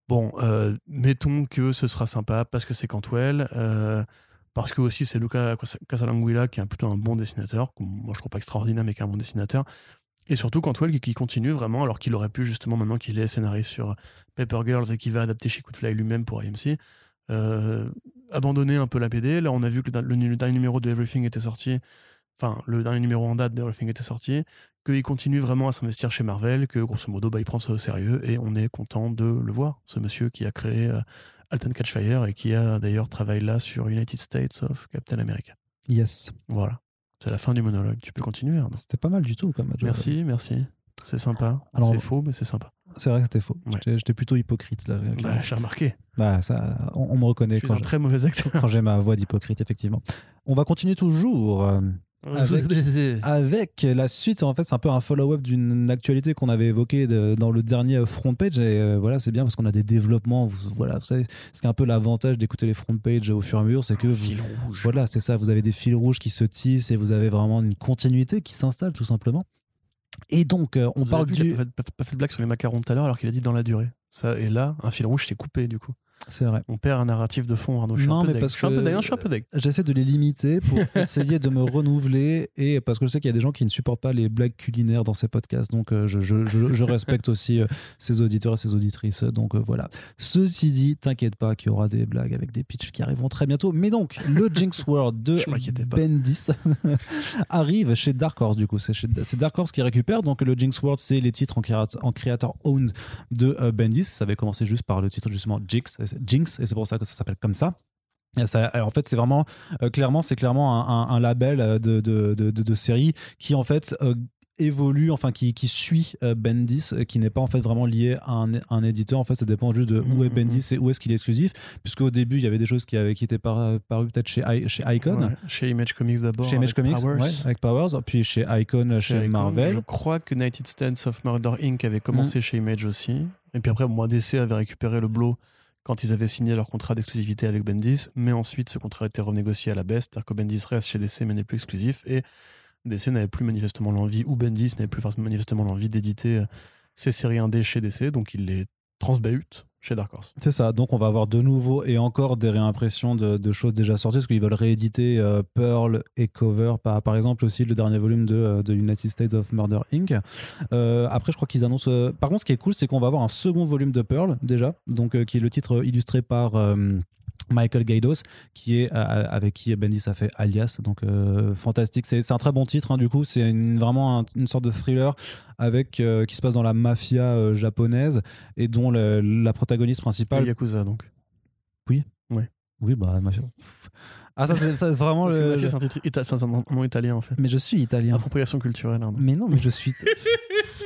S2: bon, euh, mettons que ce sera sympa parce que c'est Cantwell, euh, parce que aussi c'est Luca Casalanguila qui est plutôt un bon dessinateur, moi je trouve pas extraordinaire, mais qui est un bon dessinateur. Et surtout Cantwell qui, continue vraiment, alors qu'il aurait pu justement maintenant qu'il est scénariste sur Paper Girls et qu'il va adapter chez Fly lui-même pour euh, abandonner un peu la BD. Là, on a vu que le, le- le dernier numéro de Everything était sorti, enfin, le dernier numéro en date de Everything était sorti, qu'il continue vraiment à s'investir chez Marvel, que grosso modo, bah, il prend ça au sérieux et on est content de le voir, ce monsieur qui a créé euh, Alton Catchfire et qui a d'ailleurs travaillé là sur United States of Captain America.
S1: Yes.
S2: Voilà. C'est la fin du monologue. Tu peux continuer.
S1: C'était pas mal du tout, comme
S2: Merci, merci. C'est sympa.
S1: Alors-
S2: c'est faux, mais c'est sympa.
S1: C'est vrai que c'était faux.
S2: Ouais.
S1: J'étais- plutôt hypocrite là.
S2: Bah. J'ai remarqué.
S1: Bah, ça, on, on me reconnaît
S2: Je suis
S1: quand
S2: un
S1: j'ai-
S2: très mauvais acteur.
S1: quand j'ai ma voix d'hypocrite, effectivement. On va continuer toujours. euh, Avec- avec la suite, en fait, c'est un peu un follow-up d'une actualité qu'on avait évoquée de- dans le dernier front page. Et euh, voilà, c'est bien parce qu'on a des développements. Vous, voilà, vous savez, ce qui est un peu l'avantage d'écouter les front pages au fur et à mesure, c'est que
S2: Un
S1: vous,
S2: fil rouge.
S1: voilà, c'est ça. Vous avez des fils rouges qui se tissent et vous avez vraiment une continuité qui s'installe, tout simplement. Et donc, euh, on
S2: Vous
S1: parle
S2: avez vu qu'il
S1: du.
S2: a fait, pas- pas fait de blague sur les macarons tout à l'heure alors qu'il a dit dans la durée. Ça, et là, un fil rouge s'est coupé du coup.
S1: C'est vrai.
S2: On perd un narratif de fond, Arnaud. Je suis
S1: Non,
S2: un peu
S1: mais parce
S2: Je suis un peu
S1: que-
S2: deg, je suis un peu deg.
S1: J'essaie de les limiter pour essayer de me renouveler et parce que je sais qu'il y a des gens qui ne supportent pas les blagues culinaires dans ces podcasts. Donc, euh, je, je- je- je respecte aussi euh, ces auditeurs et ces auditrices. Donc, euh, voilà. Ceci dit, t'inquiète pas qu'il y aura des blagues avec des pitchs qui arriveront très bientôt. Mais donc, le Jinx World de. Bendis arrive chez Dark Horse, du coup. C'est Dark Horse qui récupère. Donc, le Jinx World, c'est les titres en, créat- en creator owned de Bendis. Ça avait commencé juste par le titre, justement, Jinx. Jinx et c'est pour ça que ça s'appelle comme ça. En fait, c'est vraiment, euh, clairement, c'est clairement un, un- un label euh, de, de, de, de- de série qui, en fait, euh, évolue, enfin, qui, qui suit euh, Bendis, qui n'est pas, en fait, vraiment lié à un, un éditeur. En fait, ça dépend juste de où est
S2: Mhm,
S1: Bendis et où est-ce qu'il est exclusif. Puisqu'au début, il y avait des choses qui, avaient, qui étaient par- parues peut-être chez, I- chez Icon.
S2: Ouais, Chez Image Comics d'abord.
S1: Chez Image
S2: avec
S1: Comics,
S2: Powers.
S1: ouais, avec Powers, puis chez Icon, chez. Marvel.
S2: Je crois que United States of Murder Inc. avait commencé chez Image aussi. Et puis après, moi, DC avait récupéré le Blow quand ils avaient signé leur contrat d'exclusivité avec Bendis. Mais ensuite, ce contrat a été renégocié à la baisse. C'est-à-dire que Bendis reste chez DC mais n'est plus exclusif. Et DC n'avait plus manifestement l'envie, ou Bendis n'avait plus manifestement l'envie d'éditer euh, ses séries indées chez DC. Donc il les transbahute chez Dark Horse.
S1: C'est ça, donc on va avoir de nouveau et encore des réimpressions de, choses déjà sorties, parce qu'ils veulent rééditer euh, Pearl et Cover, par, exemple aussi le dernier volume de, euh, United States of Murder Inc. Euh, après, je crois qu'ils annoncent... Par contre, ce qui est cool, c'est qu'on va avoir un second volume de Pearl, déjà, donc qui est le titre illustré par... euh, Michael Gaidos, qui est euh, avec qui Bendis a fait Alias, donc euh, fantastique. C'est un très bon titre, hein, du coup, c'est vraiment un- une sorte de thriller avec euh, qui se passe dans la mafia euh, japonaise et dont le- la protagoniste principale
S2: Le Yakuza, donc.
S1: oui, bah, mafia. Ah, ça, c'est vraiment le.
S2: Mafia, c'est un, titre ita- c'est un nom italien, en fait.
S1: Mais je suis italien.
S2: Appropriation culturelle. Arnaud.
S1: Mais non, mais je suis.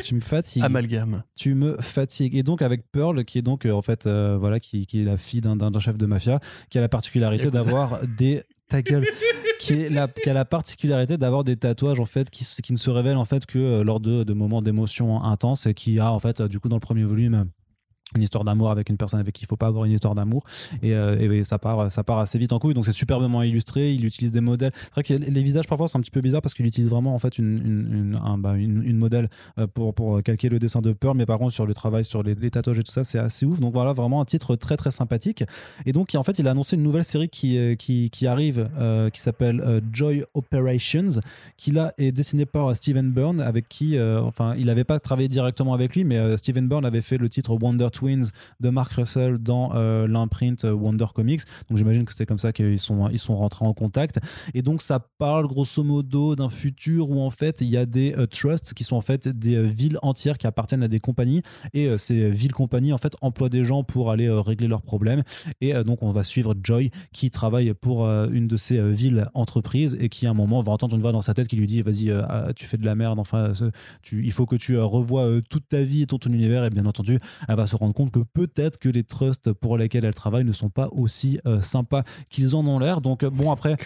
S1: tu me fatigues.
S2: Amalgame.
S1: Tu me fatigues. Et donc avec Pearl, qui est donc euh, en fait euh, voilà, qui, qui est la fille d'un- chef de mafia, qui a la particularité d'avoir des ta gueule, qui, est la, qui a la particularité d'avoir des tatouages en fait qui, ne se révèlent en fait que euh, lors de, de moments d'émotion intenses et qui a en fait du coup dans le premier volume une histoire d'amour avec une personne avec qui il faut pas avoir une histoire d'amour. Et, euh, et ça part ça part assez vite en couille. Donc c'est superbement illustré. Il utilise des modèles. C'est vrai que les visages parfois sont un petit peu bizarres parce qu'il utilise vraiment en fait une une, une, un- bah, modèle euh, pour, pour calquer le dessin de Pearl. Mais par contre sur le travail sur les, tatouages et tout ça c'est assez ouf. Donc voilà vraiment un titre très très sympathique. Et donc en fait il a annoncé une nouvelle série qui, euh, qui, arrive euh, qui s'appelle euh, Joy Operations qui là est dessinée par euh, Steven Byrne avec qui euh, enfin il n'avait pas travaillé directement avec lui mais euh, Steven Byrne avait fait le titre Wonder De Mark Russell dans euh, l'imprint euh, Wonder Comics. Donc j'imagine que c'est comme ça qu'ils sont, ils sont rentrés en contact. Et donc ça parle grosso modo d'un futur où en fait il y a des euh, trusts qui sont en fait des villes entières qui appartiennent à des compagnies. Et ces villes compagnies en fait emploient des gens pour aller régler leurs problèmes. Et donc on va suivre Joy qui travaille pour une de ces villes entreprises et qui à un moment va entendre une voix dans sa tête qui lui dit vas-y ah, tu fais de la merde enfin tu, il faut que tu revoies toute ta vie et tout ton univers. Et bien entendu elle va se rendre compte que peut-être que les trusts pour lesquels elle travaille ne sont pas aussi euh, sympas qu'ils en ont l'air donc bon après.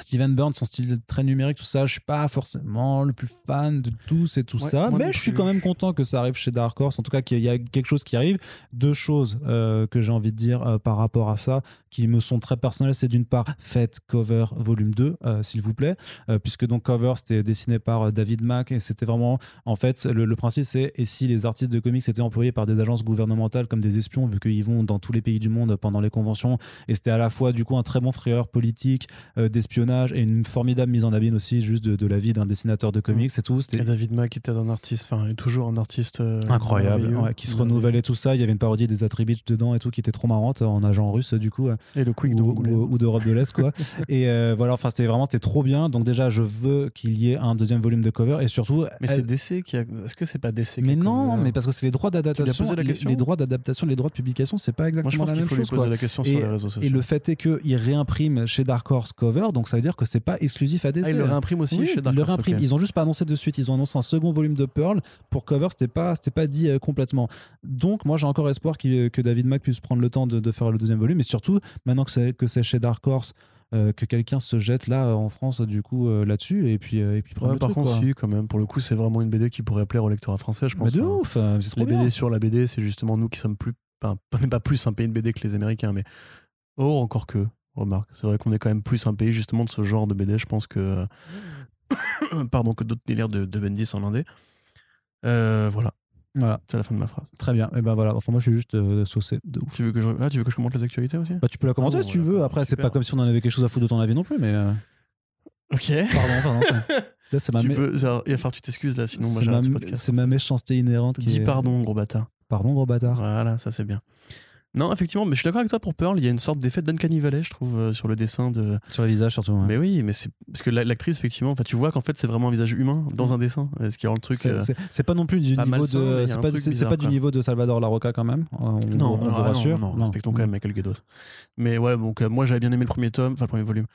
S1: Steven Byrne, son style très numérique, tout ça, je suis pas forcément le plus fan de tous et tout
S2: Ouais,
S1: ça, mais je suis quand même content que ça arrive chez Dark Horse, en tout cas qu'il y a quelque chose qui arrive. Deux choses euh, que j'ai envie de dire euh, par rapport à ça, qui me sont très personnelles, c'est d'une part, faites Cover volume 2, euh, s'il vous plaît, puisque donc Cover, c'était dessiné par David Mack, et c'était vraiment, en fait, le, le principe c'est, et si les artistes de comics étaient employés par des agences gouvernementales comme des espions, vu qu'ils vont dans tous les pays du monde pendant les conventions, et c'était à la fois du coup un très bon thriller politique, euh, et une formidable mise en abîme aussi juste de, de la vie d'un dessinateur de comics et tout.
S2: Et David Mack était un artiste, enfin, toujours un artiste euh,
S1: incroyable, ouais, qui se renouvelle et tout ça. Il y avait une parodie des Attributs dedans et tout qui était trop marrante en agent russe du coup
S2: Et le Quick
S1: ou, ou- ou d'Europe de l'Est quoi. et euh, voilà, enfin c'était vraiment c'était trop bien. Donc déjà je veux qu'il y ait un deuxième volume de cover et surtout.
S2: Mais
S1: elle-
S2: c'est DC qui a. Est-ce que c'est pas DC
S1: mais non,
S2: cover
S1: mais parce que c'est les droits d'adaptation. Les, droits d'adaptation, les droits de publication, c'est pas
S2: Moi,
S1: exactement
S2: je pense
S1: la même
S2: faut lui
S1: chose.
S2: poser la question
S1: Et-
S2: sur les réseaux sociaux.
S1: Et le fait est qu'il réimprime chez Dark Horse Cover, donc ça veut dire que c'est pas exclusif à DC.
S2: Ah, il le réimprime aussi
S1: Oui,
S2: chez
S1: ils
S2: Dark Horse,
S1: réimpriment.
S2: ok.
S1: Ils ont juste pas annoncé de suite. Ils ont annoncé un second volume de Pearl pour Cover. C'était pas, c'était pas dit euh, complètement. Donc, moi, j'ai encore espoir qu'il- que David Mack puisse prendre le temps de, de faire le deuxième volume. Et surtout, maintenant que c'est que c'est chez Dark Horse, euh, que quelqu'un se jette là euh, en France du coup euh, là-dessus et puis euh, et puis
S2: Ouais,
S1: le
S2: par
S1: truc,
S2: contre, si, quand même, pour le coup, c'est vraiment une BD qui pourrait plaire au lectorat français, je
S1: Mais
S2: pense.
S1: de
S2: Enfin,
S1: ouf, euh, c'est trop
S2: les
S1: bien.
S2: BD sur la BD, c'est justement nous qui sommes plus. Enfin, on n'est pas plus un pays de BD que les Américains, mais. Oh, encore que. Remarque, c'est vrai qu'on est quand même plus un pays justement de ce genre de BD, je pense que. Pardon, que d'autres délires de, de Bendis en indé. Euh, voilà,
S1: Voilà,
S2: c'est la fin de ma phrase.
S1: très bien. Et ben voilà. Enfin, moi, je suis juste euh, saucé de ouf.
S2: Tu veux que je, ah, tu veux que je commente les actualités aussi?
S1: Bah, tu peux la commenter
S2: Ah,
S1: si tu veux. Après, c'est pas comme si on en avait quelque chose à foutre de ton avis non plus, mais. euh,
S2: Ok.
S1: Pardon, pardon. Là, c'est ma,
S2: Tu
S1: mé-
S2: peux, genre, il va falloir que tu t'excuses là, sinon moi j'arrête ce
S1: ma,
S2: podcast.
S1: c'est ma méchanceté inhérente. qui
S2: Dis
S1: est-
S2: pardon, gros bâtard.
S1: Pardon, gros bâtard.
S2: Voilà, ça c'est bien. Non, effectivement, mais je suis d'accord avec toi pour Pearl. Il y a une sorte d'effet d'Uncanny Valley, je trouve, euh, sur le dessin de.
S1: Sur le visage, surtout. ouais.
S2: Mais oui, mais c'est parce que la- l'actrice, effectivement, enfin, tu vois qu'en fait c'est vraiment un visage humain dans un dessin, euh, ce qui rend le truc.
S1: C'est-
S2: euh,
S1: C'est c'est pas non plus du
S2: pas
S1: niveau
S2: malsain, mais il y
S1: de.
S2: a
S1: C'est pas,
S2: truc
S1: c'est- c'est
S2: bizarre,
S1: pas du
S2: quoi.
S1: niveau de Salvador Larocca quand même. On, on-
S2: Non,
S1: on
S2: non,
S1: vous
S2: ah, non,
S1: rassure.
S2: non, respectons quand même Michael Guedos. Mais ouais, donc euh, moi j'avais bien aimé le premier tome, enfin le premier volume,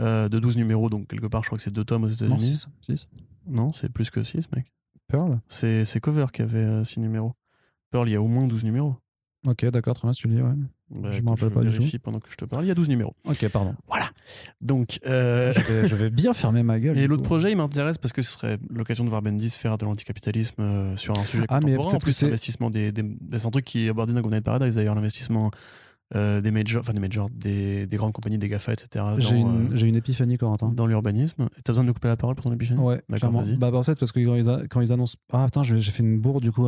S2: euh, de 12 numéros, donc quelque part je crois que c'est deux tomes aux
S1: Non,
S2: États-Unis.
S1: 6. 6.
S2: Non, c'est plus que 6, mec.
S1: Pearl?
S2: C'est c'est Cover qui avait 6 numéros. Pearl, il y a au moins 12 numéros.
S1: Ok, d'accord, très bien, tu le dis, ouais.
S2: Bah,
S1: Je m'en rappelle pas du
S2: vérifie pendant que je te parle. Il y a 12 numéros.
S1: Ok, pardon.
S2: Voilà. Donc, euh,
S1: je, vais, je vais bien fermer ma gueule.
S2: et l'autre projet, il m'intéresse parce que ce serait l'occasion de voir Bendis faire de l'anticapitalisme euh, sur un sujet
S1: Ah, mais
S2: contemporain.
S1: peut-être
S2: en plus, l'investissement des, des- C'est un truc qui est abordé dans Good Night Paradise, d'ailleurs, l'investissement euh, des majors, enfin des majors, des, des grandes compagnies, des GAFA, etc.
S1: J'ai une,
S2: euh,
S1: une épiphanie, Corentin.
S2: dans l'urbanisme. T'as besoin de nous couper la parole pour ton épiphanie?
S1: Ouais,
S2: D'accord, vas-y.
S1: Bah, bah, en fait, parce que quand ils, a- quand ils annoncent. Ah, putain, j'ai fait une bourde du coup.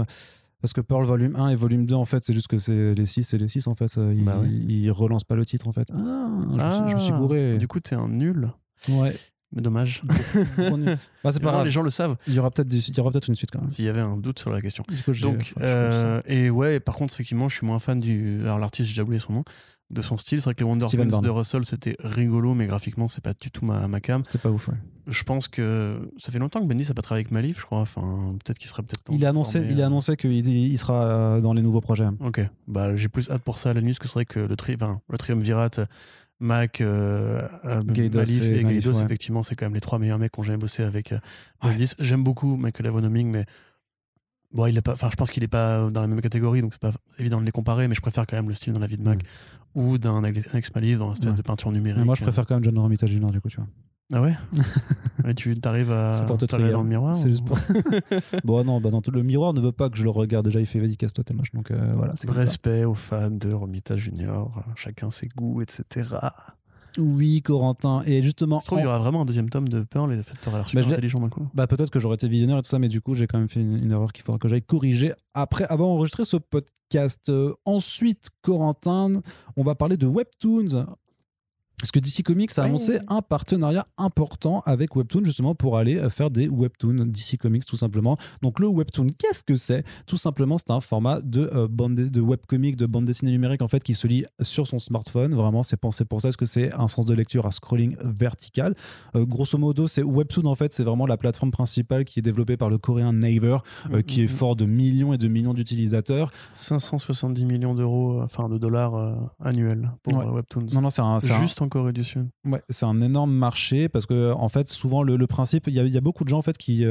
S1: Parce que Pearl volume 1 et volume 2, en fait, c'est juste que c'est les 6 et les 6, en fait. Ils,
S2: Bah
S1: ils relancent pas le titre, en fait. Ah, je, me, suis, je me suis
S2: Ah,
S1: gouré.
S2: Du coup, t'es un nul.
S1: Ouais.
S2: Mais dommage.
S1: Bah, c'est pas grave.
S2: les gens le savent.
S1: Il y aura peut-être peut-être une suite quand même.
S2: S'il y avait un doute sur la question.
S1: Coup,
S2: Donc, euh, et ouais, par contre, effectivement, je suis moins fan du. Alors, l'artiste, j'ai déjà oublié son nom, de son style. C'est vrai que les Wonder Twins de Russell, c'était rigolo, mais graphiquement, c'est pas du tout ma, ma cam.
S1: C'était pas ouf. ouais.
S2: Je pense que ça fait longtemps que Bendy n'a pas travaillé avec Malif, je crois. Enfin, peut-être qu'il serait peut-être.
S1: Il a annoncé,
S2: former,
S1: il a
S2: euh,
S1: annoncé qu'il il sera euh, dans les nouveaux projets.
S2: Ok, bah j'ai plus hâte pour ça à la news que c'est vrai que le, tri... enfin, le triumvirat, Mac, euh, euh,
S1: Gaidos
S2: Malif
S1: et
S2: et,
S1: Malif,
S2: Gaidos,
S1: ouais.
S2: effectivement, c'est quand même les trois meilleurs mecs qu'on jamais bossé avec
S1: Ouais.
S2: Bendis. J'aime beaucoup Michael Avonoming, mais Bon, il est pas, enfin, je pense qu'il est pas dans la même catégorie, donc c'est pas évident de les comparer, mais je préfère quand même le style dans la vie de Mac ou d'un Alex Malice dans un espèce de peinture numérique.
S1: moi, je préfère quand même John Romita Jr. du coup, tu vois.
S2: Ah ouais? Et tu arrives à
S1: te
S2: dans le miroir
S1: C'est juste pour... bon, non, bah non, le miroir ne veut pas que je le regarde. Déjà, il fait vas-y, casse-toi, t'es moche. Donc euh, voilà.
S2: Respect aux fans de Romita Junior, chacun ses goûts, etc.
S1: Oui, Corentin. Et justement.
S2: Je trouve qu'il y aura vraiment un deuxième tome de Pearl et le fait l'air super intelligent d'un coup.
S1: Bah, peut-être que j'aurais été visionnaire et tout ça, mais du coup, j'ai quand même fait une, erreur qu'il faudra que j'aille corriger après avoir enregistré ce podcast. Euh, ensuite, Corentin, on va parler de Webtoons. Parce que DC Comics a annoncé un partenariat important avec Webtoon justement pour aller euh, faire des webtoons DC Comics tout simplement. Donc le webtoon, qu'est-ce que c'est? Tout simplement, c'est un format de euh, bande de webcomic, de bande dessinée numérique en fait qui se lit sur son smartphone. Vraiment, c'est pensé pour ça. Est-ce que c'est un sens de lecture à scrolling vertical euh, Grosso modo, c'est Webtoon en fait, c'est vraiment la plateforme principale qui est développée par le coréen Naver, mm, qui mm, est mm. fort de millions et de millions d'utilisateurs.
S2: 570 millions d'euros, enfin de dollars annuels pour Webtoons.
S1: Non, non, c'est un,
S2: juste
S1: Ouais, c'est un énorme marché parce que en fait, souvent le, principe, il y, a beaucoup de gens en fait qui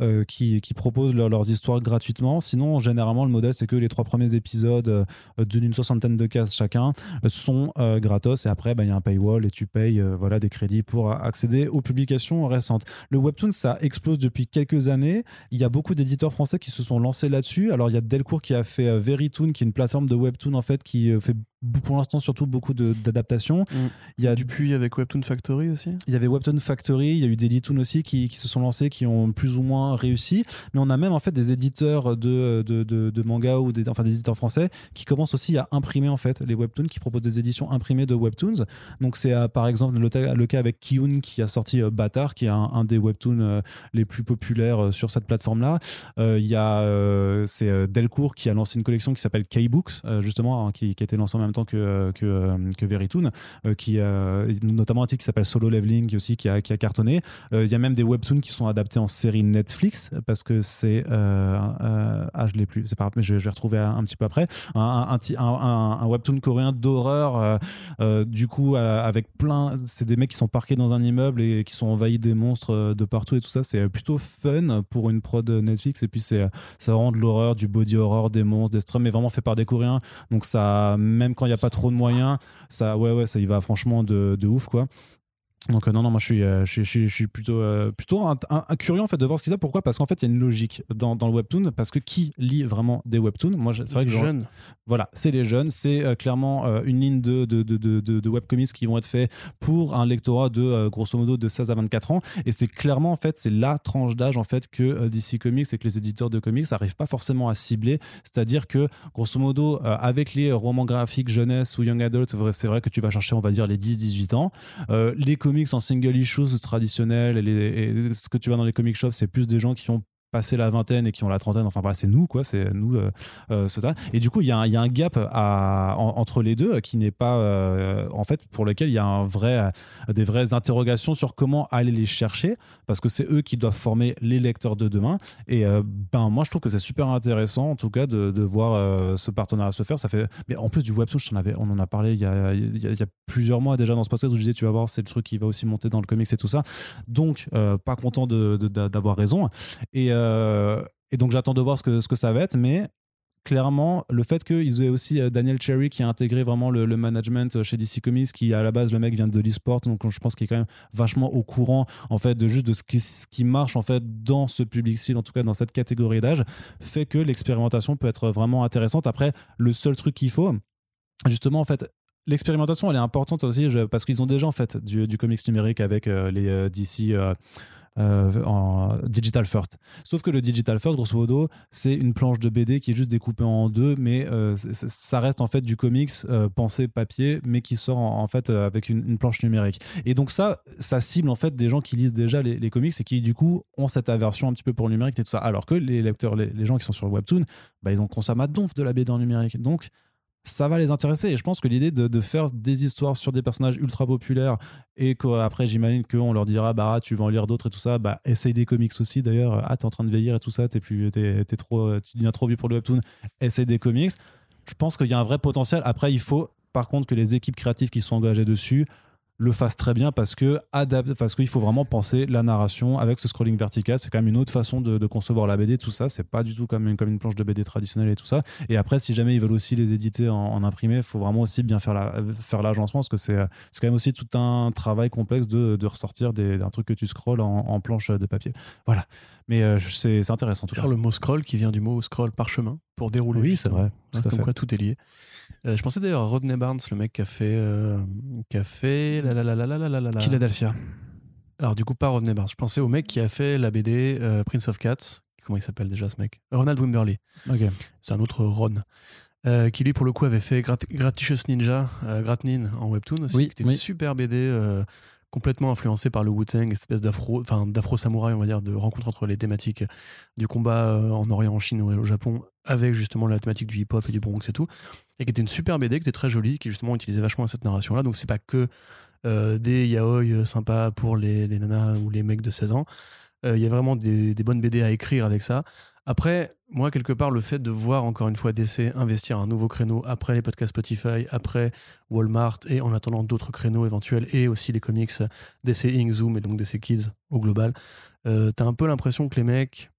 S1: euh, euh, qui, proposent leurs histoires gratuitement. Sinon, généralement, le modèle, c'est que les trois premiers épisodes euh, d'une soixantaine de cases chacun sont gratos et après, bah, il y a un paywall et tu payes voilà, des crédits pour accéder aux publications récentes. Le Webtoon, ça explose depuis quelques années. Il y a beaucoup d'éditeurs français qui se sont lancés là-dessus. Alors, il y a Delcourt qui a fait Verytoon, qui est une plateforme de Webtoon en fait, qui fait pour l'instant surtout beaucoup d'adaptations. Mm.
S2: Il y a Dupuis avec Webtoon Factory aussi?
S1: Il y avait Webtoon Factory, il y a eu des Editoon aussi qui, qui, se sont lancés, qui ont plus ou moins réussi. Mais on a même en fait des éditeurs de, de, de, manga ou des, enfin des éditeurs français qui commencent aussi à imprimer en fait les Webtoons, qui proposent des éditions imprimées de Webtoons. Donc c'est euh, par exemple le, cas avec Kiyun qui a sorti euh, Bâtard, qui est un, des Webtoons euh, les plus populaires sur cette plateforme-là. Il y a c'est Delcourt qui a lancé une collection qui s'appelle K-Books, justement, hein, qui, a été lancée en même temps que, que, que Verytoon, qui notamment un titre qui s'appelle Solo Leveling aussi qui a, qui a cartonné. Il y a même des Webtoons qui sont adaptés en série Netflix parce que c'est. ah, je l'ai plus, c'est pas mais je, vais retrouver un, petit peu après. Un, un, Webtoon coréen d'horreur, du coup, avec plein. C'est des mecs qui sont parqués dans un immeuble et qui sont envahis des monstres de partout et tout ça. C'est plutôt fun pour une prod Netflix. Et puis, c'est ça rend de l'horreur, du body horror, des monstres, des strums, mais vraiment fait par des Coréens. Donc, ça, même quand il n'y a pas trop de moyens, ça, ouais, ouais, ça y va franchement de, de ouf, quoi. Donc euh, non non moi je suis euh, je, je, je, suis plutôt euh, plutôt un, curieux en fait de voir ce qu'il y a. Pourquoi? Parce qu'en fait il y a une logique dans, dans, le webtoon. Parce que qui lit vraiment des webtoons? Moi c'est vrai que
S2: jeunes.
S1: Voilà c'est les jeunes. C'est clairement une ligne de de, de, de, de, webcomics qui vont être faits pour un lectorat de grosso modo de 16 à 24 ans. Et c'est clairement en fait c'est la tranche d'âge en fait que DC Comics et que les éditeurs de comics n'arrivent pas forcément à cibler. C'est-à-dire que grosso modo avec les romans graphiques jeunesse ou young adult c'est vrai que tu vas chercher on va dire les 10-18 ans. Les comics en single issues traditionnels et, ce que tu vois dans les comic shops, c'est plus des gens qui ont passé la vingtaine et qui ont la trentaine, enfin c'est nous quoi, c'est nous euh, euh Et du coup, il y, y, a un gap entre les deux qui n'est pas, euh, en fait, pour lequel il y a un vrai, des vraies interrogations sur comment aller les chercher, parce que c'est eux qui doivent former les lecteurs de demain. Et ben moi, je trouve que c'est super intéressant, en tout cas, de, de voir ce partenariat se faire. Ça fait, mais en plus du webtoon, je avais, on en a parlé il y a, y a, plusieurs mois déjà dans ce podcast où je disais, tu vas voir, c'est le truc qui va aussi monter dans le comics et tout ça. Donc, pas content d'avoir raison. Et et donc j'attends de voir ce que, ce que ça va être, mais clairement, le fait qu'ils aient aussi euh, Daniel Cherry qui a intégré vraiment le, management chez DC Comics, qui à la base le mec vient de l'e-sport, donc je pense qu'il est quand même vachement au courant en fait de juste de ce qui, ce qui marche en fait dans ce public style, en tout cas dans cette catégorie d'âge, fait que l'expérimentation peut être vraiment intéressante. Après, le seul truc qu'il faut, justement en fait, l'expérimentation elle est importante aussi parce qu'ils ont déjà en fait du, comics numérique avec euh, les DC euh, en digital first. Sauf que le digital first, grosso modo, c'est une planche de BD qui est juste découpée en deux, mais euh, ça reste en fait du comics euh, pensé papier, mais qui sort en, fait avec une, planche numérique. Et donc ça, ça cible en fait des gens qui lisent déjà les, comics et qui du coup ont cette aversion un petit peu pour le numérique et tout ça. Alors que les lecteurs, les, gens qui sont sur webtoon, bah, ils ont consommé à donf de la BD en numérique. Donc ça va les intéresser. Et je pense que l'idée de, faire des histoires sur des personnages ultra populaires et qu'après, j'imagine qu'on leur dira, bah, tu vas en lire d'autres et tout ça, bah, essaye des comics aussi d'ailleurs. Ah, t'es en train de vieillir et tout ça, t'es plus, t'es, trop, tu deviens trop vieux pour le webtoon, essaye des comics. Je pense qu'il y a un vrai potentiel. Après, il faut, par contre, que les équipes créatives qui sont engagées dessus le fasse très bien parce que adapte, parce qu'il faut vraiment penser la narration avec ce scrolling vertical. C'est quand même une autre façon de, concevoir la BD, tout ça. C'est pas du tout comme une, comme une planche de BD traditionnelle et tout ça. Et après, si jamais ils veulent aussi les éditer en, imprimé, il faut vraiment aussi bien faire la, faire l'agencement parce que c'est, quand même aussi tout un travail complexe de, de ressortir des, un truc que tu scrolls en, planche de papier. Voilà. Mais euh, c'est, intéressant tout cas.
S2: Le mot scroll qui vient du mot scroll parchemin pour dérouler.
S1: Oui, c'est vrai.
S2: Tout comme quoi tout est lié. Euh, je pensais d'ailleurs à Rodney Barnes, le mec qui a fait. Euh, qui a fait. La, la, la, la, la, la, la,
S1: Philadelphia.
S2: Alors, du coup, pas Rodney Barnes. Je pensais au mec qui a fait la BD euh, Prince of Cats. Comment il s'appelle déjà ce mec? Ronald Wimberly.
S1: Ok.
S2: C'est un autre Ron. qui lui, pour le coup, avait fait Grat Gratitious Ninja, Gratnin en webtoon aussi.
S1: Oui,
S2: qui était une super BD complètement influencé par le Wu-Tang, espèce d'afro, enfin d'afro-samouraï, on va dire, de rencontre entre les thématiques du combat euh, en Orient, en Chine ou au Japon, avec justement la thématique du hip-hop et du Bronx et tout, et qui était une super BD, qui était très jolie, qui justement utilisait vachement cette narration-là. Donc c'est pas que euh, des yaoi euh, sympas pour les, les, nanas ou les mecs de 16 ans. Il y a vraiment des, des bonnes BD à écrire avec ça. Après, moi, quelque part, le fait de voir encore une fois DC investir un nouveau créneau après les podcasts Spotify, après Walmart et en attendant d'autres créneaux éventuels et aussi les comics DC Inc. Zoom et donc DC Kids au global, euh, t'as un peu l'impression que les mecs.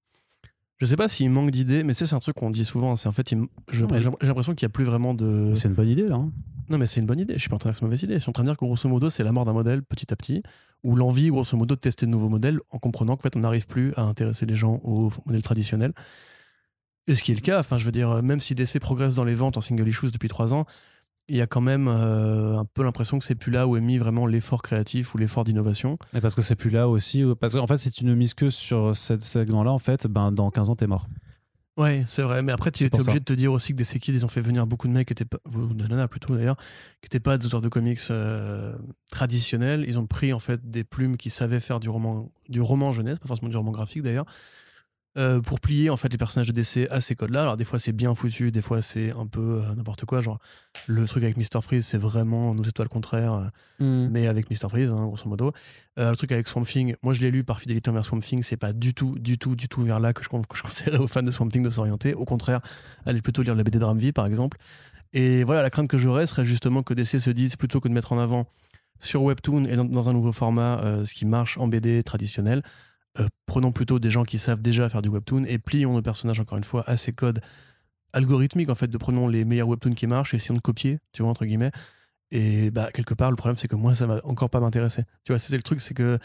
S2: Je sais pas s'il manque d'idées, mais c'est un truc qu'on dit souvent. C'est en fait, j'ai l'impression qu'il n'y a plus vraiment de.
S1: C'est une bonne idée là. Hein.
S2: Non, mais c'est une bonne idée. Je suis pas en train de dire que c'est une mauvaise idée. Je suis en train de dire que grosso modo, c'est la mort d'un modèle petit à petit, ou l'envie, grosso modo, de tester de nouveaux modèles en comprenant qu'en fait, on n'arrive plus à intéresser les gens aux modèles traditionnels. Et ce qui est le cas, enfin, je veux dire, même si DC progresse dans les ventes en single issues depuis trois ans, il y a quand même euh, un peu l'impression que c'est plus là où est mis vraiment l'effort créatif ou l'effort d'innovation.
S1: Et parce que c'est plus là aussi, parce qu'en fait, si tu ne mises que sur ce segment-là, en fait, ben, dans 15 ans, t'es mort.
S2: Ouais, c'est vrai. Mais après, tu es obligé de te dire aussi que des séquelles, ils ont fait venir beaucoup de mecs qui étaient pas, de nanas plutôt d'ailleurs, qui n'étaient pas des auteurs de comics euh, traditionnels. Ils ont pris en fait des plumes qui savaient faire du roman, du roman jeunesse, pas forcément du roman graphique d'ailleurs, euh, pour plier en fait les personnages de DC à ces codes-là. Alors des fois c'est bien foutu, des fois c'est un peu euh, n'importe quoi. Genre le truc avec Mr Freeze c'est vraiment nos étoiles contraires, euh, mm. mais avec Mr Freeze hein, grosso modo. le truc avec Swamp Thing, moi je l'ai lu par fidélité envers Swamp Thing, c'est pas du tout, du tout, du tout vers là que je, que je conseillerais aux fans de Swamp Thing de s'orienter. Au contraire, allez plutôt lire la BD de Ramvi par exemple. Et voilà, la crainte que j'aurais serait justement que DC se dise plutôt que de mettre en avant sur Webtoon et dans, dans un nouveau format ce qui marche en BD traditionnel euh, prenons plutôt des gens qui savent déjà faire du webtoon et plions nos personnages encore une fois à ces codes algorithmiques. En fait de prenons les meilleurs webtoons qui marchent et essayons de copier tu vois entre guillemets. Et bah quelque part le problème c'est que moi ça va encore pas m'intéresser tu vois c'est le truc c'est que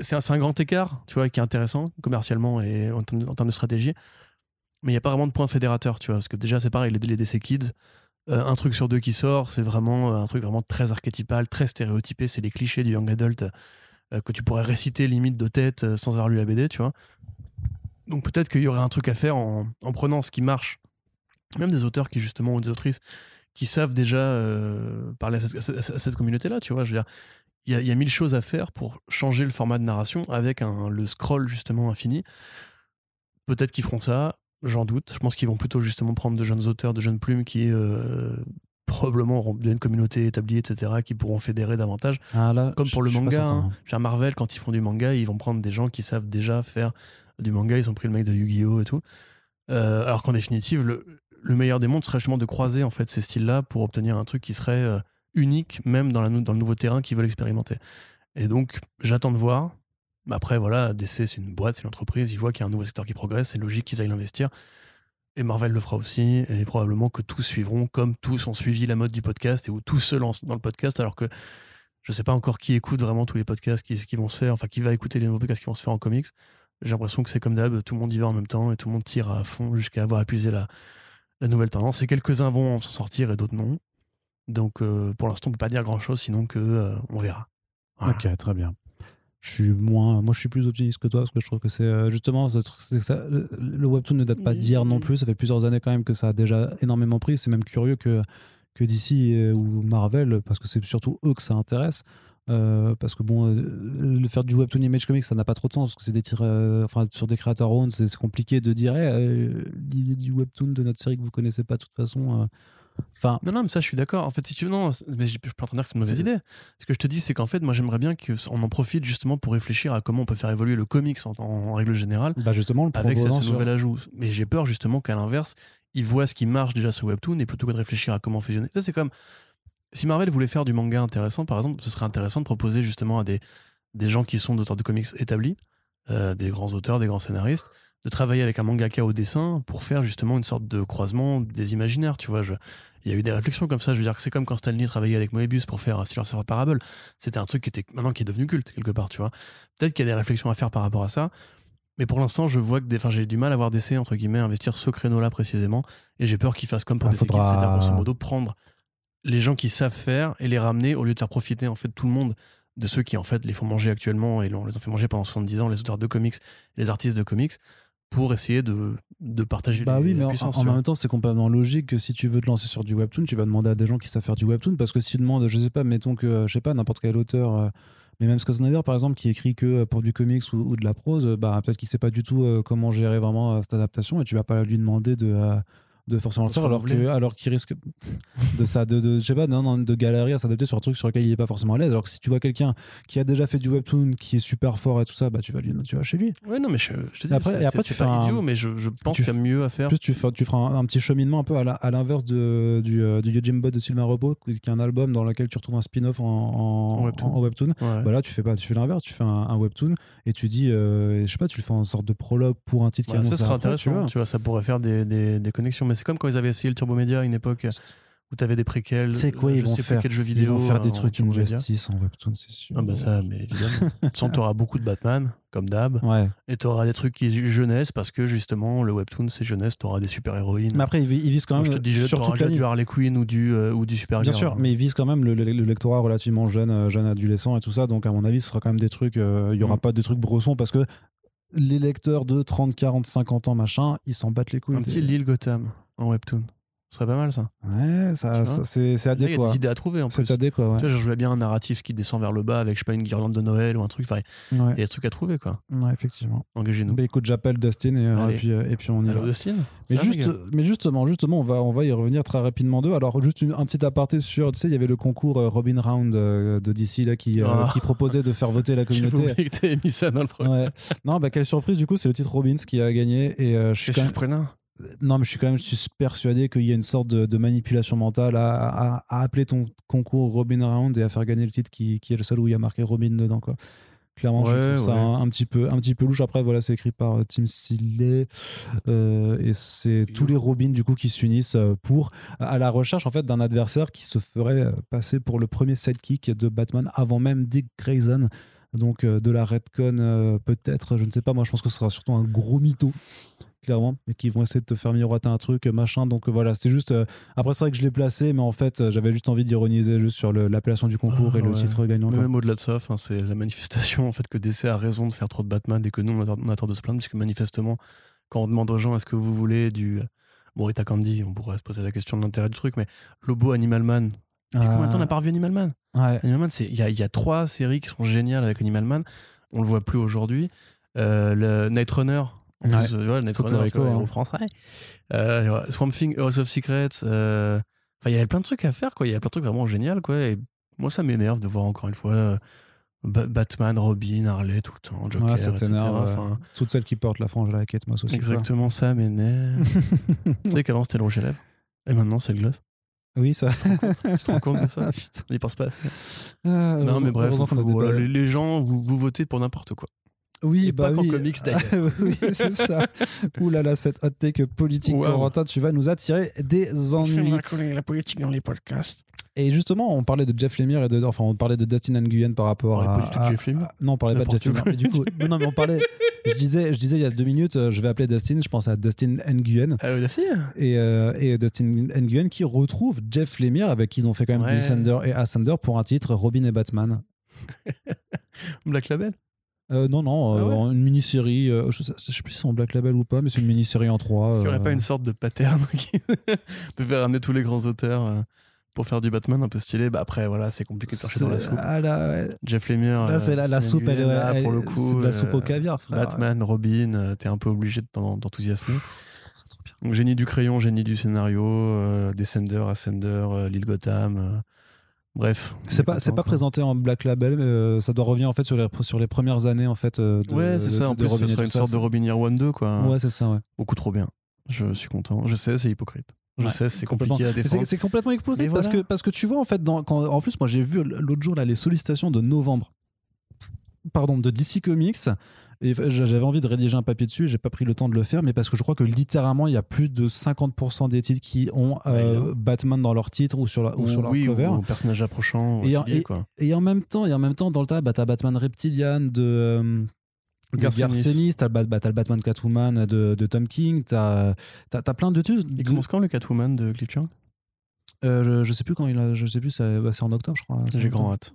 S2: c'est un, grand écart tu vois qui est intéressant commercialement et en, termes de stratégie. Mais il n'y a pas vraiment de point fédérateur tu vois parce que déjà c'est pareil les, les Kids euh, un truc sur deux qui sort c'est vraiment euh, un truc vraiment très archétypal très stéréotypé c'est les clichés du young adult que tu pourrais réciter limite de tête euh, sans avoir lu la BD, tu vois. Donc peut-être qu'il y aurait un truc à faire en, prenant ce qui marche, même des auteurs qui justement ou des autrices qui savent déjà euh, parler à cette, communauté-là, tu vois. Je veux dire, il y, a mille choses à faire pour changer le format de narration avec un, le scroll justement infini. Peut-être qu'ils feront ça, j'en doute. Je pense qu'ils vont plutôt justement prendre de jeunes auteurs, de jeunes plumes qui probablement auront une communauté établie, etc., qui pourront fédérer davantage.
S1: Ah,
S2: Comme pour le manga. Hein. Marvel, quand ils font du manga, ils vont prendre des gens qui savent déjà faire du manga. Ils ont pris le mec de Yu-Gi-Oh! et tout. Euh, alors qu'en définitive, le, meilleur des mondes serait justement de croiser en fait ces styles-là pour obtenir un truc qui serait euh, unique, même dans, la, dans le nouveau terrain qu'ils veulent expérimenter. Et donc, j'attends de voir. Après, voilà, DC, c'est une boîte, c'est une entreprise. Ils voient qu'il y a un nouveau secteur qui progresse. C'est logique qu'ils aillent l'investir. Et Marvel le fera aussi, et probablement que tous suivront, comme tous ont suivi la mode du podcast et où tous se lancent dans le podcast, alors que je sais pas encore qui écoute vraiment tous les podcasts qui, vont se faire, enfin qui va écouter les nouveaux podcasts qui vont se faire en comics. J'ai l'impression que c'est comme d'hab, tout le monde y va en même temps et tout le monde tire à fond jusqu'à avoir épuisé la, nouvelle tendance. Et quelques-uns vont s'en sortir et d'autres non. Donc euh, pour l'instant, on peut pas dire grand-chose, sinon que euh, on verra.
S1: Ok, très bien je suis moins moi je suis plus optimiste que toi parce que je trouve que c'est euh, justement ça, le, webtoon ne date pas d'hier non plus. Ça fait plusieurs années quand même que ça a déjà énormément pris. C'est même curieux que que DC ou Marvel parce que c'est surtout eux que ça intéresse. Euh, parce que bon euh, le faire du webtoon image comics ça n'a pas trop de sens parce que c'est des tirs enfin sur des créateurs own c'est compliqué de dire hey, lisez du webtoon de notre série que vous connaissez pas de toute façon Enfin,
S2: non, non, mais ça, je suis d'accord. En fait, si tu veux, non, mais je peux pas dire que c'est une mauvaise idée. Ce que je te dis, c'est qu'en fait, moi, j'aimerais bien qu'on en profite justement pour réfléchir à comment on peut faire évoluer le comics en, règle générale.
S1: Bah justement, le
S2: avec ce nouvel ajout. Mais j'ai peur justement qu'à l'inverse, ils voient ce qui marche déjà sur Webtoon et plutôt que de réfléchir à comment fusionner. Ça, c'est comme si Marvel voulait faire du manga intéressant, par exemple, ce serait intéressant de proposer justement à des, des gens qui sont d'auteurs de comics établis, euh, des grands auteurs, des grands scénaristes, de travailler avec un mangaka au dessin pour faire justement une sorte de croisement des imaginaires, tu vois. Je, il y a eu des réflexions comme ça. Je veux dire que c'est comme quand Stanley travaillait avec Moebius pour faire Silence of Parable. C'était un truc qui était maintenant qui est devenu culte quelque part, tu vois. Peut-être qu'il y a des réflexions à faire par rapport à ça. Mais pour l'instant, je vois que des, j'ai du mal à voir d'essai entre guillemets investir ce créneau-là précisément, et j'ai peur qu'ils fassent comme pour
S1: Ah,
S2: des
S1: faudra-
S2: c'est-à-dire grosso modo prendre les gens qui savent faire et les ramener au lieu de faire profiter en fait tout le monde de ceux qui en fait les font manger actuellement et on les a fait manger pendant 70 ans, les auteurs de comics, les artistes de comics, pour essayer de, de partager
S1: Bah
S2: les,
S1: oui, mais
S2: la
S1: en,
S2: puissance.
S1: même temps, c'est complètement logique que si tu veux te lancer sur du webtoon, tu vas demander à des gens qui savent faire du webtoon parce que si tu demandes, je sais pas, mettons que, euh, je sais pas, n'importe quel auteur, euh, mais même Scott Snyder par exemple, qui écrit que euh, pour du comics ou, ou de la prose, bah peut-être qu'il sait pas du tout euh, comment gérer vraiment euh, cette adaptation et tu vas pas lui demander de. euh, de forcément le faire alors que alors qu'il risque de ça de, de je sais pas non, non, de galérer à s'adapter sur un truc sur lequel il est pas forcément à l'aise alors que si tu vois quelqu'un qui a déjà fait du webtoon qui est super fort et tout ça bah tu vas lui tu vas chez lui
S2: Ouais, non, mais je, je te dis,
S1: Après- et après, tu fais
S2: pas idiot, mais je, je pense qu'il y a mieux à faire.
S1: plus, tu, feras, tu feras un, un petit cheminement un peu à l'inverse de- du, euh, du Yojimbo de Sylvain Repos, qui est un album dans lequel tu retrouves un spin-off en, en-
S2: En webtoon.
S1: en webtoon.
S2: Ouais.
S1: Bah là, tu fais pas, tu fais l'inverse, tu fais un, un webtoon et tu dis, euh, je sais pas, tu le fais en sorte de prologue pour un titre qui
S2: Ouais, ça sera
S1: après, tu
S2: intéressant,
S1: vois.
S2: tu vois, ça pourrait faire des, des, des connexions. C'est comme quand ils avaient essayé le Turbo Media à une époque où tu avais des préquels.
S1: C'est quoi,
S2: euh,
S1: ils vont faire
S2: quel jeu
S1: Ils
S2: vidéo.
S1: vont faire des
S2: euh, en
S1: trucs. Injustice en webtoon, c'est sûr.
S2: Ah bah ça, mais évidemment. que t'auras beaucoup de Batman, comme d'hab,
S1: Ouais.
S2: et t'auras des trucs qui jeunesse, parce que justement, le webtoon, c'est jeunesse, t'auras des super-héroïnes.
S1: Mais après, ils vi- ils visent quand
S2: Moi,
S1: même
S2: je te dis,
S1: sur
S2: t'auras du Harley Quinn ou du, euh, ou du Supergirl.
S1: Bien sûr, mais ils visent quand même le, le- le lectorat relativement jeune, euh, jeune adolescent et tout ça. Donc, à mon avis, ce sera quand même des trucs. euh, Il y aura
S2: Mm.
S1: pas de trucs brossons parce que les lecteurs de 30, 40, 50 ans, machin, ils s'en battent les couilles.
S2: Un petit Lille Gotham en webtoon. Ce serait pas mal, ça.
S1: Ouais, ça, ça- c'est
S2: Là, il y a
S1: adéquat.
S2: des idées à trouver, en plus.
S1: C'est adéquat, ouais.
S2: Tu vois, je jouais bien un narratif qui descend vers le bas avec, je sais pas, une guirlande de Noël ou un truc. Enfin, il
S1: Ouais,
S2: y a des trucs à trouver, quoi.
S1: ouais, effectivement.
S2: Engagez-nous.
S1: Bah, écoute, j'appelle Dustin et, euh, et puis, euh, et puis on y
S2: Allô,
S1: va.
S2: Dustin
S1: Mais, juste, mais justement, justement, on va, on va y revenir très rapidement d'eux. Alors, juste une- un petit aparté sur, tu sais, il y avait le concours euh, Robin Round de DC là, qui, euh,
S2: Ah.
S1: qui proposait de faire voter la communauté.
S2: oublié que t'avais mis ça dans le premier.
S1: Ouais. Non, bah, quelle surprise, du coup, c'est le titre Robbins qui a gagné. Et je suis
S2: surprenant.
S1: Non, mais je suis quand même je suis persuadé qu'il y a une sorte de, de manipulation mentale à, à- à appeler ton concours Robin Round et à faire gagner le titre qui, qui est le seul où il y a marqué Robin dedans. Quoi. Clairement, je
S2: Ouais,
S1: trouve ça
S2: ouais.
S1: un, un petit peu, un petit peu louche. Après, voilà, c'est écrit par euh, Tim Seeley euh, et c'est tous les Robins du coup qui s'unissent euh, pour à la recherche en fait d'un adversaire qui se ferait passer pour le premier sidekick de Batman avant même Dick Grayson. Donc euh, de la Redcon euh, peut-être, je ne sais pas. Moi, je pense que ce sera surtout un gros mytho clairement, et qui vont essayer de te faire miroiter un truc, machin. Donc euh, voilà, c'est juste. euh, après, c'est vrai que je l'ai placé, mais en fait, euh, j'avais juste envie d'ironiser juste sur l'appellation du concours
S2: Ah,
S1: et le titre gagnant.
S2: Mais même au-delà de ça, c'est la manifestation en fait que DC a raison de faire trop de Batman et que nous on a, tort de se plaindre puisque manifestement quand on demande aux gens est-ce que vous voulez du bon Rita Candy, on pourrait se poser la question de l'intérêt du truc, mais Lobo Animal Man. Depuis combien de temps on n'a pas revu Animal Man
S1: Ah, ouais.
S2: Animal Man, il y a, y a trois séries qui sont géniales avec Animal Man. On le voit plus aujourd'hui. Euh, le Night Runner. En
S1: Ouais.
S2: plus, euh, ouais, le Night
S1: Faut
S2: Runner,
S1: Rico,
S2: tu vois,
S1: hein.
S2: français. Euh, Swamp Thing, House of Secrets. euh, Enfin, il y avait plein de trucs à faire, quoi. Il y a plein de trucs vraiment géniaux, quoi. Et moi, ça m'énerve de voir encore une fois euh, Ba- Batman, Robin, Harley tout le temps, Joker,
S1: Ouais, ça
S2: etc.
S1: euh,
S2: Enfin,
S1: Toutes celles qui portent la frange à la quête, moi aussi.
S2: exactement ça m'énerve. tu sais qu'avant c'était le rouge à lèvres. Et maintenant c'est le gloss.
S1: Oui, ça.
S2: Tu te rends compte? De ça?
S1: Ah, putain.
S2: On y pense pas assez.
S1: Ah,
S2: Non, mais bref, faut- voilà, les, les gens, vous, vous votez pour n'importe quoi.
S1: Oui,
S2: Et
S1: bah
S2: pas
S1: oui.
S2: comics, d'ailleurs.
S1: oui, c'est ça. Ouh là là, cette hot take politique,
S2: Waouh.
S1: Corentin, tu vas nous attirer des ennuis.
S2: la politique dans les podcasts.
S1: Et justement, on parlait de Jeff Lemire et de, enfin, on parlait de Dustin Nguyen par rapport
S2: On
S1: à,
S2: parlait pas du tout
S1: à-
S2: Jeff Lemire
S1: à- non, on parlait pas de Jeff Lemire. du coup, non, non, mais on parlait. Je disais, je disais il y a deux minutes, euh, je vais appeler Dustin. Je pense à Dustin Nguyen
S2: Ah oui, merci.
S1: et, euh, et Dustin Nguyen qui retrouve Jeff Lemire avec qui ils ont fait quand même
S2: Ouais.
S1: Descender et Ascender pour un titre Robin et Batman.
S2: Black Label
S1: Euh, non, non,
S2: Ah
S1: euh, une mini-série. euh, je, je sais plus si c'est en Black Label ou pas, mais c'est une mini-série en trois.
S2: Est-ce qu'il n'y aurait pas une sorte de pattern qui- de faire ramener tous les grands auteurs pour faire du Batman un peu stylé? Bah après, voilà, c'est compliqué de chercher dans la soupe.
S1: Ah là, ouais.
S2: Jeff Lemire.
S1: Là, c'est la, soupe, elle,
S2: là,
S1: elle-
S2: pour le coup.
S1: de la soupe au caviar, frère.
S2: Batman, Robin, t'es un peu obligé d'enthousiasmer. Donc, génie du crayon, génie du scénario, Descender, Ascender, l'île Gotham. Euh, bref.
S1: C'est
S2: est
S1: pas, c'est pas présenté en Black Label, mais euh, ça doit revenir en fait sur les, sur les premières années en fait. euh, de,
S2: Ouais, c'est ça. En plus,
S1: Robin
S2: ce
S1: et
S2: sera
S1: tout
S2: une
S1: ça,
S2: sorte de Robin Year One 2, quoi.
S1: Ouais, c'est ça, ouais.
S2: Beaucoup trop bien. Je suis content. Je sais, c'est hypocrite. Je
S1: Ouais,
S2: sais, c'est
S1: complètement.
S2: compliqué à défendre.
S1: C'est c'est complètement hypocrite
S2: Mais
S1: parce,
S2: voilà.
S1: que, parce que tu vois, en fait, dans, quand, en plus, moi j'ai vu l'autre jour là, les sollicitations de novembre pardon, de DC Comics. Et j'avais envie de rédiger un papier dessus, j'ai pas pris le temps de le faire, mais parce que je crois que littéralement il y a plus de 50% des titres qui ont euh. Batman dans leur titre ou sur, la- ou sur leur
S2: oui,
S1: cover.
S2: ou personnage approchant.
S1: Et
S2: Et,
S1: en-
S2: quoi.
S1: Et en même temps, et en même temps dans le tas, bah, t'as Batman Reptilian de, euh,
S2: Garcenis.
S1: T'as le, bah, le Batman Catwoman de, de Tom King, t'as as, plein de trucs.
S2: Il commence quand le Catwoman de Glitchang
S1: Euh, je, je sais plus quand il a, je sais plus, c'est bah, en octobre, je crois. C'est
S2: J'ai grand hâte.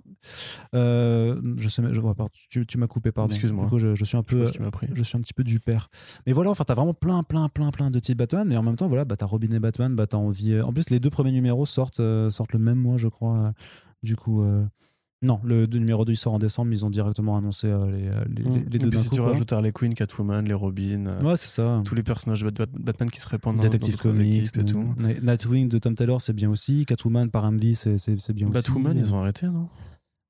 S1: Euh, je sais, je vois pas. Tu, tu m'as coupé, pardon.
S2: Excuse-moi.
S1: Du coup, je, je suis un peu,
S2: pris.
S1: je suis un petit peu du père. Mais voilà, enfin, t'as vraiment plein, plein, plein, plein de titres Batman, mais en même temps, voilà, bah, t'as Robin et Batman, bah, t'as envie. euh, En plus, les deux premiers numéros sortent, euh, sortent le même mois, je crois. Du coup, euh, non, le, le numéro 2 il sort en décembre, mais ils ont directement annoncé euh, les, les, les- les
S2: Mm. Et
S1: deux
S2: puis si
S1: coup,
S2: tu rajoutes Harley Quinn, Catwoman, les Robin, euh,
S1: Ouais, c'est ça.
S2: tous les personnages de Bat- Batman qui se répandent
S1: Detective
S2: dans
S1: Comics,
S2: et tout.
S1: Night- Nightwing de Tom Taylor, c'est bien aussi. Catwoman par c'est c'est- c'est bien aussi.
S2: Batwoman, ils ont arrêté, non?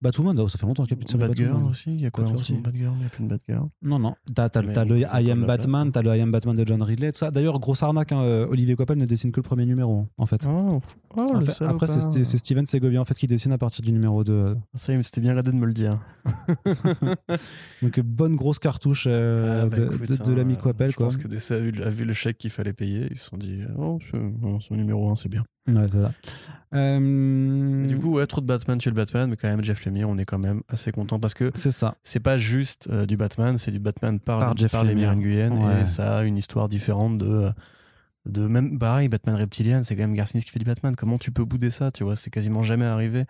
S1: Batwoman, oh, ça fait longtemps qu'il n'y a plus de série
S2: Batgirl
S1: Batwoman.
S2: aussi, il y a quoi
S1: Batgirl.
S2: Batgirl, il n'y a plus de Batgirl.
S1: Non, non. T'as t'as-
S2: Mais
S1: t'as le I Am Batman,
S2: hein.
S1: t'as le I Am Batman de John Ridley, tout ça. D'ailleurs, grosse arnaque, hein, euh, Olivier Coppel ne dessine que le premier numéro, hein, en fait.
S2: Oh, oh,
S1: En
S2: le
S1: fait, après, c'est Steven Segovia en fait qui dessine à partir du numéro 2.
S2: Ça, c'était bien gradé de me le dire.
S1: Donc bonne grosse cartouche euh,
S2: Ah, bah,
S1: de, de- de
S2: hein,
S1: l'ami Coppel
S2: Je
S1: quoi.
S2: pense que DC a vu, a vu le chèque qu'il fallait payer. Ils se sont dit, oh, ce numéro 1, c'est bien.
S1: Ouais, c'est ça. Euh,
S2: du coup, ouais, trop de Batman, tu es le Batman, mais quand même, Jeff Lemire, on est quand même assez content parce que
S1: c'est ça.
S2: c'est pas juste euh, du Batman, c'est du Batman par,
S1: Par Jeff
S2: Lemire
S1: Lemire.
S2: Nguyen
S1: Ouais.
S2: et ça a une histoire différente de. de même pareil Batman Reptilian c'est quand même Garcinis qui fait du Batman comment tu peux bouder ça tu vois? C'est quasiment jamais arrivé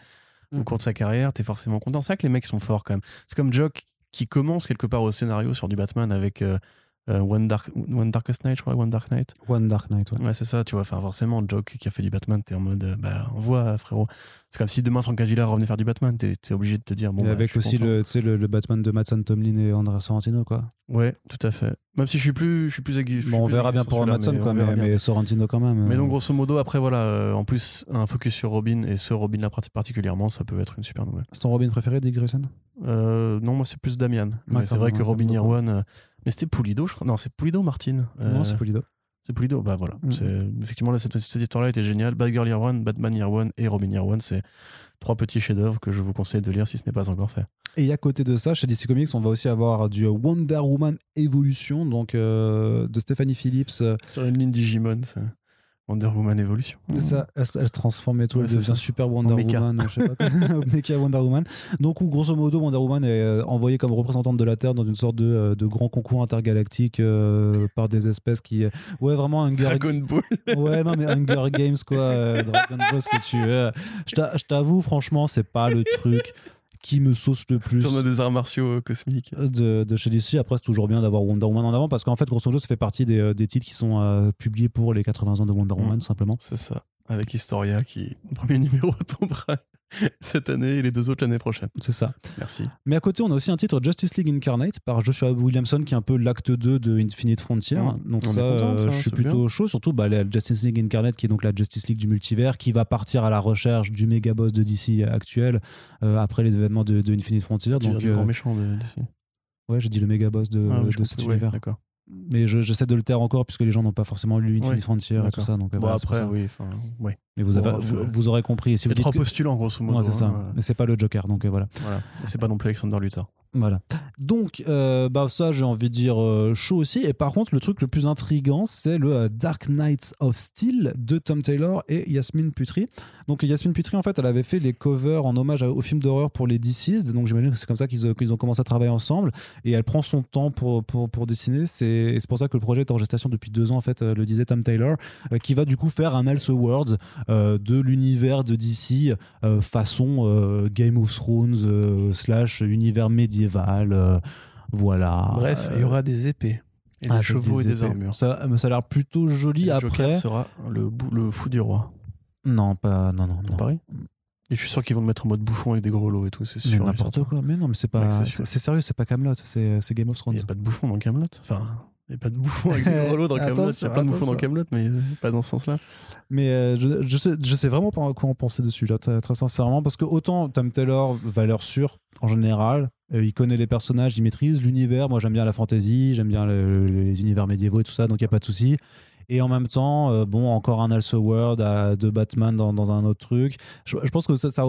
S2: au
S1: Mhm.
S2: cours de sa carrière t'es forcément content c'est ça que les mecs sont forts quand même c'est comme Jock qui commence quelque part au scénario sur du Batman avec euh, euh, One, Dark, One Darkest Night je crois One Dark Knight
S1: One Dark Knight. Ouais.
S2: Ouais, c'est ça, tu vois. Enfin, forcément, Jock qui a fait du Batman, t'es en mode, euh, bah, envoie, frérot. C'est comme si demain Frank Avila revenait faire du Batman, t'es es obligé de te dire, bon,
S1: et
S2: bah,
S1: avec aussi le, tu sais, le, le Batman de Mattson Tomlin et André Sorrentino quoi.
S2: Ouais, tout à fait. Même si je suis plus, je suis plus aiguë.
S1: Bon, on verra
S2: aiguë
S1: bien pour
S2: mais
S1: quoi,
S2: on
S1: mais, Sorrentino quand même.
S2: Mais
S1: euh,
S2: donc, grosso modo, après, voilà, euh, en plus, un focus sur Robin et ce Robin-là particulièrement, ça peut être une super nouvelle.
S1: C'est ton Robin préféré, Dick Grayson?
S2: Euh, non, moi, c'est plus Damian. Mais c'est vrai que Robin. Irwan. Euh, Mais c'était Pulido, je crois. Non, c'est Pulido, Martin. Euh,
S1: Non, c'est Polido.
S2: C'est Pulido, bah voilà.
S1: Mm.
S2: C'est- Effectivement, là, cette, cette histoire-là était géniale. Batgirl Year One, Batman Year One et Robin Year One, c'est trois petits chefs-d'œuvre que je vous conseille de lire si ce n'est pas encore fait.
S1: Et à côté de ça, chez DC Comics, on va aussi avoir du Wonder Woman Evolution, donc euh, de Stephanie Phillips. euh,
S2: Sur une ligne Digimon, c'est Wonder Woman Evolution.
S1: C'est ça, elle, se- elle se transforme et tout,
S2: Ouais,
S1: elle devient super Wonder. Woman, je sais pas Wonder Woman. Donc, où, grosso modo, Wonder Woman est euh, envoyée comme représentante de la Terre dans une sorte de, euh, de grand concours intergalactique euh, par des espèces qui. ouais, vraiment Hunger,
S2: Dragon Ball.
S1: ouais, non, mais Hunger Games, quoi. euh, Dragon Ball, ce que tu veux. Je t'avoue, franchement, c'est pas le truc qui me sauce le plus
S2: Tournoi des arts martiaux euh, cosmiques.
S1: de, de chez DC. Après, c'est toujours bien d'avoir Wonder Woman en avant parce qu'en fait, grosso modo, ça fait partie des, euh, des titres qui sont euh, publiés pour les 80 ans de Wonder Woman,
S2: Mm.
S1: tout simplement.
S2: C'est ça. Avec Historia qui, le premier numéro tombera cette année et les deux autres l'année prochaine.
S1: C'est ça.
S2: Merci.
S1: Mais à côté, on a aussi un titre Justice League Incarnate par Joshua Williamson, qui est un peu l'acte 2 de Infinite Frontier. Donc
S2: On
S1: ça,
S2: content
S1: euh, je suis plutôt chaud. Surtout bah, la Justice League Incarnate, qui est donc la Justice League du multivers, qui va partir à la recherche du méga boss de DC actuel euh, après les événements de, de Infinite Frontier.
S2: Tu
S1: Donc,
S2: dire du
S1: euh,
S2: grand méchant de- d'ici.
S1: ouais, j'ai dit le méga boss de,
S2: Ah,
S1: de cet
S2: ouais,
S1: univers.
S2: D'accord.
S1: Mais je- j'essaie de le taire encore puisque les gens n'ont pas forcément lu Infinite
S2: Ouais,
S1: Frontier et tout ça. Donc, euh,
S2: après, oui. Enfin.
S1: Mais vous,
S2: Bon,
S1: avez- vous, vous aurez compris. Si vous dites
S2: trois
S1: que-
S2: postulants, grosso modo.
S1: Ouais, c'est ça.
S2: hein, voilà.
S1: Mais c'est pas le Joker. Donc euh, voilà.
S2: C'est pas non plus Alexander Luthor.
S1: Voilà. Donc, euh, bah, ça, j'ai envie de dire euh, chaud aussi. Et par contre, le truc le plus intriguant, c'est le Dark Knights of Steel de Tom Taylor et Yasmine Putri. Donc, Yasmine Putri, en fait, elle avait fait les covers en hommage au film d'horreur pour les DCs. Donc, j'imagine que c'est comme ça qu'ils ont, commencé à travailler ensemble. Et elle prend son temps pour, pour, pour dessiner. C'est, et c'est pour ça que le projet est en gestation depuis deux ans, en fait, le disait Tom Taylor, qui va du coup faire un Elseworlds euh, de l'univers de DC euh, façon euh, Game of Thrones slash univers médiéval. voilà.
S2: Bref, il y aura des épées. Et des chevaux et des armures.
S1: Ça, ça a l'air plutôt joli.
S2: Et le
S1: Après,
S2: Joker sera le, le fou du roi.
S1: non, pas, non, non, non.
S2: pareil Et je suis sûr qu'ils vont le mettre en mode bouffon avec des gros lots et tout, c'est sûr.
S1: n'importe quoi. Mais non, mais c'est pas.
S2: c'est
S1: sérieux, c'est pas Camelot, c'est Game of
S2: Il
S1: Thrones.
S2: n'y a pas de bouffon dans Camelot? Enfin, il n'y a pas de bouffon avec des gros lots dans Camelot. Il y a plein de bouffons dans. Camelot, mais pas dans ce sens-là.
S1: Mais euh, je, je, sais, je sais vraiment pas quoi en penser dessus, là, très, très sincèrement, parce que autant Tom Taylor, valeur sûre en général, euh, il connaît les personnages, il maîtrise l'univers. Moi, j'aime bien la fantasy, j'aime bien le- le- les univers médiévaux et tout ça, donc il n'y a pas de souci. Et en même temps, bon, encore un Also World de Batman dans, dans, un autre truc. Je, je pense que ça, ça,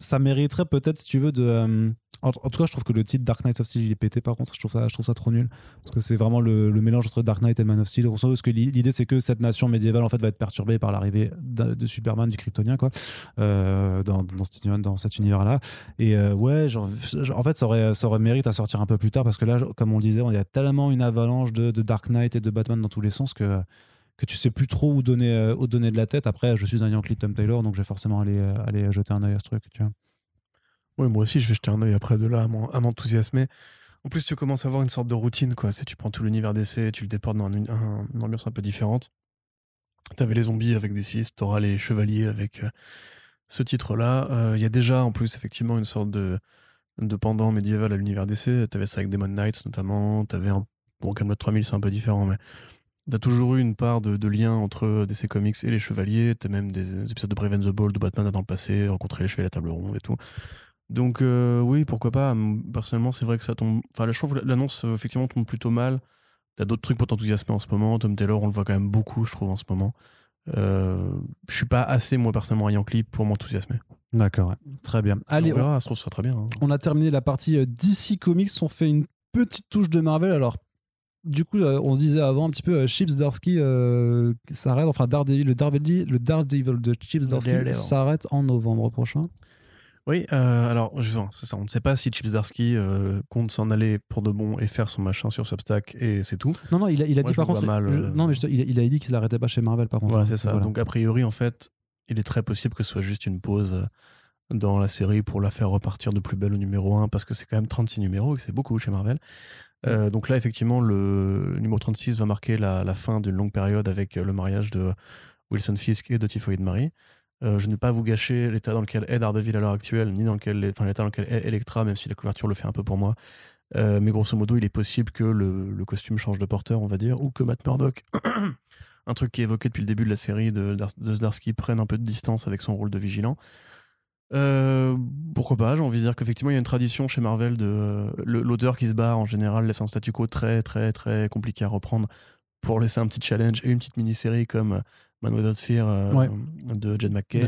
S1: ça mériterait peut-être, si tu veux, de. Euh, en, tout cas, je trouve que le titre Dark Knight of Steel il est pété. Par contre, je trouve ça, je trouve ça trop nul parce que c'est vraiment le, mélange entre Dark Knight et Man of Steel. Parce que l'idée, c'est que cette nation médiévale en fait va être perturbée par l'arrivée de, Superman, du Kryptonien, quoi, euh, dans, cet, dans, cet univers-là. Et euh, ouais, en fait, ça aurait, ça aurait à sortir un peu plus tard parce que là, comme on le disait, il y a tellement une avalanche de Dark Knight et de Batman dans tous les sens que que tu sais plus trop où donner, euh, où donner de la tête. Après, je suis un Yankee Tom Taylor, donc je vais forcément aller, euh, aller jeter un œil à ce truc. Tu vois.
S2: Oui, moi aussi, je vais jeter un œil après de là à m'enthousiasmer. En plus, tu commences à avoir une sorte de routine, quoi. tu prends tout l'univers d'essai, tu le déportes dans une, ambiance un peu différente. T'avais les zombies avec des 6, t'auras les chevaliers avec euh, ce titre-là. Il y a déjà, en plus, effectivement, une sorte de, de pendant médiéval à l'univers d'essai. T'avais ça avec Demon Knights, notamment. T'avais un. Bon, Camelot 3000, c'est un peu différent, mais T'as toujours eu une part de, lien entre DC Comics et les Chevaliers. T'as même des, épisodes de Brave and the Bold où Batman a dans le passé rencontré les Chevaliers à la table ronde et tout. Donc euh, oui, pourquoi pas. Personnellement, c'est vrai que ça tombe. Enfin, je trouve que l'annonce euh, effectivement tombe plutôt mal. T'as d'autres trucs pour t'enthousiasmer en ce moment. Tom Taylor, on le voit quand même beaucoup, je trouve, en ce moment. Euh, je suis pas assez, moi, personnellement, à clip pour m'enthousiasmer.
S1: D'accord, très bien.
S2: Allez, on verra, ça trouve, ça très bien. Hein.
S1: On a terminé la partie DC Comics. On fait une petite touche de Marvel. Alors, du coup, euh, on se disait avant un petit peu, euh, Chips Darsky euh, s'arrête, enfin Daredevil, le Daredevil, le Daredevil de Chips Darsky s'arrête en novembre prochain.
S2: Oui, alors c'est ça. On ne sait pas si Chips Darsky compte s'en aller pour de bon et faire son machin sur Substack et c'est tout.
S1: Non, non, il a, il a dit par contre. non, mais il, a, dit qu'il n'arrêtait pas chez Marvel par contre.
S2: Voilà, c'est ça. Donc a priori, en fait, il est très possible que ce soit juste une pause dans la série pour la faire repartir de plus belle au numéro 1 parce que c'est quand même 36 numéros et c'est beaucoup chez Marvel. Euh, donc là, effectivement, le numéro 36 va marquer la, fin d'une longue période avec euh, le mariage de Wilson Fisk et de Typhoid Marie. Euh, je ne vais pas vous gâcher l'état dans lequel est Daredevil à l'heure actuelle, ni dans lequel, l'état dans lequel est Electra, même si la couverture le fait un peu pour moi. mais grosso modo, il est possible que le, costume change de porteur, on va dire, ou que Matt Murdock, un truc qui est évoqué depuis le début de la série de, de Zdarsky, prenne un peu de distance avec son rôle de vigilant. Euh, pourquoi pas J'ai envie de dire qu'effectivement, il y a une tradition chez Marvel de l'auteur qui se barre en général laisse un statu quo très, très, très compliqué à reprendre pour laisser un petit challenge et une petite mini-série comme Man Without Fear euh, de Jed McKay,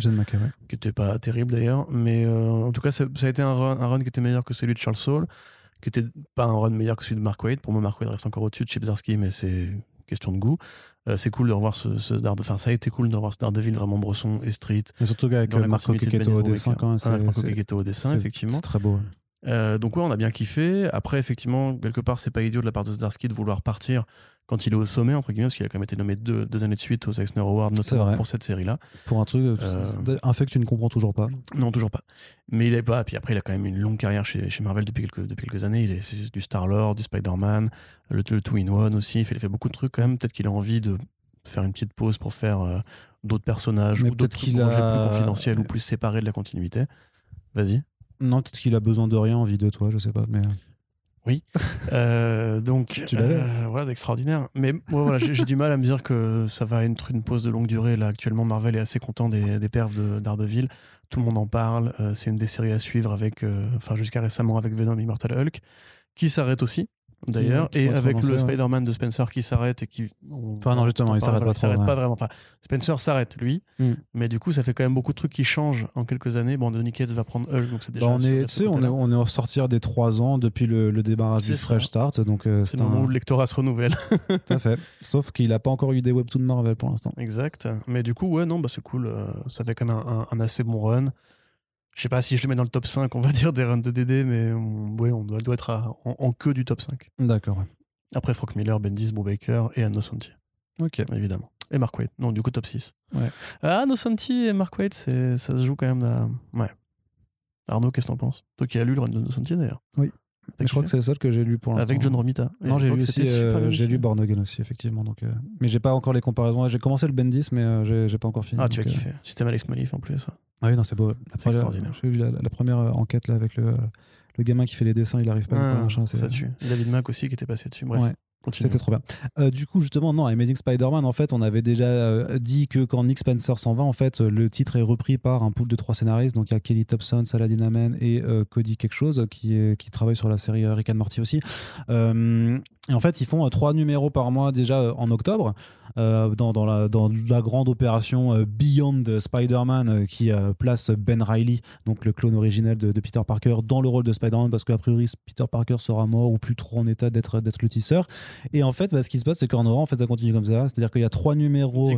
S2: qui était pas terrible d'ailleurs. Mais euh, en tout cas, ça, a été un run, un run, qui était meilleur que celui de Charles Saul, qui était pas un run meilleur que celui de Mark Waid. Pour moi, Mark Waid reste encore au-dessus de Chip Zdarsky, mais c'est question de goût. Euh, c'est cool de revoir ce, ce Enfin, ça a été cool de revoir ce Daredevil vraiment bresson et street.
S1: Et surtout avec Marco Kiketo au dessin, quand même.
S2: Marco Kiketo au dessin, effectivement.
S1: C'est très beau.
S2: Euh, donc ouais, on a bien kiffé. Après, effectivement, quelque part, c'est pas idiot de la part de Zdarsky de vouloir partir quand il est au sommet, entre guillemets, parce qu'il a quand même été nommé deux, deux années de suite aux Eisner Awards, notamment pour cette série-là.
S1: Pour un truc, euh, un fait que tu ne comprends toujours pas.
S2: Non, toujours pas. Mais il est pas. Puis après, il a quand même une longue carrière chez, chez Marvel depuis quelques, depuis quelques années. Il est du Star-Lord, du Spider-Man, le, le Two-in-One aussi. Il fait, il fait beaucoup de trucs quand même. Peut-être qu'il a envie de faire une petite pause pour faire euh, d'autres personnages ou d'autres projets a... plus confidentiels ou plus séparés de la continuité. Vas-y.
S1: Non, peut-être qu'il a besoin de rien, envie de toi, je sais pas. Mais... Euh.
S2: Oui. Euh, donc, euh, voilà, extraordinaire. Mais moi, voilà, j'ai du mal à me dire que ça va être une pause de longue durée. Là, actuellement, Marvel est assez content des, des perfs d'Ardeville. Tout le monde en parle. c'est une des séries à suivre avec, enfin, jusqu'à récemment avec Venom Immortal Hulk, qui s'arrête aussi d'ailleurs, et avec le Spider-Man de Spencer qui s'arrête et qui.
S1: enfin, non, justement, il s'arrête pas,
S2: s'arrête pas vraiment. Enfin, Spencer s'arrête, lui, hmm. mais du coup, ça fait quand même beaucoup de trucs qui changent en quelques années. Bon, Donny Cates va prendre Hulk, donc c'est déjà.
S1: Bah, on, est, on, est, on est en sortir des trois ans depuis le, le débarras du Fresh Start. Donc,
S2: euh, c'est le moment où le lectorat se renouvelle.
S1: Tout à fait. Sauf qu'il n'a pas encore eu des webtoons Marvel pour l'instant.
S2: Exact. Mais du coup, ouais, non, bah, c'est cool. Euh, ça fait quand même un, un assez bon run. Je sais pas si je le mets dans le top 5, on va dire, des runs de DD, mais on, ouais, on doit, doit être en, en, queue du top 5.
S1: D'accord.
S2: Après Frank Miller, Bendis, Baker et Anno Santi.
S1: Ok.
S2: Évidemment. Et Mark Waid. Non, du coup, top 6.
S1: Ouais.
S2: Ah, Anno Santi et Mark Waid, ça se joue quand même là. Ouais. Arnaud, qu'est-ce que t'en penses? Toi qui as lu le run de Anno Santi d'ailleurs.
S1: Oui. Je crois que c'est le seul que j'ai lu pour l'instant.
S2: Avec John Romita.
S1: non, j'ai lu aussi. Euh, j'ai lu Born aussi, effectivement. Donc, euh, mais j'ai pas encore les comparaisons. J'ai commencé le Bendis, mais euh, j'ai pas encore fini.
S2: Ah, tu as kiffé. Système Alex Malif en plus.
S1: Ah oui, non, c'est beau. C'est extraordinaire. J'ai vu la, première enquête là avec le, le gamin qui fait les dessins, il arrive pas.
S2: Ah, ça tue. David Mack aussi qui était passé dessus. Bref.
S1: C'était trop bien. Euh, du coup, justement, non, Amazing Spider-Man, en fait, on avait déjà euh, dit que quand Nick Spencer s'en va, en fait, le titre est repris par un pool de trois scénaristes. Donc, il y a Kelly Thompson, Saladin Amen et euh, Cody quelque chose qui, qui travaille sur la série Rick and Morty aussi. et en fait, ils font trois numéros par mois déjà en octobre. Dans, dans, la, dans, la, grande opération Beyond Spider-Man qui place Ben Riley, donc le clone originel de, de, Peter Parker, dans le rôle de Spider-Man parce qu'a priori Peter Parker sera mort ou plus trop en état d'être le tisseur. Et en fait, bah, ce qui se passe, c'est qu'en Aura, en fait, ça continue comme ça. C'est-à-dire qu'il y a trois numéros.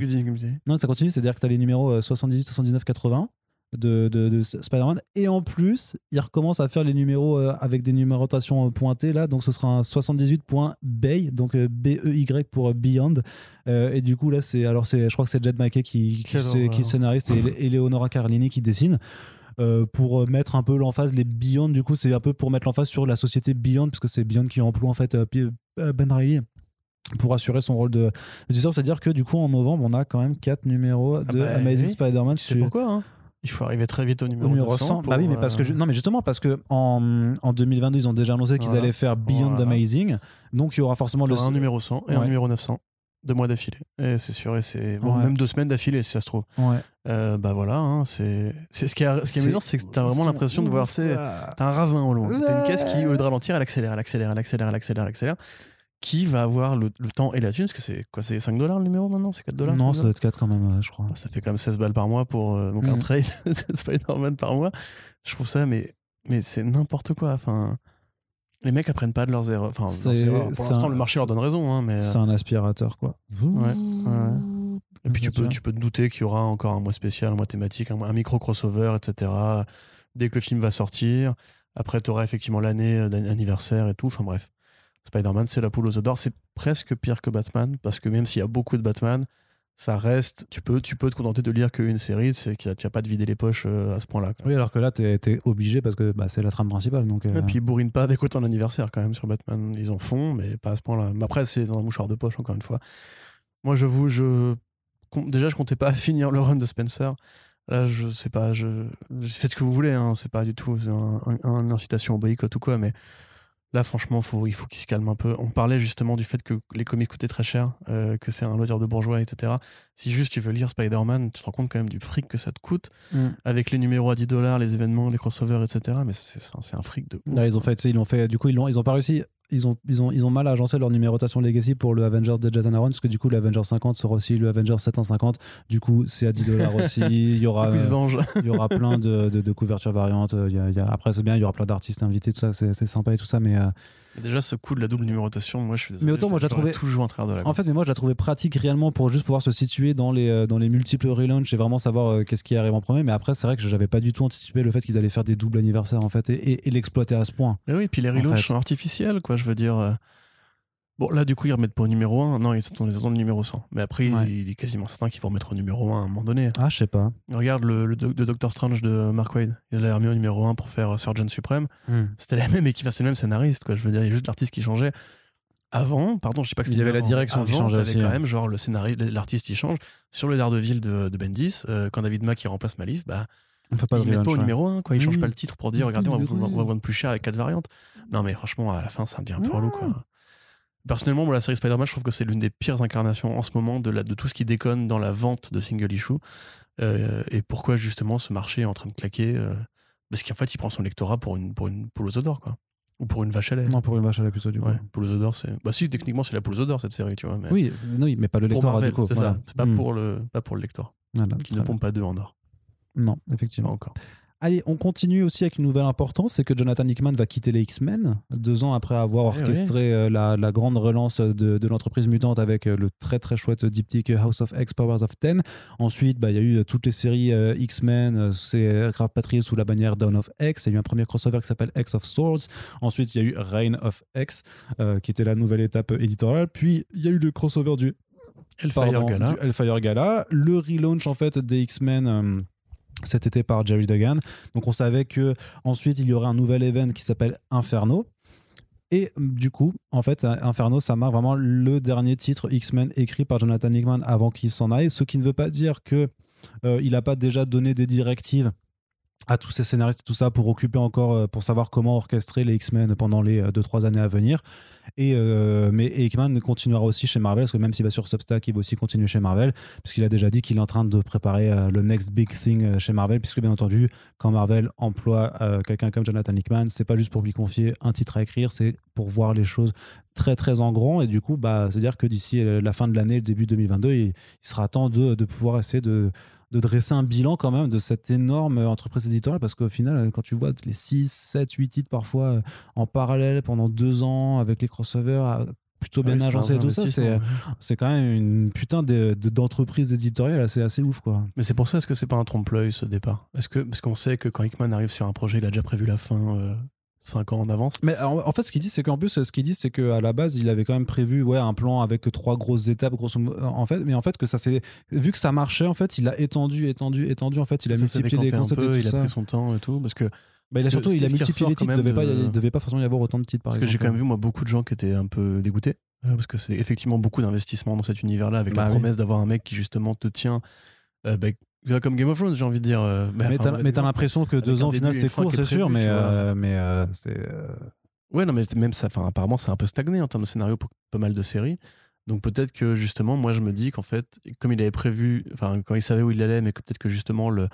S1: Non, ça continue, c'est-à-dire que tu as les numéros 78, 79, 80 de, de, Spider-Man. Et en plus, il recommence à faire les numéros euh, avec des numérotations euh, pointées là. Donc ce sera un 78.bay, donc euh, B-E-Y pour Beyond. et du coup, là, c'est. Alors, je crois que c'est Jed Mackey qui, qui, qui, scénariste et, et Leonora Carlini qui dessine. Euh, pour mettre un peu l'emphase, les Beyond, du coup, c'est un peu pour mettre l'emphase sur la société Beyond, puisque c'est Beyond qui emploie en fait euh, euh, Ben Riley pour assurer son rôle de, C'est-à-dire que du coup, en novembre, on a quand même 4 numéros ah de bah Amazing Spider-Man.
S2: Tu sais pourquoi hein? Il faut arriver très vite au numéro, 100.
S1: bah oui, mais parce que non, mais justement parce que en, en 2022, ils ont déjà annoncé qu'ils allaient faire Beyond Amazing, donc il y aura forcément le
S2: un numéro 100 et un numéro 900 deux mois d'affilée. C'est sûr, et c'est bon, même deux semaines d'affilée si ça se trouve.
S1: Ouais.
S2: Euh, bah voilà, hein, c'est ce qui est, ce qui est amusant, c'est que t'as vraiment l'impression de voir, tu t'as un ravin au loin. T'as une caisse qui, au lieu de ralentir, elle accélère, elle accélère, elle accélère, elle accélère, elle accélère. Qui va avoir le, temps et la thune Parce que c'est quoi C'est 5 dollars le numéro maintenant C'est 4 dollars
S1: Non, ça doit être 4 quand même, je crois.
S2: Ça fait quand même 16 balles par mois pour euh, donc un mm. trade de Spider-Man par mois. Je trouve ça, mais, mais c'est n'importe quoi. Enfin, les mecs apprennent pas de leurs erreurs. Enfin, Pour l'instant, le marché leur donne raison. Hein, mais...
S1: C'est un aspirateur, quoi.
S2: Ouais. Et puis tu peux, tu peux te douter qu'il y aura encore un mois spécial, un mois thématique, un, micro crossover, etc. Dès que le film va sortir. Après, tu auras effectivement l'année d'anniversaire et tout. Enfin bref. Spider-Man, c'est la poule aux d'or. C'est presque pire que Batman, parce que même s'il y a beaucoup de Batman, ça reste. Tu peux, tu peux te contenter de lire qu'une série, c'est que tu n'as pas de vider les poches euh, à ce point-là.
S1: Oui, alors que là, tu es, obligé parce que bah, c'est la trame principale. Donc,
S2: Et euh. puis ils bourrinent pas avec autant d'anniversaire quand même sur Batman. Ils en font, mais pas à ce point-là. Mais après, c'est dans un mouchoir de poche, encore une fois. Moi, je vous. Je... Déjà, je comptais pas finir le run de Spencer. Là, je sais pas, je, faites ce que vous voulez, hein. c'est pas du tout un, incitation au boycott ou quoi, mais Là, franchement, faut, il faut qu'il se calme un peu. On parlait justement du fait que les comics coûtaient très cher, euh, que c'est un loisir de bourgeois, etc. Si juste tu veux lire Spider-Man, tu te rends compte quand même du fric que ça te coûte, mm. avec les numéros à 10 dollars, les événements, les crossovers, etc. Mais c'est un fric de
S1: Là, ils ont fait, ils ont fait, du coup, ils ont, ils ont pas réussi ils ont, ils, ont, ils ont mal agencé leur numérotation Legacy pour le Avengers de Jason Aaron, parce que du coup, le Avengers 50 sera aussi le Avengers 750. Du coup, c'est à 10 dollars aussi. Il y aura, il y aura plein de, de, couvertures variantes. Il y a, après, c'est bien, il y aura plein d'artistes invités, tout ça, c'est sympa et tout ça, mais. Euh,
S2: déjà, ce coup de la double numérotation, moi je suis désolé.
S1: Mais autant, moi je la trouvais.
S2: toujours en travers de la
S1: En fait, mais moi je la trouvais pratique réellement pour juste pouvoir se situer dans les, euh, dans les multiples relaunchs et vraiment savoir euh, qu'est-ce qui arrive en premier. Mais après, c'est vrai que j'avais pas du tout anticipé le fait qu'ils allaient faire des doubles anniversaires en fait et, et, l'exploiter à ce point.
S2: Mais oui, puis les relaunchs sont artificiels, quoi. Je veux dire. Bon, là, du coup, ils remettent pas au numéro 1. Non, ils attendent, les numéro 100. Mais après, il est quasiment certain qu'ils vont remettre au numéro 1 à un moment donné.
S1: Ah, je sais pas.
S2: Regarde le, le, Doctor Strange de Mark Wade. Il l'a remis au numéro 1 pour faire Surgeon Supreme. Hmm. C'était la même équipe, c'est le même scénariste, quoi. Je veux dire, il y a juste l'artiste qui changeait. Avant, pardon, je sais pas que
S1: Il y avait la direction qui changeait aussi.
S2: quand même, genre, le scénariste, l'artiste, il change. Sur le Daredevil de, de Bendis, euh, quand David Mack, il remplace Malif, bah.
S1: On fait pas
S2: il met pas au numéro 1, quoi. Il change pas le titre pour dire, regardez, on va, vous, vendre plus cher avec quatre variantes. Non, mais franchement, à la fin, ça devient un peu relou, quoi. Personnellement, moi, la série Spider-Man, je trouve que c'est l'une des pires incarnations en ce moment de, la, de tout ce qui déconne dans la vente de single issue. Euh, et pourquoi justement ce marché est en train de claquer euh, Parce qu'en fait, il prend son lectorat pour une, pour une poule aux odeurs, quoi. Ou pour une vache à lait.
S1: Non, pour une vache à lait plutôt, du coup.
S2: Ouais, poule aux odeurs, c'est. Bah, si, techniquement, c'est la poule aux odeurs, cette série, tu vois. Mais...
S1: Oui, non, mais pas le lectorat, du coup.
S2: C'est ça. C'est pas, hmm. pour le, pas pour le lecteur. qui ne pompe pas deux en or.
S1: Non, effectivement.
S2: Pas encore.
S1: Allez, on continue aussi avec une nouvelle importante, c'est que Jonathan Hickman va quitter les X-Men deux ans après avoir eh orchestré euh, la, grande relance de, l'entreprise mutante avec euh, le très très chouette diptyque House of X Powers of Ten. Ensuite, bah, il y a eu euh, toutes les séries X-Men, c'est rapatrié sous la bannière Dawn of X. Il y a eu un premier crossover qui s'appelle X of Swords. Ensuite, il y a eu Reign of X, qui était la nouvelle étape éditoriale. Puis, il y a eu le crossover du
S2: Hellfire Gala.
S1: Du Hellfire Gala, le relaunch en fait des X-Men cet été par Jerry Duggan. Donc on savait que ensuite il y aurait un nouvel event qui s'appelle Inferno. Et du coup, en fait, Inferno, ça marque vraiment le dernier titre X-Men écrit par Jonathan Hickman avant qu'il s'en aille. Ce qui ne veut pas dire que euh, il n'a pas déjà donné des directives à tous ces scénaristes et tout ça pour occuper encore, euh, pour savoir comment orchestrer les X-Men pendant les 2-3 années à venir. Et, euh, mais Hickman continuera aussi chez Marvel, parce que même s'il va sur Substack, il va aussi continuer chez Marvel, puisqu'il a déjà dit qu'il est en train de préparer euh, le next big thing chez Marvel, puisque bien entendu, quand Marvel emploie quelqu'un comme Jonathan Hickman, c'est pas juste pour lui confier un titre à écrire, c'est pour voir les choses très très en grand. Et du coup, bah, c'est-à-dire que d'ici la fin de l'année, le début 2022, il, il sera temps de pouvoir essayer de de dresser un bilan quand même de cette énorme entreprise éditoriale parce qu'au final, quand tu vois les 6, 7, 8 titres parfois euh, en parallèle pendant deux ans avec les crossovers euh, plutôt bien agencés et tout ça, c'est, c'est quand même une putain de, d'entreprise éditoriale assez, assez ouf. Quoi.
S2: Mais c'est pour ça, est-ce que c'est pas un trompe-l'œil ce départ? Est-ce que, Parce qu'on sait que quand Hickman arrive sur un projet, il a déjà prévu la fin. Euh, 5 ans en avance.
S1: Mais en, fait, ce qu'il dit, c'est qu'en plus, ce qu'il dit, c'est qu'à la base, il avait quand même prévu ouais, un plan avec trois grosses étapes, grosso modo. En fait, mais en fait, que ça s'est. Vu que ça marchait, en fait, il a étendu, étendu, étendu. En fait, il a multiplié les concepts.
S2: et
S1: tout
S2: il
S1: a
S2: pris son temps et tout. Parce que.
S1: Bah, il a surtout, il a multiplié les titres. Il ne devait, pas, devait pas forcément y avoir autant de titres, par
S2: parce
S1: exemple.
S2: que j'ai quand même vu, moi, beaucoup de gens qui étaient un peu dégoûtés. Euh, parce que c'est effectivement beaucoup d'investissement dans cet univers-là, avec la bah promesse d'avoir un mec qui, justement, te tient. Euh, bah, comme Game of Thrones, j'ai envie de dire. Euh,
S1: mais t'as l'impression que deux ans, au final, c'est court, c'est sûr, mais, mais c'est.
S2: Ouais, non, mais même ça, enfin, apparemment, c'est un peu stagné en termes de scénario pour pas mal de séries. Donc peut-être que justement, moi, je me dis qu'en fait, comme il avait prévu, enfin, quand il savait où il allait, mais que peut-être que justement, le,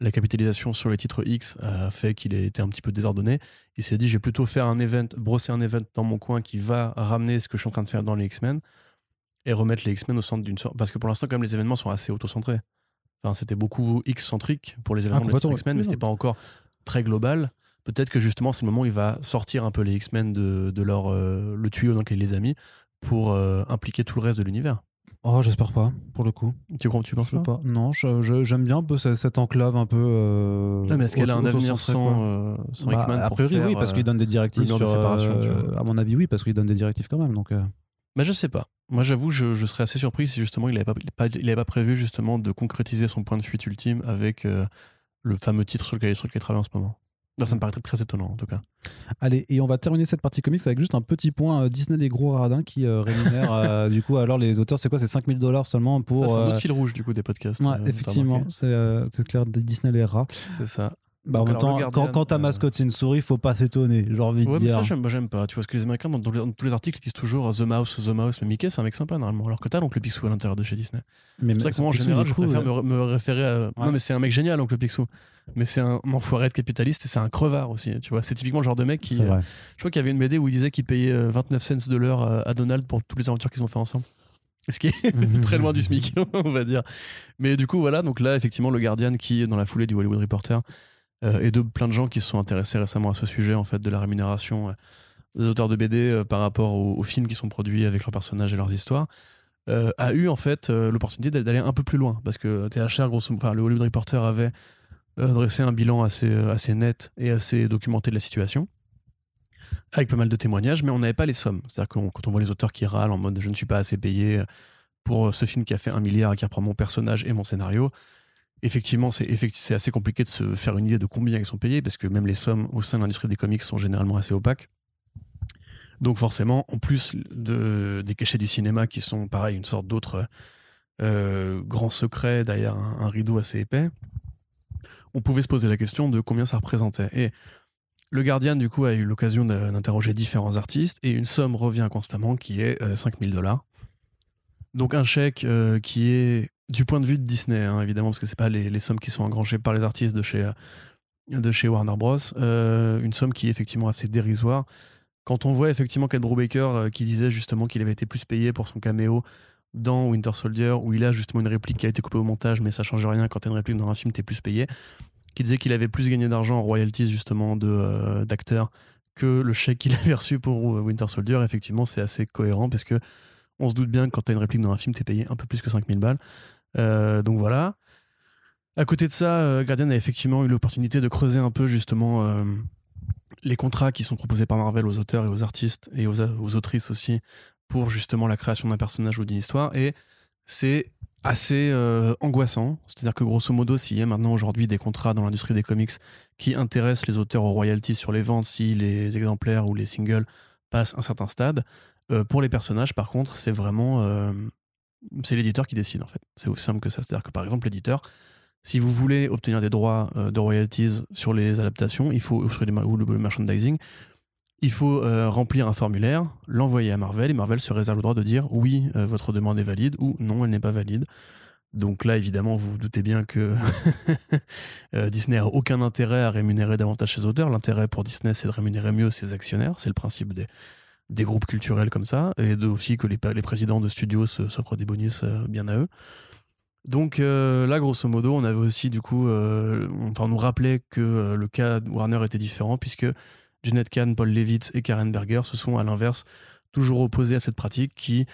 S2: la capitalisation sur les titres X a fait qu'il ait été un petit peu désordonné, il s'est dit, je vais plutôt faire un event, brosser un event dans mon coin qui va ramener ce que je suis en train de faire dans les X-Men et remettre les X-Men au centre d'une sorte. Parce que pour l'instant, comme les événements sont assez auto-centrés. Enfin, c'était beaucoup X-centrique pour les événements ah, de X-Men, mais c'était pas encore très global peut-être que justement c'est le moment où il va sortir un peu les X-Men de, leur euh, le tuyau dans lequel il les a mis pour euh, impliquer tout le reste de l'univers.
S1: Oh, j'espère pas, pour le coup.
S2: Tu, tu penses pas,
S1: Non, j'aime bien un peu cette, enclave un peu. Euh,
S2: mais est-ce qu'elle a un avenir sans, sans bah, Hickman A
S1: priori, oui, parce qu'il donne des directives sur. séparation, à mon avis, oui, parce qu'il donne des directives quand même. Donc.
S2: Mais je sais pas. Moi, j'avoue, je, je, serais assez surpris si justement il n'avait pas, prévu justement de concrétiser son point de fuite ultime avec le fameux titre sur lequel, sur lequel il travaille en ce moment ça me paraît très, étonnant en tout cas.
S1: Allez, et on va terminer cette partie comics avec juste un petit point. Euh, Disney, les gros radins qui euh, rémunèrent euh, du coup, alors les auteurs, c'est quoi? C'est 5000 dollars seulement pour.
S2: C'est un autre fil rouge du coup des podcasts.
S1: Ouais, effectivement, c'est clair, Disney les rats.
S2: C'est ça.
S1: Bah, en même temps, quand, ta mascotte c'est une souris, faut pas s'étonner, j'ai envie de dire.
S2: Mais ça, j'aime pas. Tu vois, ce que les Américains, dans, tous les articles, ils disent toujours The Mouse, The Mouse. Mais Mickey, c'est un mec sympa normalement. Alors que t'as donc le Picsou à l'intérieur de chez Disney. C'est pour ça que moi, en général, je préfère me, référer à. Non, mais c'est un mec génial, donc le Picsou. Mais c'est un enfoiré de capitaliste et c'est un crevard aussi. Tu vois, c'est typiquement le genre de mec qui. Euh, je crois qu'il y avait une BD où il disait qu'il payait 29 euh, cents de l'heure euh, à Donald pour toutes les aventures qu'ils ont fait ensemble. Ce qui est très loin du SMIC, on va dire. Mais du coup, voilà. Donc là, effectivement, le Guardian qui, dans la foulée du Hollywood Reporter, euh, et de plein de gens qui se sont intéressés récemment à ce sujet en fait de la rémunération euh, des auteurs de BD euh, par rapport aux, films qui sont produits avec leurs personnages et leurs histoires. a eu en fait l'opportunité d'aller un peu plus loin parce que THR, grosso, enfin, le Hollywood Reporter avait dressé un bilan assez, assez net et assez documenté de la situation avec pas mal de témoignages, mais on n'avait pas les sommes. C'est-à-dire que quand on voit les auteurs qui râlent en mode je ne suis pas assez payé pour ce film qui a fait un milliard et qui reprend mon personnage et mon scénario, effectivement, c'est assez compliqué de se faire une idée de combien ils sont payés, parce que même les sommes au sein de l'industrie des comics sont généralement assez opaques. Donc forcément, en plus de, des cachets du cinéma qui sont pareil, une sorte d'autre euh, grand secret derrière un, rideau assez épais, on pouvait se poser la question de combien ça représentait. Et le Guardian, du coup, a eu l'occasion d'interroger différents artistes, et une somme revient constamment qui est 5000 euh, dollars. Donc un chèque euh, qui est du point de vue de Disney, hein, évidemment, parce que c'est pas les, sommes qui sont engrangées par les artistes de chez, de chez Warner Bros. Euh, une somme qui est effectivement assez dérisoire. Quand on voit effectivement qu'Ed Brubaker euh, qui disait justement qu'il avait été plus payé pour son caméo dans Winter Soldier, où il a justement une réplique qui a été coupée au montage, mais ça change rien quand t'as une réplique dans un film, t'es plus payé. Qui disait qu'il avait plus gagné d'argent en royalties justement de euh, d'acteurs que le chèque qu'il avait reçu pour Winter Soldier. Effectivement, c'est assez cohérent parce que on se doute bien que quand t'as une réplique dans un film, t'es payé un peu plus que 5000 balles. Euh, donc voilà. À côté de ça, euh, Guardian a effectivement eu l'opportunité de creuser un peu justement euh, les contrats qui sont proposés par Marvel aux auteurs et aux artistes et aux, autrices aussi pour justement la création d'un personnage ou d'une histoire. Et c'est assez angoissant. C'est-à-dire que grosso modo, s'il y a maintenant aujourd'hui des contrats dans l'industrie des comics qui intéressent les auteurs aux royalties sur les ventes si les exemplaires ou les singles passent un certain stade, pour les personnages, par contre, c'est vraiment c'est l'éditeur qui décide en fait. C'est aussi simple que ça. C'est-à-dire que par exemple, l'éditeur, si vous voulez obtenir des droits euh, de royalties sur les adaptations, il faut sur ou le merchandising, il faut euh, remplir un formulaire, l'envoyer à Marvel et Marvel se réserve le droit de dire oui, euh, votre demande est valide ou non, elle n'est pas valide. Donc là, évidemment, vous vous doutez bien que Disney a aucun intérêt à rémunérer davantage ses auteurs. L'intérêt pour Disney, c'est de rémunérer mieux ses actionnaires. C'est le principe des, des groupes culturels comme ça, et aussi que les, présidents de studios s'offrent des bonus bien à eux. Donc euh, là, grosso modo, on avait aussi du coup, euh, enfin, on nous rappelait que euh, le cas Warner était différent puisque Janet Kahn, Paul Levitz et Karen Berger se sont à l'inverse toujours opposés à cette pratique qui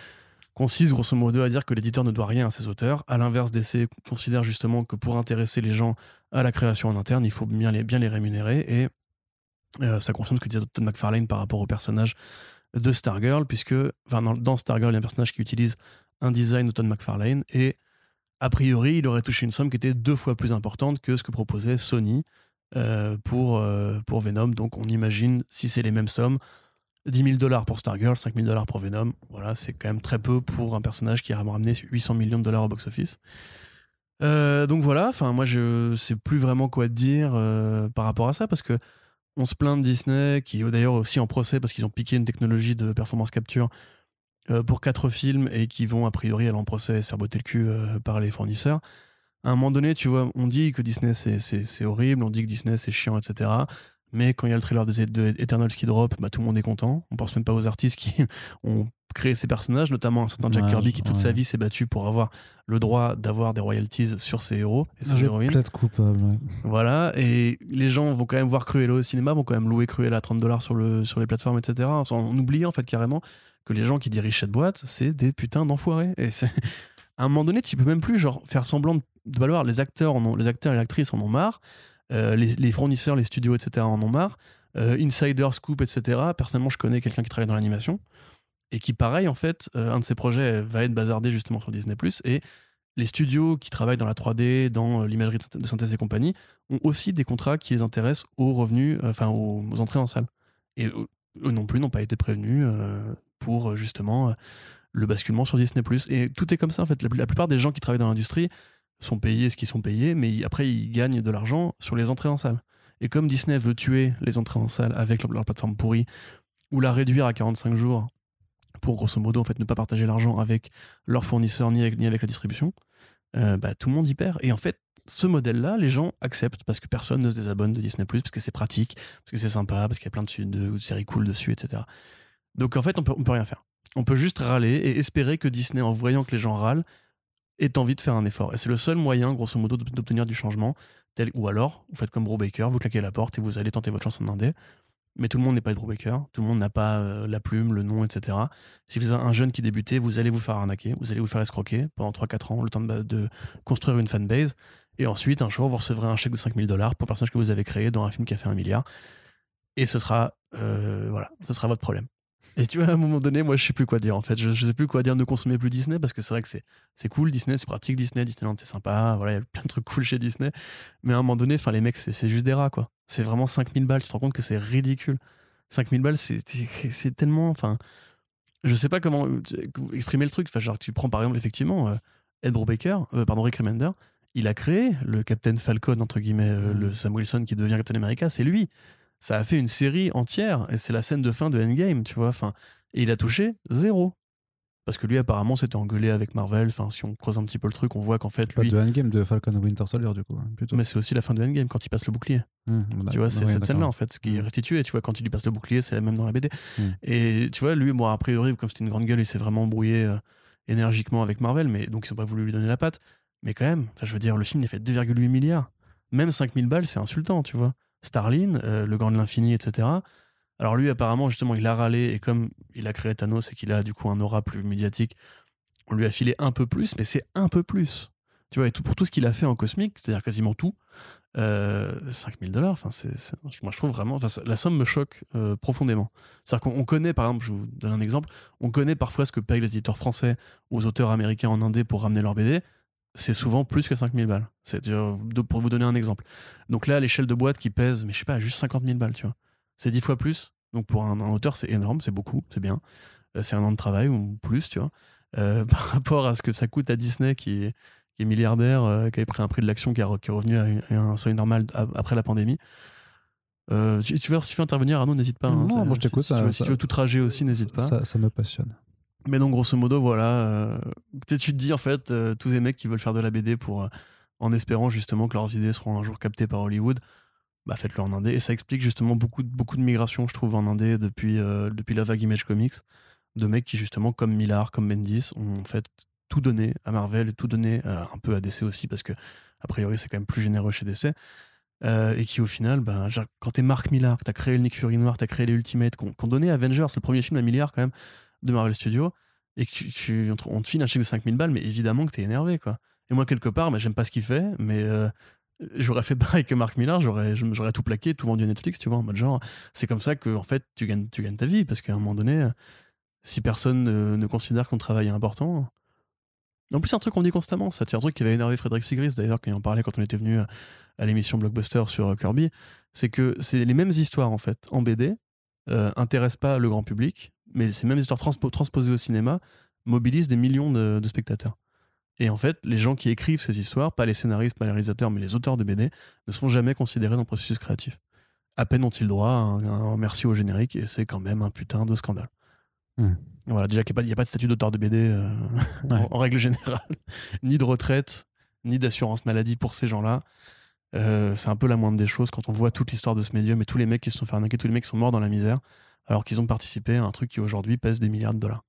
S2: consiste grosso modo à dire que l'éditeur ne doit rien à ses auteurs. À l'inverse, DC considère justement que pour intéresser les gens à la création en interne, il faut bien les, bien les rémunérer et ça concerne ce que disait Todd McFarlane par rapport au personnage de Stargirl, puisque dans, dans Stargirl, il y a un personnage qui utilise un design de Todd McFarlane et a priori, il aurait touché une somme qui était deux fois plus importante que ce que proposait Sony euh, pour, euh, pour Venom. Donc on imagine, si c'est les mêmes sommes, 10 000 dollars pour Stargirl, 5 000 dollars pour Venom. Voilà, c'est quand même très peu pour un personnage qui a ramené 800 millions de dollars au box-office. Euh, donc voilà, enfin moi je sais plus vraiment quoi dire par rapport à ça parce que on se plaint de Disney qui est d'ailleurs aussi en procès parce qu'ils ont piqué une technologie de performance capture euh, pour quatre films et qui vont a priori aller en procès et se faire botter le cul euh, par les fournisseurs. À un moment donné, tu vois, on dit que Disney c'est horrible, on dit que Disney c'est chiant, etc. Mais quand il y a le trailer des de Eternals qui drop, bah, tout le monde est content. On pense même pas aux artistes qui ont créé ces personnages, notamment un certain Jack Kirby qui toute sa vie s'est battu pour avoir le droit d'avoir des royalties sur ses héros et ses héroïnes.
S1: Peut-être coupable.
S2: Voilà, et les gens vont quand même voir Cruella au cinéma, vont quand même louer Cruella à 30 dollars sur, le, sur les plateformes, etc. En oubliant en fait carrément que les gens qui dirigent cette boîte, c'est des putains d'enfoirés. Et c'est à un moment donné, tu peux même plus genre faire semblant de, valoir. Les acteurs, en ont, les acteurs et les actrices en ont marre. Euh, les, fournisseurs, les studios, etc. en ont marre. Euh, Insider, Scoop, etc. Personnellement, je connais quelqu'un qui travaille dans l'animation et qui, pareil, en fait, euh, un de ses projets va être bazardé justement sur Disney+. Et les studios qui travaillent dans la 3D, dans l'imagerie de synthèse et compagnie, ont aussi des contrats qui les intéressent aux revenus, enfin aux, entrées en salle. Et eux non plus n'ont pas été prévenus pour justement le basculement sur Disney+. Et tout est comme ça en fait. La, plupart des gens qui travaillent dans l'industrie sont payés ce qu'ils sont payés, mais après ils gagnent de l'argent sur les entrées en salle. Et comme Disney veut tuer les entrées en salle avec leur, plateforme pourrie ou la réduire à 45 jours pour grosso modo en fait ne pas partager l'argent avec leurs fournisseurs ni avec, la distribution, euh, bah, tout le monde y perd. Et en fait, ce modèle-là, les gens acceptent parce que personne ne se désabonne de Disney+, parce que c'est pratique, parce que c'est sympa, parce qu'il y a plein de, de, séries cool dessus, etc. Donc en fait, on peut, peut rien faire. On peut juste râler et espérer que Disney, en voyant que les gens râlent, ait envie de faire un effort. Et c'est le seul moyen, grosso modo, d'obtenir du changement. Tel, ou alors, vous faites comme Brubaker, vous claquez la porte et vous allez tenter votre chance en indé. Mais tout le monde n'est pas Brubaker, tout le monde n'a pas euh, la plume, le nom, etc. Si vous êtes un jeune qui débutait, vous allez vous faire arnaquer, vous allez vous faire escroquer pendant 3-4 ans, le temps de, construire une fanbase. Et ensuite, un jour, vous recevrez un chèque de 5000 dollars pour le personnage que vous avez créé dans un film qui a fait un milliard. Et ce sera, euh, voilà, ce sera votre problème. Et tu vois, à un moment donné, moi, je sais plus quoi dire en fait. Je, je sais plus quoi dire, ne consommer plus Disney parce que c'est vrai que c'est, cool Disney, c'est pratique Disney, Disneyland c'est sympa, voilà, il y a plein de trucs cool chez Disney. Mais à un moment donné, enfin, les mecs, c'est, c'est juste des rats quoi. C'est vraiment 5000 balles, tu te rends compte que c'est ridicule. 5000 balles, c'est, tellement. Enfin, je sais pas comment exprimer le truc. Enfin, genre, tu prends par exemple, effectivement, euh, Ed Brubaker, euh, pardon, Rick Remender, il a créé le Captain Falcon, entre guillemets, euh, le mmh. Sam Wilson qui devient Captain America, c'est lui ça a fait une série entière et c'est la scène de fin de Endgame, tu vois. Enfin, et il a touché zéro. Parce que lui, apparemment, s'était engueulé avec Marvel. Enfin, si on creuse un petit peu le truc, on voit qu'en fait, lui.
S1: Pas de Endgame, de Falcon Winter Soldier, du coup. Hein,
S2: plutôt. Mais c'est aussi la fin de Endgame quand il passe le bouclier. Mmh, bah, tu vois, c'est cette scène-là, en fait, ce qui est mmh. restitué. Tu vois, quand il lui passe le bouclier, c'est la même dans la BD. Mmh. Et tu vois, lui, moi, a priori, comme c'était une grande gueule, il s'est vraiment embrouillé euh, énergiquement avec Marvel. Mais donc, ils n'ont pas voulu lui donner la patte. Mais quand même, je veux dire, le film, il a fait 2,8 milliards. Même 5000 balles, c'est insultant, tu vois. Starlin, euh, le grand de l'infini, etc. Alors lui, apparemment, justement, il a râlé et comme il a créé Thanos et qu'il a du coup un aura plus médiatique, on lui a filé un peu plus, mais c'est un peu plus. Tu vois, et pour tout ce qu'il a fait en cosmique, c'est-à-dire quasiment tout, euh, 5000 dollars, moi je trouve vraiment, la somme me choque euh, profondément. C'est-à-dire qu'on connaît, par exemple, je vous donne un exemple, on connaît parfois ce que payent les éditeurs français aux auteurs américains en Indé pour ramener leur BD c'est souvent plus que 5000 balles. C'est pour vous donner un exemple. Donc là, l'échelle de boîte qui pèse, mais je sais pas, juste 50 000 balles, tu vois. C'est 10 fois plus. Donc pour un, auteur, c'est énorme, c'est beaucoup, c'est bien. Euh, c'est un an de travail ou plus, tu vois. Euh, par rapport à ce que ça coûte à Disney qui, qui est milliardaire, euh, qui avait pris un prix de l'action qui, est revenu à, un seuil normal après la pandémie. Euh, tu, veux, si tu veux intervenir, Arnaud, n'hésite pas.
S1: Hein, non, moi je t'écoute.
S2: Si, si, tu veux tout trager aussi, n'hésite pas.
S1: Ça, ça, me passionne.
S2: Mais donc, grosso modo, voilà. tu te dis, en fait, tous ces mecs qui veulent faire de la BD pour, en espérant justement que leurs idées seront un jour captées par Hollywood, bah faites-le en indé. Et ça explique justement beaucoup, beaucoup de migration, je trouve, en indé depuis, depuis la vague Image Comics de mecs qui, justement, comme Millard, comme Bendis, ont fait tout donné à Marvel tout donné euh, un peu à DC aussi, parce que, a priori, c'est quand même plus généreux chez DC. Euh, et qui, au final, ben, quand t'es Mark Millar, que t'as créé le Nick Fury Noir, t'as créé les Ultimates, qu'on donné Avengers, le premier film à milliard quand même, de Marvel Studios, et que tu, on te file un chèque de 5000 balles, mais évidemment que t'es énervé, quoi. Et moi, quelque part, ben, j'aime pas ce qu'il fait, mais euh, j'aurais fait pareil que Mark Millar, j'aurais, j'aurais tout plaqué, tout vendu à Netflix, tu vois, en mode genre, c'est comme ça que, en fait, tu gagnes, tu gagnes ta vie, parce qu'à un moment donné, si personne ne, considère que ton travail est important. En plus, c'est un truc qu'on dit constamment, ça. C'est un truc qui va énerver Frédéric Sigris, d'ailleurs, il en parlait quand on était venu à l'émission Blockbuster sur euh, Kirby. C'est que c'est les mêmes histoires, en fait, en BD, euh, intéressent pas le grand public, mais ces mêmes histoires transposées au cinéma mobilisent des millions de, spectateurs. Et en fait, les gens qui écrivent ces histoires, pas les scénaristes, pas les réalisateurs, mais les auteurs de BD, ne sont jamais considérés dans le processus créatif. À peine ont-ils droit à un merci au générique, et c'est quand même un putain de scandale. Hmm. Voilà, déjà qu'il n'y a, pas de statut d'auteur de BD euh, en, règle générale, ni de retraite, ni d'assurance maladie pour ces gens-là. Euh, c'est un peu la moindre des choses quand on voit toute l'histoire de ce médium et tous les mecs qui se sont fait arnaquer, tous les mecs qui sont morts dans la misère, alors qu'ils ont participé à un truc qui aujourd'hui pèse des milliards de dollars.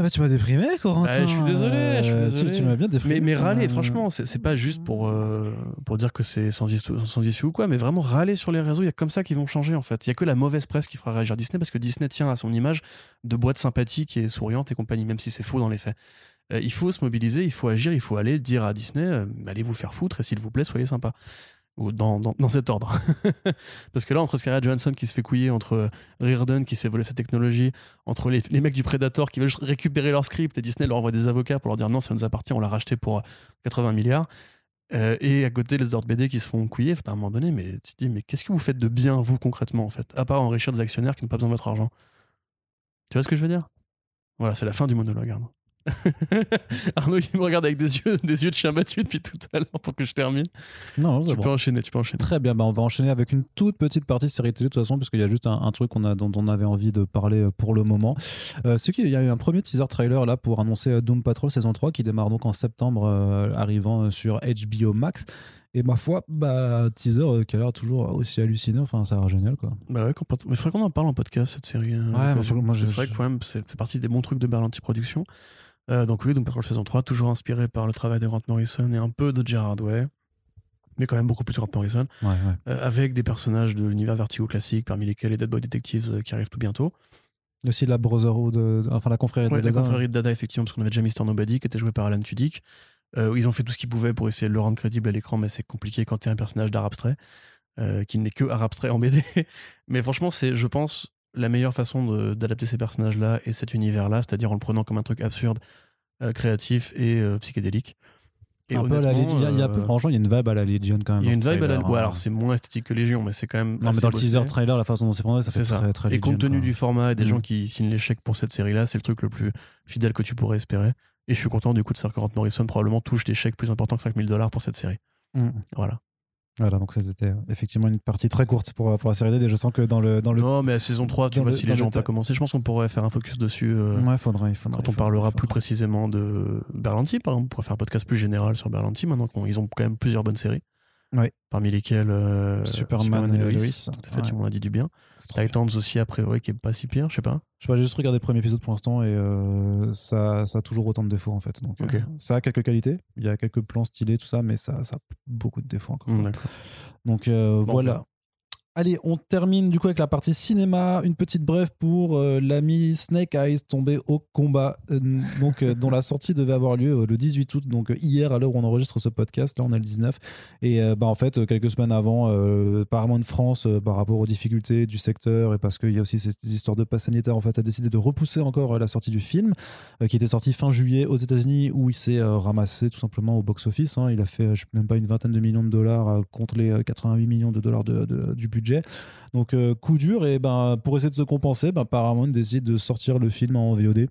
S3: Ah bah tu m'as déprimé, Corentin.
S2: Bah, je suis désolé, je suis
S3: désolé. Tu, m'as bien déprimé.
S2: Mais, mais râler, franchement, c'est pas juste pour, euh, pour dire que c'est sans, sans, issue ou quoi, mais vraiment râler sur les réseaux, il y a comme ça qu'ils vont changer en fait. Il y a que la mauvaise presse qui fera réagir Disney parce que Disney tient à son image de boîte sympathique et souriante et compagnie, même si c'est faux dans les faits. Euh, il faut se mobiliser, il faut agir, il faut aller dire à Disney, euh, allez vous faire foutre et s'il vous plaît, soyez sympa dans, cet ordre. Parce que là, entre Scarlett Johansson qui se fait couiller, entre Reardon qui se fait voler sa technologie, entre les, mecs du Predator qui veulent récupérer leur script et Disney leur envoie des avocats pour leur dire non, ça nous appartient, on l'a racheté pour 80 euh, milliards. Euh, et à côté, les ordres BD qui se font couiller, à un moment donné, mais tu te dis, mais qu'est-ce que vous faites de bien, vous, concrètement, en fait À part enrichir des actionnaires qui n'ont pas besoin de votre argent? Tu vois ce que je veux dire? Voilà, c'est la fin du monologue. Hein. Arnaud, il me regarde avec des yeux, des yeux de chien battu depuis tout à l'heure pour que je termine.
S1: Non,
S2: tu peux enchaîner, tu peux enchaîner.
S1: Très bien, bah on va enchaîner avec une toute petite partie série télé de toute façon, parce qu'il y a juste un, truc qu'on a, dont on avait envie de parler euh, pour le moment. Euh, c'est qu'il y a eu un premier teaser trailer là pour annoncer euh, Doom Patrol saison 3 qui démarre donc en septembre, arrivant sur HBO Max. Et ma foi, bah, teaser qui a l'air toujours aussi hallucinant. Enfin, ça a l'air génial, quoi.
S2: Bah ouais, mais il faudrait qu'on en parle en podcast, cette série.
S1: Ouais, moi,
S2: c'est vrai que quand même, c'est fait partie des bons trucs de Berlanti Productions. Euh, donc oui, donc Patrol saison 3, toujours inspiré par le travail de Grant Morrison et un peu de Gerard Way, mais quand même beaucoup plus Grant Morrison,
S1: euh,
S2: avec des personnages de l'univers Vertigo classique, parmi lesquels les Dead Boy Detectives euh, qui arrivent tout bientôt.
S1: Aussi la Brotherhood, enfin la confrérie de
S2: Dada. La confrérie de Dada, effectivement, parce qu'on avait déjà Mister Nobody qui était joué par Alan Tudyk. ils ont fait tout ce qu'ils pouvaient pour essayer de le rendre crédible à l'écran, mais c'est compliqué quand tu es un personnage d'art abstrait, qui n'est que art abstrait en BD. mais franchement, c'est, je pense, la meilleure façon d'adapter ces personnages-là et cet univers-là, c'est-à-dire en le prenant comme un truc absurde, euh, créatif et euh, psychédélique.
S1: Et un peu à la Légion. Il y a, euh, franchement, il y a une vibe à la Légion quand même.
S2: Il y a une vibe à la Légion. alors c'est moins esthétique que Légion, mais c'est quand même.
S1: Non, mais dans le teaser trailer, la façon dont c'est présenté, ça fait ça. très, très
S2: Et compte tenu du format et des mm. gens qui signent l'échec pour cette série-là, c'est le truc le plus fidèle que tu pourrais espérer. Et je suis content du coup de savoir que Morrison probablement touche des chèques plus importants que 5000 dollars pour cette série.
S1: Mm.
S2: Voilà.
S1: Voilà, donc c'était effectivement une partie très courte pour, pour la série D. Et je sens que dans le. Dans le
S2: non, mais à saison 3, tu vois, si les gens n'ont pas commencé, je pense qu'on pourrait faire un focus dessus.
S1: Euh, ouais, faudrait, faudrait,
S2: quand on parlera plus précisément de Berlanti, par exemple, on pourrait faire un podcast plus général sur Berlanti maintenant qu'ils ont quand même plusieurs bonnes séries.
S1: Ouais.
S2: Parmi lesquels euh,
S1: Superman, et Lois.
S2: Tout à fait, tu m'en as dit du bien. Titans aussi, a priori, qui est pas si pire, je sais pas.
S1: Je sais pas, j'ai juste regardé le premier épisode pour l'instant et euh, ça, ça a toujours autant de défauts en fait. Donc, euh, ça a quelques qualités, il y a quelques plans stylés, tout ça, mais ça, ça a beaucoup de défauts encore. Donc voilà. Allez, on termine du coup avec la partie cinéma. Une petite brève pour euh, l'ami Snake Eyes tombé au combat, euh, donc euh, dont la sortie devait avoir lieu le 18 août, donc hier à l'heure où on enregistre ce podcast. Là, on est le 19. Et bah en fait, quelques semaines avant, Paramount France, par rapport aux difficultés du secteur et parce qu'il y a aussi ces histoires de passe sanitaire, en fait, a décidé de repousser encore la sortie du film, qui était sorti fin juillet aux États-Unis, où il s'est ramassé tout simplement au box-office. Hein. Il a fait, je sais même pas, une vingtaine de millions de dollars contre les 88 millions de dollars du budget donc euh, coup dur et ben pour essayer de se compenser, ben, Paramount décide de sortir le film en VOD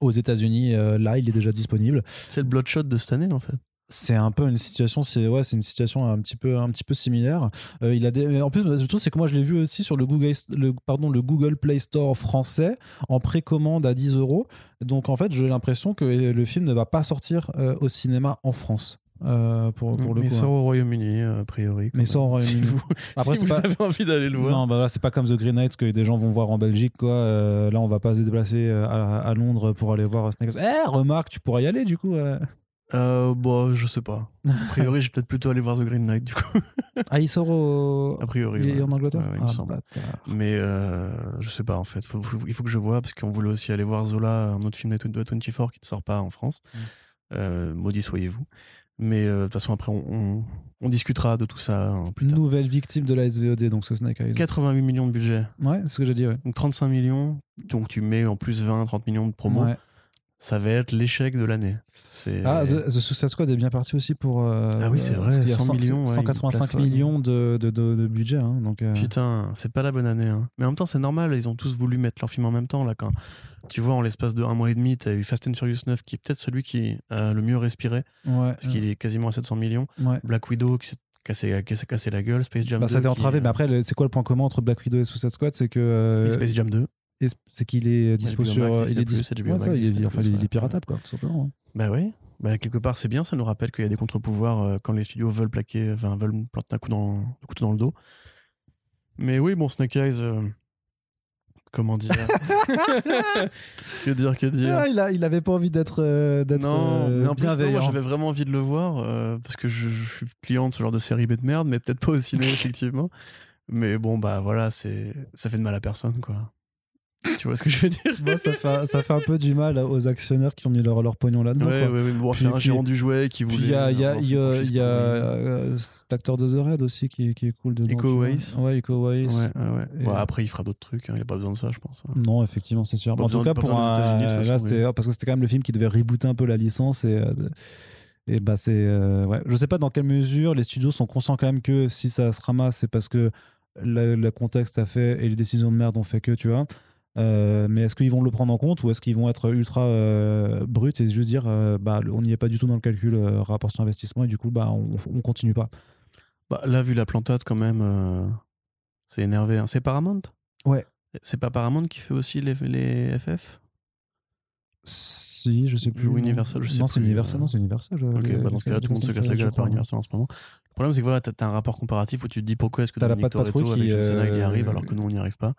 S1: aux États-Unis. euh, là, il est déjà disponible.
S2: C'est le Bloodshot de cette année, en fait.
S1: C'est un peu une situation, c'est ouais, c'est une situation un petit peu, un petit peu similaire. Euh, il a des, en plus, le truc c'est que moi je l'ai vu aussi sur le Google, le, pardon, le Google Play Store français en précommande à 10 euros. Donc en fait, j'ai l'impression que le film ne va pas sortir au cinéma en France. Euh, pour, pour le
S2: Mais
S1: coup.
S2: il sort
S1: hein.
S2: au Royaume-Uni, euh, a priori.
S1: Mais sort au. Royaume-Uni.
S2: Si vous,
S1: Après,
S2: si vous
S1: pas-
S2: avez envie d'aller le voir.
S1: Non, bah c'est pas comme The Green Knight que des gens vont voir en Belgique, quoi. Euh, là, on va pas se déplacer à, à Londres pour aller voir Snake. Eh, remarque, tu pourrais y aller, du coup. euh.
S2: Euh, bon, je sais pas. A priori, je vais peut-être plutôt aller voir The Green Knight, du coup.
S1: Ah, il sort au.
S2: A priori.
S1: Il est
S2: ouais.
S1: en Angleterre?
S2: Ouais, ouais, il me
S1: Ah,
S2: semble. Mais euh, je sais pas en fait. Faut- faut- il faut que je vois parce qu'on voulait aussi aller voir Zola, un autre film de de 24 qui ne sort pas en France.
S1: Mm.
S2: Euh, maudit soyez-vous. Mais euh, de toute façon, après, on, on- on discutera de tout ça hein, plus tard.
S1: Nouvelle victime de la SVOD, donc ce Snake Eyes.
S2: 88 millions de budget,
S1: Ouais, c'est ce que j'ai dit, ouais.
S2: donc 35 millions. Donc tu mets en plus 20, 30 millions de promos.
S1: Ouais.
S2: Ça va être l'échec de l'année.
S1: Ah, The, The Suicide Squad est bien parti aussi pour. euh,
S2: Ah oui, c'est vrai,
S1: parce qu'il y a
S2: 100
S1: cent-
S2: millions, ouais,
S1: 185
S2: il plafonne.
S1: millions de, de, de, de budget. hein, donc, euh,
S2: Putain, c'est pas la bonne année. hein. Mais en même temps, c'est normal. Ils ont tous voulu mettre leur film en même temps. Là, quand tu vois, en l'espace de un mois et demi, t'as eu Fast and Furious 9 qui est peut-être celui qui a le mieux respiré
S1: ouais,
S2: parce qu'il est quasiment à 700 millions.
S1: ouais.
S2: Black Widow qui s'est cassé, s'est cassé la gueule. Space Jam
S1: Bah,
S2: 2.
S1: ça a été
S2: qui-
S1: entravé, mais après, c'est quoi le point commun entre Black Widow et Suicide Squad? C'est que. euh,
S2: Space Jam 2.
S1: C'est qu'il est dispo
S2: HBO
S1: sur. Il est dis-
S2: HBO
S1: ouais,
S2: Max,
S1: ça, il est-
S2: Disney+,
S1: enfin, il est
S2: ouais.
S1: piratable, quoi, tout simplement. hein.
S2: Bah oui. Bah, quelque part, c'est bien. Ça nous rappelle qu'il y a des contre-pouvoirs euh, quand les studios veulent plaquer, enfin, veulent planter un coup dans, un couteau dans le dos. Mais oui, bon, Snake Eyes. euh, Comment dire? Que dire, que dire?
S1: Ah, il, a, il avait pas envie d'être euh, d'être
S2: Non,
S1: euh,
S2: mais en plus, j'avais vraiment envie de le voir euh, parce que je, je suis client de ce genre de série B de merde, mais peut-être pas au ciné, effectivement. Mais bon, bah voilà, c'est ça fait de mal à personne, quoi. Tu vois ce que je veux dire
S1: ça, fait, ça fait un peu du mal aux actionnaires qui ont mis leur, leur pognon là-dedans.
S2: Ouais, ouais, ouais, bon, c'est un gérant du jouet qui voulait.
S1: il y a, y a, y a, y a, euh, cet acteur de The Red aussi qui, est- qui est cool dedans. Vois.
S2: Uwais.
S1: Ouais,
S2: ouais.
S1: Et-
S2: Bon, après, il fera d'autres trucs, hein, il a pas besoin de ça, je pense.
S1: Non, effectivement, c'est sûr.
S2: Pas
S1: en tout cas, pour un,
S2: de toute
S1: là,
S2: façon,
S1: c'était parce que c'était quand même le film qui devait rebooter un peu la licence et, euh, et bah c'est euh, ouais. Je sais pas dans quelle mesure les studios sont conscients quand même que si ça se ramasse, c'est parce que le, le contexte a fait et les décisions de merde ont fait que tu vois. Euh, mais est-ce qu'ils vont le prendre en compte ou est-ce qu'ils vont être ultra euh, bruts et juste dire euh, bah on n'y est pas du tout dans le calcul euh, rapport sur investissement et du coup bah on, on continue pas?
S2: Bah, là, vu la plantade, quand même, c'est énervé. hein. C'est Paramount?
S1: Ouais.
S2: C'est pas Paramount qui fait aussi les, les FF
S1: Si, je sais plus.
S2: Ou Universal, je sais
S1: non, c'est
S2: plus,
S1: Universal, non, c'est Universal.
S2: Ok,
S1: les-
S2: bah dans ce cas-là, tout le monde se casse la gueule par. Universal en ce moment. Le problème, c'est que voilà, t'as un rapport comparatif où tu te dis pourquoi est-ce que
S1: patrouille
S2: Toretto avec
S1: qui,
S2: John Cena, il y arrive alors que nous, on n'y arrive pas.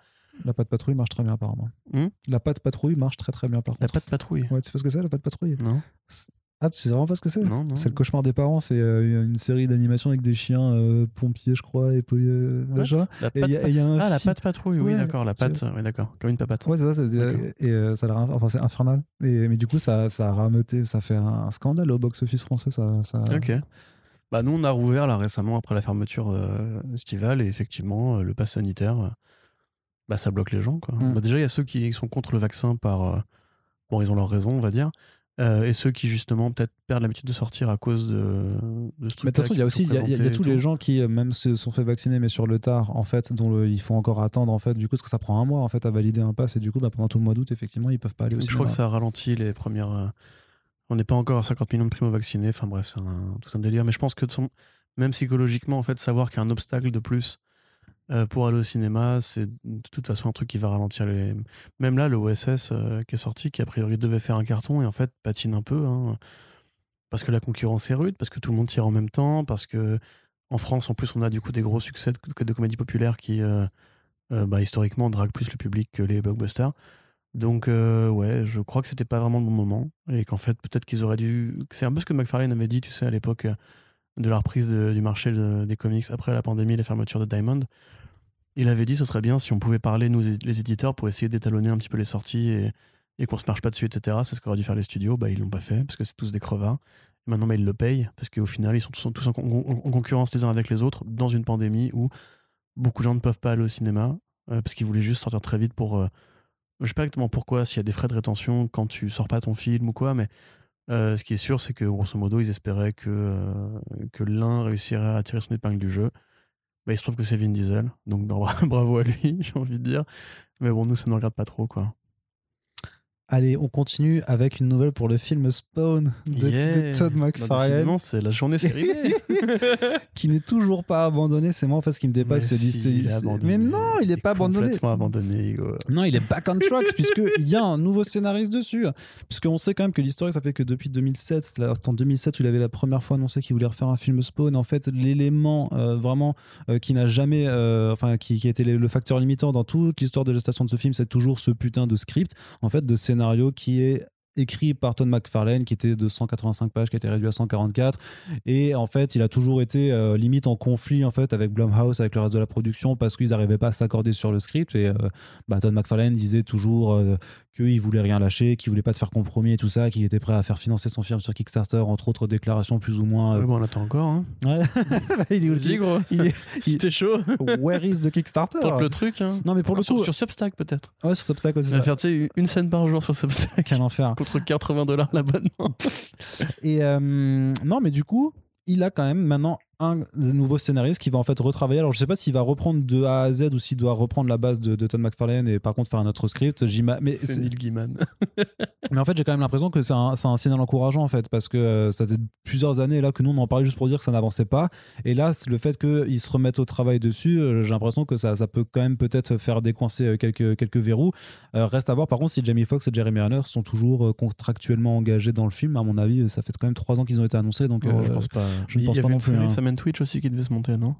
S1: La patte patrouille marche très bien apparemment.
S2: Hmm
S1: la patte patrouille marche très très bien par
S2: La
S1: contre.
S2: patte patrouille
S1: Ouais, tu sais pas ce que c'est la patte patrouille?
S2: Non
S1: Ah, tu sais vraiment pas ce que c'est?
S2: Non, non.
S1: C'est le cauchemar des parents, c'est euh, une série d'animation avec des chiens euh, pompiers, je crois, et puis euh,
S2: What
S1: machin.
S2: La
S1: Et il y, a-
S2: patte
S1: et il y a un
S2: Ah, la
S1: film-
S2: patte patrouille, oui,
S1: Ouais,
S2: d'accord, la
S1: tu
S2: patte, oui, d'accord, comme une papate.
S1: Ouais, c'est ça, c'est,
S2: D'accord.
S1: et euh, ça a l'air inf- enfin, c'est infernal. Et, mais du coup, ça, ça a rameuté, ça fait un, scandale au box-office français. Ça, ça...
S2: Ok. Bah, nous, on a rouvert là récemment après la fermeture euh, estivale et effectivement, euh, le pass sanitaire, euh, bah, ça bloque les gens. Quoi.
S1: Mm.
S2: Bah, déjà, il y a ceux qui sont contre le vaccin par. euh, bon, ils ont leur raison, on va dire. euh, et ceux qui, justement, peut-être perdent l'habitude de sortir à cause de, de ce
S1: Mais de toute façon, il y a aussi y a, y a- tous les gens qui, euh, même se sont fait vacciner, mais sur le tard, en fait, dont le- il faut encore attendre, en fait, du coup, parce que ça prend un mois, en fait, à valider un pass, et du coup, bah, pendant tout le mois d'août, effectivement, ils peuvent pas aller au
S2: Je crois que ça a ralenti les premières. On n'est pas encore à 50 millions de primo-vaccinés. Enfin bref, c'est tout un délire. Mais je pense que de son- même psychologiquement, en fait, savoir qu'il y a un obstacle de plus euh, pour aller au cinéma, c'est de toute façon un truc qui va ralentir les. Même là, le OSS euh, qui est sorti, qui a priori devait faire un carton et en fait patine un peu. hein, parce que la concurrence est rude, parce que tout le monde tire en même temps, parce que en France, en plus, on a du coup des gros succès de, de comédie populaire qui, euh, bah, historiquement, draguent plus le public que les blockbusters. Donc, ouais, je crois que c'était pas vraiment le bon moment. Et qu'en fait, peut-être qu'ils auraient dû. C'est un peu ce que McFarlane avait dit, tu sais, à l'époque de la reprise du marché de- des comics après la pandémie, les fermetures de Diamond. Il avait dit ce serait bien si on pouvait parler, nous, les éditeurs, pour essayer d'étalonner un petit peu les sorties et, et qu'on se marche pas dessus, etc. C'est ce qu'auraient dû faire les studios. Bah, ils l'ont pas fait, parce que c'est tous des crevards. Et maintenant, bah, ils le payent, parce qu'au final, ils sont tous, en concurrence les uns avec les autres dans une pandémie où beaucoup de gens ne peuvent pas aller au cinéma, euh, parce qu'ils voulaient juste sortir très vite pour. euh, je sais pas exactement pourquoi, s'il y a des frais de rétention quand tu sors pas ton film ou quoi, mais euh, ce qui est sûr, c'est que grosso modo, ils espéraient que, euh, que l'un réussirait à tirer son épingle du jeu. Bah, il se trouve que c'est Vin Diesel, donc bra- bravo à lui, j'ai envie de dire. Mais bon, nous, ça ne regarde pas trop, quoi.
S1: Allez, on continue avec une nouvelle pour le film Spawn de,
S2: Yeah.
S1: de Todd McFarlane,
S2: c'est la journée série
S1: qui n'est toujours pas abandonné. C'est moi en fait ce qui me dépasse.
S2: Mais si, il est
S1: c'est-
S2: abandonné.
S1: Mais non, il n'est pas abandonné.
S2: Complètement abandonné, Hugo.
S1: Non, il est back on track puisqu'il y a un nouveau scénariste dessus. Puisqu'on sait quand même que l'histoire, ça fait que depuis 2007, c'était la- en 2007 où il avait la première fois annoncé qu'il voulait refaire un film Spawn. En fait, l'élément euh, vraiment euh, qui n'a jamais, euh, enfin, qui, qui a été le facteur limitant dans toute l'histoire de gestation de ce film, c'est toujours ce putain de script, en fait, de scénario qui est écrit par Todd McFarlane qui était de 185 pages qui a été réduit à 144 et en fait il a toujours été euh, limite en conflit en fait avec Blumhouse avec le reste de la production parce qu'ils n'arrivaient pas à s'accorder sur le script. Et euh, bah, Todd McFarlane disait toujours euh, qu'il voulait rien lâcher qu'il voulait pas te faire compromis et tout ça qu'il était prêt à faire financer son film sur Kickstarter entre autres déclarations plus ou moins
S2: Ouais,
S1: euh,
S2: bon, on attend encore. Hein.
S1: ouais. il est aussi
S2: gros.
S1: il est-
S2: t'es chaud,
S1: where is the Kickstarter?
S2: Tente le truc. Hein.
S1: non mais pour le
S2: sur,
S1: coup
S2: sur Substack, peut-être.
S1: ouais sur Substack ouais, c'est
S2: On va
S1: ça.
S2: faire une scène par jour sur Substack.
S1: quel enfer
S2: Contre 80 dollars l'abonnement.
S1: Et euh, non, mais du coup, il a quand même maintenant un nouveau scénariste qui va en fait retravailler. Alors, je sais pas s'il va reprendre de A à Z ou s'il doit reprendre la base de, de Todd McFarlane et par contre faire un autre script. Mais,
S2: C'est Neil Gaiman.
S1: mais en fait, j'ai quand même l'impression que c'est un, un signal encourageant en fait parce que euh, ça faisait plusieurs années là que nous on en parlait juste pour dire que ça n'avançait pas. Et là, le fait qu'ils se remettent au travail dessus, euh, j'ai l'impression que ça, ça peut quand même peut-être faire décoincer euh, quelques, quelques verrous. Euh, reste à voir par contre si Jamie Foxx et Jeremy Renner sont toujours contractuellement engagés dans le film. À mon avis, ça fait quand même trois ans qu'ils ont été annoncés. Donc, euh,
S2: je pense pas.
S1: je pense pas non plus, hein.
S2: Sam Twitch aussi qui devait se monter, non?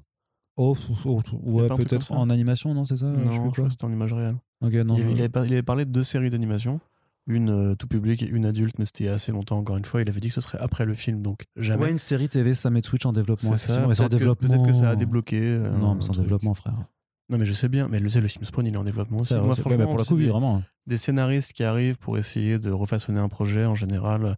S1: Oh, oh, ouais, peut-être en animation, non, c'est ça Je sais
S2: Non, je crois que c'était en image réelle.
S1: Ok, non,
S2: il,
S1: je-
S2: avait, il avait par- il avait parlé de deux séries d'animation. Une euh, tout public et une adulte, mais c'était assez longtemps encore une fois. Il avait dit que ce serait après le film, donc jamais.
S1: Ouais, une série TV, ça met Twitch en développement.
S2: c'est ça. Peut-être que,
S1: développement.
S2: peut-être que ça a débloqué. euh,
S1: Non, mais
S2: truc.
S1: développement, frère.
S2: Non, mais je sais bien. Mais le, le film Spawn, il est en développement aussi.
S1: C'est-
S2: Moi,
S1: ouais,
S2: franchement,
S1: bah, pour le coup,
S2: des,
S1: vraiment.
S2: des scénaristes qui arrivent pour essayer de refaçonner un projet, en général,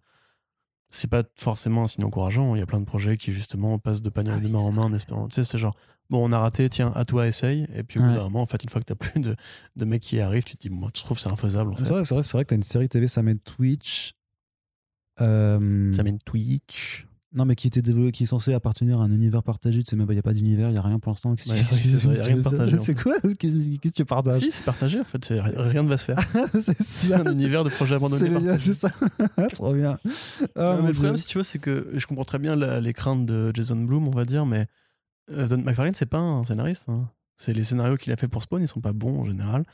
S2: c'est pas forcément un signe encourageant. Il y a plein de projets qui, justement, passent de panier
S1: Ah
S2: de main en main en espérant. Tu sais, c'est genre, bon, on a raté, tiens, à toi, essaye. Et puis, au bout d'un moment, en fait, une fois que t'as plus de, de mecs qui arrivent, tu te dis, bon, moi, je trouve que c'est infaisable, en fait.
S1: C'est vrai, c'est vrai, c'est vrai que t'as une série TV, ça met Twitch. Euh,
S2: Ça mène Twitch.
S1: Non, mais qui était développé, qui est censé appartenir à un univers partagé. Tu sais même il n'y a pas d'univers, il n'y a rien pour l'instant. Qu'est-ce
S2: Ouais,
S1: que-
S2: rien partagé,
S1: C'est quoi Qu'est-ce que tu partages
S2: Si, c'est partagé, en fait. Rien ne va se faire.
S1: C'est
S2: un univers de projets abandonnés.
S1: C'est ça. Trop bien. Ah,
S2: Non,
S1: mon
S2: mais le problème, si tu vois, c'est que je comprends très bien la- les craintes de Jason Bloom, on va dire, mais euh, Don McFarlane, c'est pas un scénariste. hein. C'est les scénarios qu'il a fait pour Spawn, ils sont pas bons en général.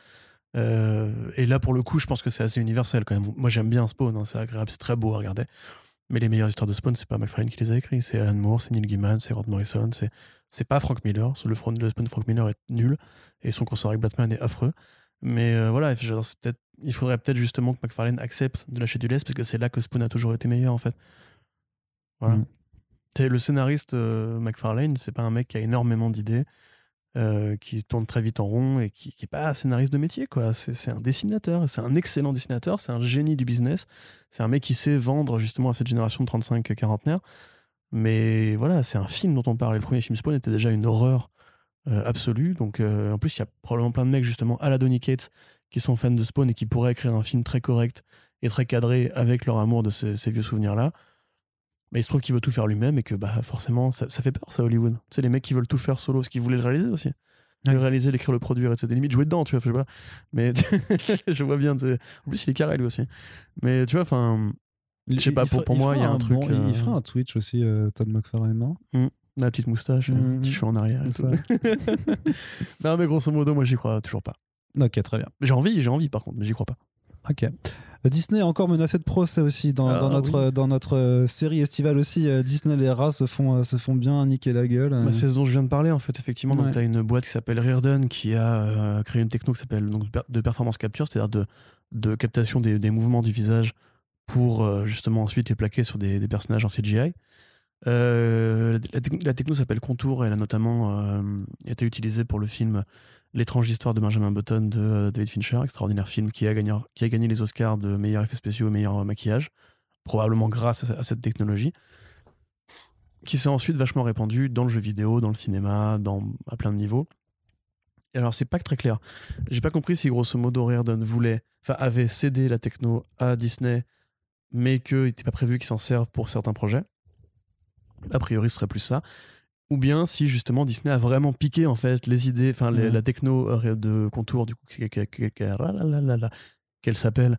S2: Euh, et là, pour le coup, je pense que c'est assez universel quand même. Moi, j'aime bien Spawn, hein, c'est agréable, c'est très beau à regarder. Mais les meilleures histoires de Spawn, c'est pas McFarlane qui les a écrits, c'est Alan Moore, c'est Neil Gaiman, c'est Rod Morrison, c'est c'est pas Frank Miller. Le, front, le Spawn de Frank Miller est nul et son crossover avec Batman est affreux. Mais euh, voilà, peut-être- il faudrait peut-être justement que McFarlane accepte de lâcher du lest parce que c'est là que Spawn a toujours été meilleur en fait. Voilà.
S1: Mm.
S2: Le scénariste euh, McFarlane, c'est pas un mec qui a énormément d'idées, euh, qui tourne très vite en rond et qui, qui est pas scénariste de métier quoi. C'est un dessinateur, c'est un excellent dessinateur, c'est un génie du business, c'est un mec qui sait vendre justement à cette génération de 35 quarantenaires. Mais voilà, c'est un film dont on parle. Le premier film Spawn était déjà une horreur euh, absolue. Donc euh, en plus, il y a probablement plein de mecs justement à la Donny Cates qui sont fans de Spawn et qui pourraient écrire un film très correct et très cadré avec leur amour de ces, ces vieux souvenirs-là. Mais il se trouve qu'il veut tout faire lui-même et que bah, forcément, ça, ça fait peur, ça, Hollywood. Tu sais, les mecs qui veulent tout faire solo, parce qu'ils voulaient le réaliser aussi. Le réaliser, l'écrire, le produire, etc. Limite jouer dedans, tu vois, je sais pas. Mais je vois bien. En plus, il est carré lui aussi. Mais tu vois, enfin,
S1: Il-
S2: je sais pas,
S1: il
S2: pour- pour moi, il y a un truc,
S1: bon-
S2: euh,
S1: Il fera un Twitch aussi, euh, Todd McFarlane, non?
S2: La petite moustache,
S1: Mhm.
S2: un petit cheveu en arrière. et
S1: C'est
S2: non, mais grosso modo, moi, j'y crois toujours pas.
S1: Ok, très bien.
S2: J'ai envie, j'ai envie par contre, mais j'y crois pas.
S1: Ok. Disney a encore menacé de procès aussi dans,
S2: Ah,
S1: dans notre, dans notre euh, série estivale aussi. euh, Disney les rats se font, euh, se font bien niquer la gueule.
S2: Bah, c'est ce dont je viens de parler en fait, effectivement. Donc,
S1: Ouais.
S2: tu as une boîte qui s'appelle Reardon qui a euh, créé une techno qui s'appelle donc, de performance capture, c'est-à-dire de, de captation des, des mouvements du visage pour euh, justement ensuite les plaquer sur des, des personnages en CGI. Euh, la, la techno s'appelle Contour et elle a notamment été utilisée pour le film L'étrange histoire de Benjamin Button de euh, David Fincher, extraordinaire film qui a, gagné, qui a gagné les Oscars de meilleurs effets spéciaux et meilleur euh, maquillage, probablement grâce à, cette technologie qui s'est ensuite vachement répandu dans le jeu vidéo, dans le cinéma, dans, à plein de niveaux. Et alors, c'est pas très clair. J'ai pas compris si, grosso modo, Reardon voulait, enfin, avait cédé la techno à Disney, mais qu'il n'était pas prévu qu'ils s'en servent pour certains projets. A priori, ce serait plus ça. Ou bien si, justement, Disney a vraiment piqué, en fait, les idées, enfin,
S1: Mhm.
S2: la techno euh, de contour, du coup, qu'elle s'appelle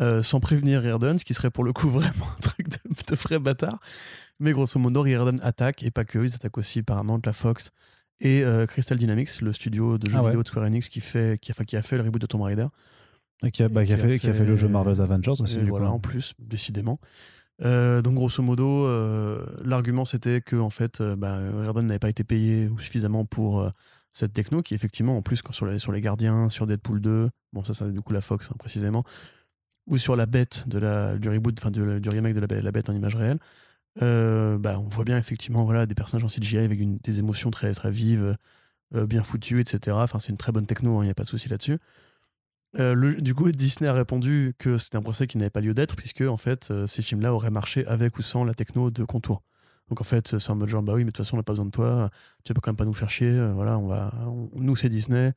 S2: euh, sans prévenir Riordan, ce qui serait pour le coup vraiment un truc de, de vrai bâtard. Mais grosso modo, Riordan attaque, et pas que, ils attaquent aussi Paramount, la Fox et euh, Crystal Dynamics, le studio de jeux
S1: Ah ouais.
S2: vidéo de Square Enix qui, fait, qui, enfin, qui a fait le reboot de Tomb Raider.
S1: Et qui a, bah, qui a fait, qui a fait le jeu Marvel's Avengers aussi. Du
S2: voilà,
S1: coup.
S2: en plus, décidément. Euh, donc, grosso modo, euh, l'argument c'était que en fait, euh, bah, n'avait pas été payé suffisamment pour euh, cette techno, qui effectivement, en plus, sur les, Gardiens, sur Deadpool 2, bon, ça, c'est du coup la Fox hein, précisément, ou sur la bête de la, du reboot, enfin du remake de la Bête en image réelle, bah, on voit bien effectivement voilà, des personnages en CGI avec des émotions très, très vives, bien foutues, etc. Enfin, c'est une très bonne techno, il n'y a pas de souci là-dessus. Euh, du coup, Disney a répondu que c'était un procès qui n'avait pas lieu d'être, puisque en fait, euh, ces films-là auraient marché avec ou sans la techno de contour. Donc en fait, c'est en mode genre, bah oui, mais de toute façon, on n'a pas besoin de toi, tu vas quand même pas nous faire chier, euh, voilà, on va, nous c'est Disney,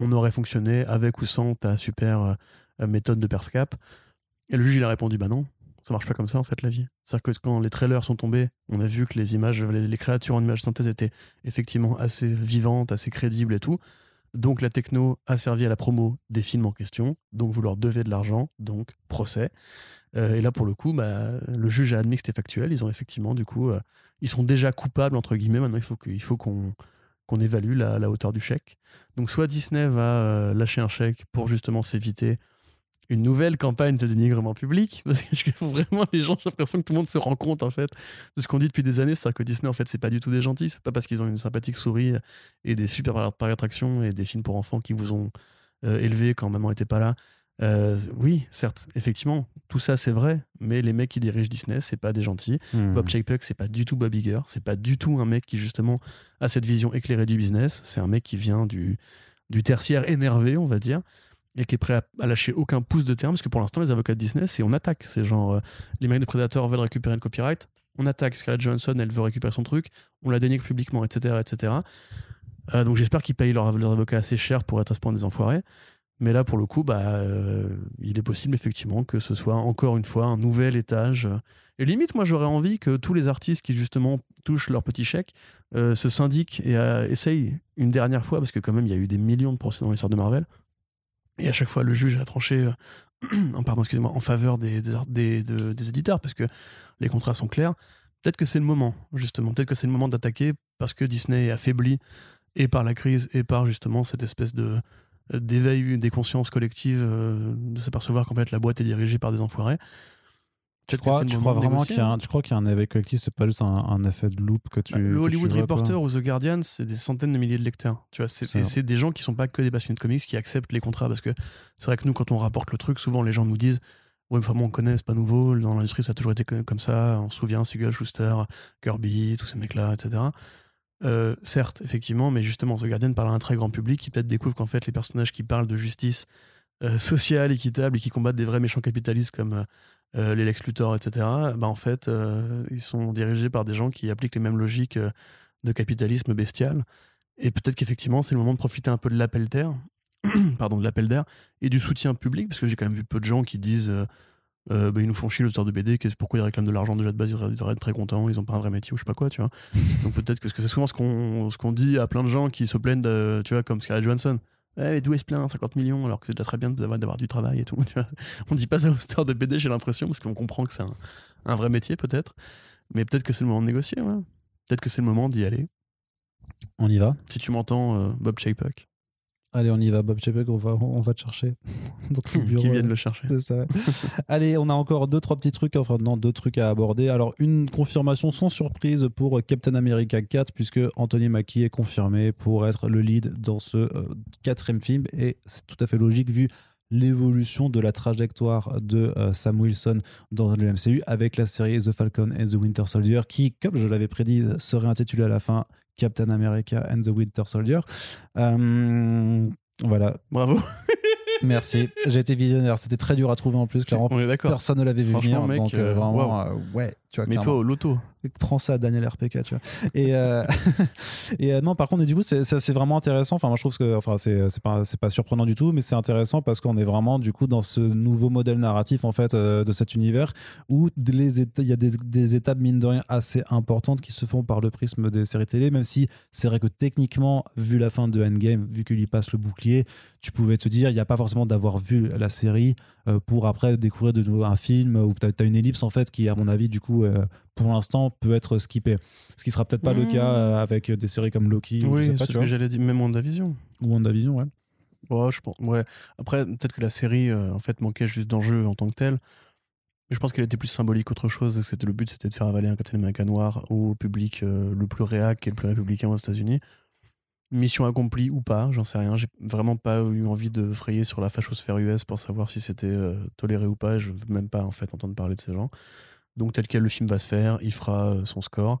S2: on aurait fonctionné avec ou sans ta super euh, euh, méthode de perf cap. Et le juge, il a répondu, bah non, ça marche pas comme ça en fait la vie. C'est-à-dire que quand les trailers sont tombés, on a vu que les images, les, les créatures en images synthèse étaient effectivement assez vivantes, assez crédibles et tout. Donc la techno a servi à la promo des films en question, donc vous leur devez de l'argent, donc procès. Euh, et là pour le coup, bah, le juge a admis que c'était factuel, ils ont effectivement du coup, euh, ils sont déjà coupables entre guillemets, maintenant il faut qu'on évalue la, la hauteur du chèque. Donc soit Disney va euh, lâcher un chèque pour justement s'éviter une nouvelle campagne de dénigrement public, parce que je- vraiment les gens, j'ai l'impression que tout le monde se rend compte en fait de ce qu'on dit depuis des années, c'est-à-dire que Disney en fait c'est pas du tout des gentils, c'est pas parce qu'ils ont une sympathique souris et des super parcs d'attractions et des films pour enfants qui vous ont euh, élevé quand maman était pas là. Euh, oui, certes, effectivement, tout ça c'est vrai, mais les mecs qui dirigent Disney, c'est pas des gentils.
S1: Hmm.
S2: Bob Chapek, c'est pas du tout Bob Iger, c'est pas du tout un mec qui justement a cette vision éclairée du business, c'est un mec qui vient du, du tertiaire énervé, on va dire, et qui est prêt à, lâcher aucun pouce de terme, parce que pour l'instant, les avocats de Disney, c'est on attaque. C'est genre, euh, les mecs de Predator veulent récupérer le copyright, on attaque. Scarlett Johansson, elle veut récupérer son truc, on la dénigre publiquement, etc. etc. Euh, donc j'espère qu'ils payent leurs avocats assez cher pour être à ce point des enfoirés. Mais là, pour le coup, bah, euh, il est possible effectivement que ce soit encore une fois un nouvel étage. Et limite, moi, j'aurais envie que tous les artistes qui justement touchent leur petit chèque se syndiquent et essayent une dernière fois, parce que quand même, il y a eu des millions de procès dans l'histoire de Marvel. Et à chaque fois, le juge a tranché, euh, en, faveur des, des éditeurs, parce que les contrats sont clairs. Peut-être que c'est le moment, justement. Peut-être que c'est le moment d'attaquer, parce que Disney est affaibli, et par la crise, et par justement cette espèce de euh, d'éveil des consciences collectives, euh, de s'apercevoir qu'en fait la boîte est dirigée par des enfoirés.
S1: Tu crois, tu crois vraiment qu'il y a un, tu crois qu'il y a un éveil collectif, c'est pas juste un, un effet de loop que tu.
S2: Bah, le
S1: tu
S2: Hollywood
S1: vois.
S2: Reporter ou The Guardian, c'est des centaines de milliers de lecteurs. Tu vois, c'est, c'est des gens qui sont pas que des passionnés de comics qui acceptent les contrats parce que c'est vrai que nous, quand on rapporte le truc, souvent les gens nous disent Ouais, vraiment, on connaît, c'est pas nouveau. Dans l'industrie, ça a toujours été co- comme ça. On se souvient, Siegel, Schuster, Kirby, tous ces mecs-là, etc. Euh, certes, effectivement, mais justement, The Guardian parle à un très grand public qui peut-être découvre qu'en fait, les personnages qui parlent de justice euh, sociale, équitable et qui combattent des vrais méchants capitalistes comme euh, euh, les Lex Luthor, etc., bah, en fait, euh, ils sont dirigés par des gens qui appliquent les mêmes logiques euh, de capitalisme bestial. Et peut-être qu'effectivement, c'est le moment de profiter un peu de l'appel d'air, pardon, de l'appel d'air et du soutien public, parce que j'ai quand même vu peu de gens qui disent euh, bah, ils nous font chier l'auteur de BD, pourquoi ils réclament de l'argent déjà de base, ils devraient- être très contents, ils ont pas un vrai métier ou je sais pas quoi, tu vois. Donc peut-être que c'est souvent ce qu'on ce qu'on dit à plein de gens qui se plaignent de, tu vois, comme Scarlett Johansson. Eh, mais d'où est-ce plein 50 millions alors que c'est déjà très bien d'avoir du travail et tout. tu vois. On dit pas ça aux auteurs de BD, j'ai l'impression, parce qu'on comprend que c'est un, un vrai métier peut-être. Mais peut-être que c'est le moment de négocier, ouais. Peut-être que c'est le moment d'y aller.
S1: On y va
S2: Si tu m'entends, euh, Bob Chapek,
S1: Allez, on y va, Bob Chapek, on va, on va te chercher dans ton bureau.
S2: qui viennent le chercher.
S1: C'est ça. Allez, on a encore deux, trois petits trucs, enfin non, deux trucs à aborder. Alors, une confirmation sans surprise pour Captain America 4, puisque Anthony Mackie est confirmé pour être le lead dans ce euh, quatrième film, et c'est tout à fait logique vu l'évolution de la trajectoire de euh, Sam Wilson dans le MCU avec la série The Falcon and the Winter Soldier qui, comme je l'avais prédit, serait intitulée à la fin Captain America and the Winter Soldier. Euh, voilà,
S2: Bravo,
S1: merci. J'ai été visionnaire. C'était très dur à trouver en plus, clairement.
S2: on est d'accord.
S1: Personne ne l'avait vu venir.
S2: mec,
S1: donc, euh,
S2: euh,
S1: vraiment, ouais, tu vois,
S2: Mais
S1: clairement.
S2: toi, au loto,
S1: prends ça Daniel RPK, tu vois. Et, euh, et euh, non, par contre, du coup, c'est vraiment intéressant. Enfin, moi, je trouve que, enfin, c'est c'est pas, pas surprenant du tout, mais c'est intéressant parce qu'on est vraiment, du coup, dans ce nouveau modèle narratif, en fait, euh, de cet univers où il y a des, des étapes, mine de rien, assez importantes qui se font par le prisme des séries télé, même si c'est vrai que techniquement, vu la fin de Endgame, vu qu'il y passe le bouclier, tu pouvais te dire, il n'y a pas forcément d'avoir vu la série pour après découvrir de nouveau un film où tu as, une ellipse en fait qui, à mon avis, du coup, euh, pour l'instant, peut être skippée. Ce qui sera peut-être pas le cas euh, avec des séries comme Loki
S2: Oui, c'est ce
S1: vois,
S2: que j'allais dire, même WandaVision.
S1: ou WandaVision, ouais.
S2: Ouais, je pense. Ouais. Après, peut-être que la série, euh, en fait, manquait juste d'enjeu en tant que telle. Mais je pense qu'elle était plus symbolique qu'autre chose. C'était le but, c'était de faire avaler un Captain America noir au public euh, le plus réac et le plus républicain aux États-Unis. Mission accomplie ou pas, j'en sais rien. J'ai vraiment pas eu envie de frayer sur la fachosphère US pour savoir si c'était euh, toléré ou pas. Je veux même pas en fait entendre parler de ces gens. Donc tel quel le film va se faire, il fera euh, son score.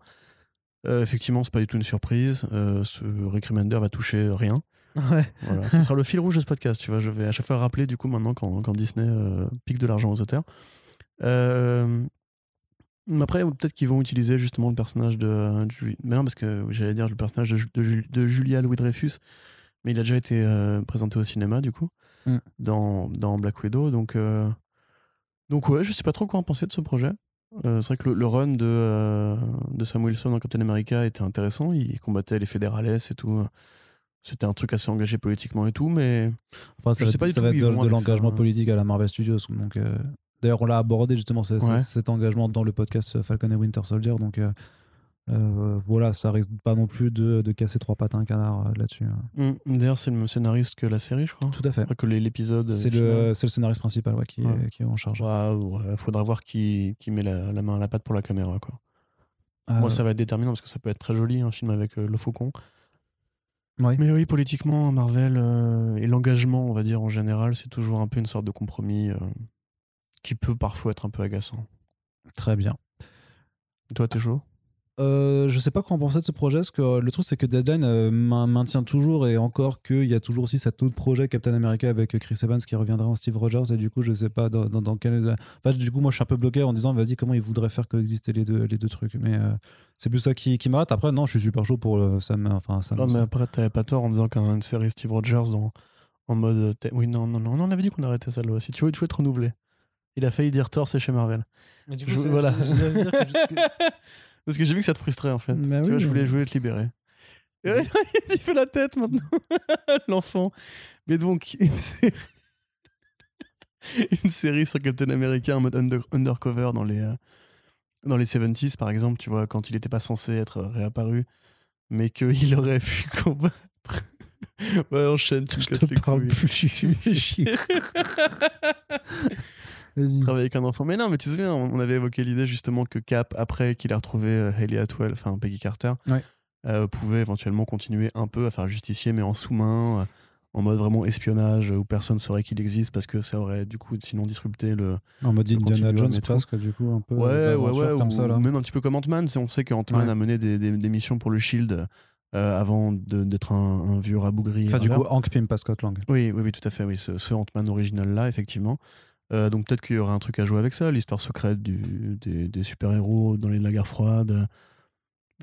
S2: Euh, effectivement, c'est pas du tout une surprise. Euh, ce Rick Remender va toucher rien.
S1: Ouais.
S2: Voilà, ce sera le fil rouge de ce podcast, tu vois. Je vais à chaque fois rappeler, du coup, maintenant, quand, quand Disney pique de l'argent aux auteurs. Euh, après, peut-être qu'ils vont utiliser justement le personnage de, de Julie. Mais non, parce que j'allais dire le personnage de, de, Ju- de Julia Louis-Dreyfus, mais il a déjà été euh, présenté au cinéma, du coup,
S1: Mm.
S2: dans, dans Black Widow. Donc, euh, donc, ouais, je sais pas trop quoi en penser de ce projet. Euh, c'est vrai que le, le run de, euh, de Sam Wilson dans Captain America était intéressant. Il combattait les fédérales et tout. C'était un truc assez engagé politiquement et tout, mais
S1: Enfin, ça
S2: Je
S1: va
S2: sais pas du
S1: ça
S2: tout
S1: va
S2: où
S1: être de, l'engagement politique à la Marvel Studios. Donc, euh, d'ailleurs, on l'a abordé justement ce- ce-
S2: Ouais.
S1: cet engagement dans le podcast Falcon et Winter Soldier. Donc, euh, euh, voilà, ça risque pas non plus de, de casser trois pattes à un canard euh, là-dessus. hein.
S2: Mm. D'ailleurs, c'est le même scénariste que la série, je crois.
S1: Tout à fait.
S2: Enfin, que l'épisode.
S1: C'est le, scénariste principal ouais, qui,
S2: Ouais.
S1: est, qui est en charge.
S2: Ouais, ouais, faudra voir qui, qui met la, la main à la pâte pour la caméra. Quoi.
S1: Euh,
S2: Moi, ça va être déterminant parce que ça peut être très joli, un film avec euh, le faucon. Mais oui, politiquement, Marvel euh, et l'engagement, on va dire en général, c'est toujours un peu une sorte de compromis euh, qui peut parfois être un peu agaçant.
S1: Très bien.
S2: Toi, t'es chaud?
S1: Euh, je sais pas quoi en penser de ce projet, parce que euh, le truc c'est que Deadline euh, main- maintient toujours et encore qu'il y a toujours aussi cet autre projet Captain America avec Chris Evans qui reviendra en Steve Rogers et du coup je sais pas dans, dans, dans quel... Enfin, du coup moi je suis un peu bloqué en disant vas-y comment ils voudraient faire coexister les deux, les deux trucs mais euh, c'est plus ça qui, qui m'arrête après non je suis super chaud pour le, ça enfin ça
S2: Non, mais
S1: ça-
S2: après, t'avais pas tort en disant qu'une série Steve Rogers dans, en mode. euh, Oui, non, non, non, on avait dit qu'on arrêtait celle-là aussi. Tu veux, tu veux être renouvelé. Il a failli dire Thor, c'est chez Marvel.
S1: Mais du
S2: Je- voilà. Parce que j'ai vu que ça te frustrait en fait.
S1: Bah
S2: tu
S1: oui,
S2: vois, je voulais, je voulais te libérer. Il fait la tête maintenant, l'enfant. Mais donc, une série... une série sur Captain America en mode under- undercover dans les, euh, dans les 70s, par exemple, tu vois, quand il n'était pas censé être réapparu, mais qu'il aurait pu combattre. ouais, enchaîne, tu me casses
S1: te
S2: les
S1: parle
S2: couilles.
S1: plus
S2: travailler avec un enfant. Mais non, mais tu te souviens, on avait évoqué l'idée justement que Cap, après qu'il a retrouvé euh, Hayley Atwell, enfin Peggy Carter,
S1: Ouais.
S2: euh, pouvait éventuellement continuer un peu à faire justicier, mais en sous-main, euh, en mode vraiment espionnage, où personne saurait qu'il existe, parce que ça aurait du coup sinon disrupté le.
S1: en mode
S2: le
S1: Indiana Jones presque du coup un peu
S2: Ouais, ouais, ouais,
S1: comme
S2: ou,
S1: ça là
S2: même un petit peu comme Ant-Man. On sait que Ant-Man
S1: Ouais.
S2: a mené des, des- des missions pour le Shield euh, avant d'être un, un vieux rabougri.
S1: enfin du coup Hank Pym pas Scott Lang
S2: Oui, oui, oui, tout à fait, oui, ce, ce Ant-Man original-là, effectivement. Euh, donc peut-être qu'il y aura un truc à jouer avec ça, l'histoire secrète du, des, des super-héros dans les, la guerre froide.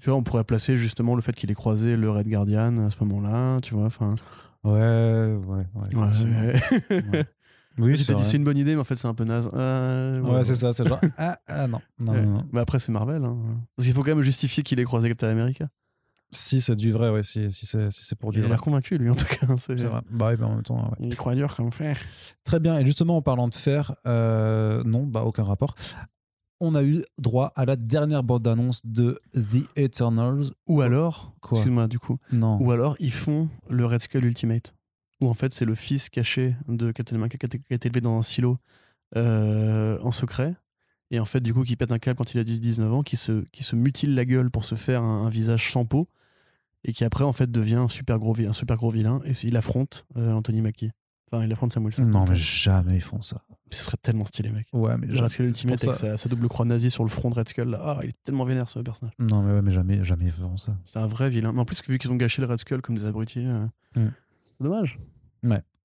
S2: Tu vois, on pourrait placer justement le fait qu'il ait croisé le Red Guardian à ce moment-là, tu vois, enfin...
S1: ouais ouais ouais,
S2: Ouais, ouais.
S1: oui c'est
S2: une bonne idée, mais en fait, c'est un peu naze. Euh,
S1: Ouais, c'est ça, c'est genre. Ah, ah non, non, non, non.
S2: Mais après, c'est Marvel. hein. Parce qu'il faut quand même justifier qu'il ait croisé Captain America.
S1: Si c'est du vrai, ouais, si, si c'est si pour du
S2: Il a
S1: vrai.
S2: l'air convaincu, lui, en tout cas. C'est
S1: vrai. Bah oui, mais en même temps, ouais.
S2: Il croit dur comme fer.
S1: Très bien. Et justement, en parlant de fer, euh, non, bah aucun rapport. On a eu droit à la dernière bande-annonce de The Eternals.
S2: Ou alors,
S1: Quoi?
S2: excuse-moi, du coup,
S1: Non.
S2: Ou alors ils font le Red Skull Ultimate, où en fait c'est le fils caché de Captain America qui a été- qui a été élevé dans un silo euh, en secret, et en fait du coup qui pète un câble quand il a 19 ans, qui se, qui se mutile la gueule pour se faire un, un visage sans peau, et qui après en fait devient un super gros, un super gros vilain, et il affronte euh, Anthony Mackie. Enfin, il affronte Sam Wilson.
S1: Non, mais
S2: euh,
S1: jamais ils font ça.
S2: ce serait tellement stylé, mec.
S1: Ouais, mais.
S2: Red Skull Ultimate
S1: pour
S2: avec
S1: ça-
S2: sa, sa double croix nazie sur le front de Red Skull, là. Ah, il est tellement vénère ce personnage.
S1: Non, mais ouais, mais jamais, jamais ils feront ça.
S2: C'est un vrai vilain. Mais en plus, vu qu'ils ont gâché le Red Skull comme des abrutis, euh,
S1: Mm.
S2: dommage.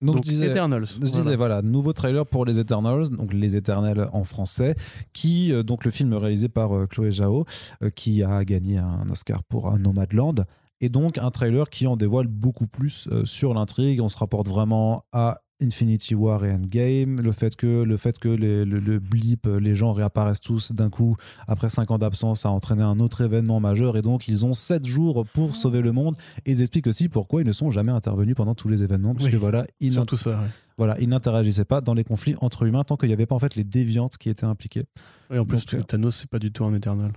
S1: Donc,
S2: Donc,
S1: je disais,
S2: Eternals.
S1: Je
S2: voilà.
S1: disais voilà, nouveau trailer pour les Eternals, donc les Éternels en français, qui euh, donc le film réalisé par euh, Chloé Zhao, euh, qui a gagné un Oscar pour un Nomadland, et donc un trailer qui en dévoile beaucoup plus euh, sur l'intrigue. On se rapporte vraiment à Infinity War et Endgame, le fait que le fait que les- le, le blip, euh, les gens réapparaissent tous d'un coup après 5 ans d'absence a entraîné un autre événement majeur et donc ils ont 7 jours pour sauver le monde et ils expliquent aussi pourquoi ils ne sont jamais intervenus pendant tous les événements parce
S2: Oui,
S1: que voilà ils
S2: Surtout ça, ouais.
S1: Voilà, ils n'interagissaient pas dans les conflits entre humains tant qu'il n'y avait pas en fait les déviantes qui étaient impliquées.
S2: Et en plus,
S1: Donc, euh,
S2: Thanos, c'est pas du tout un éternel.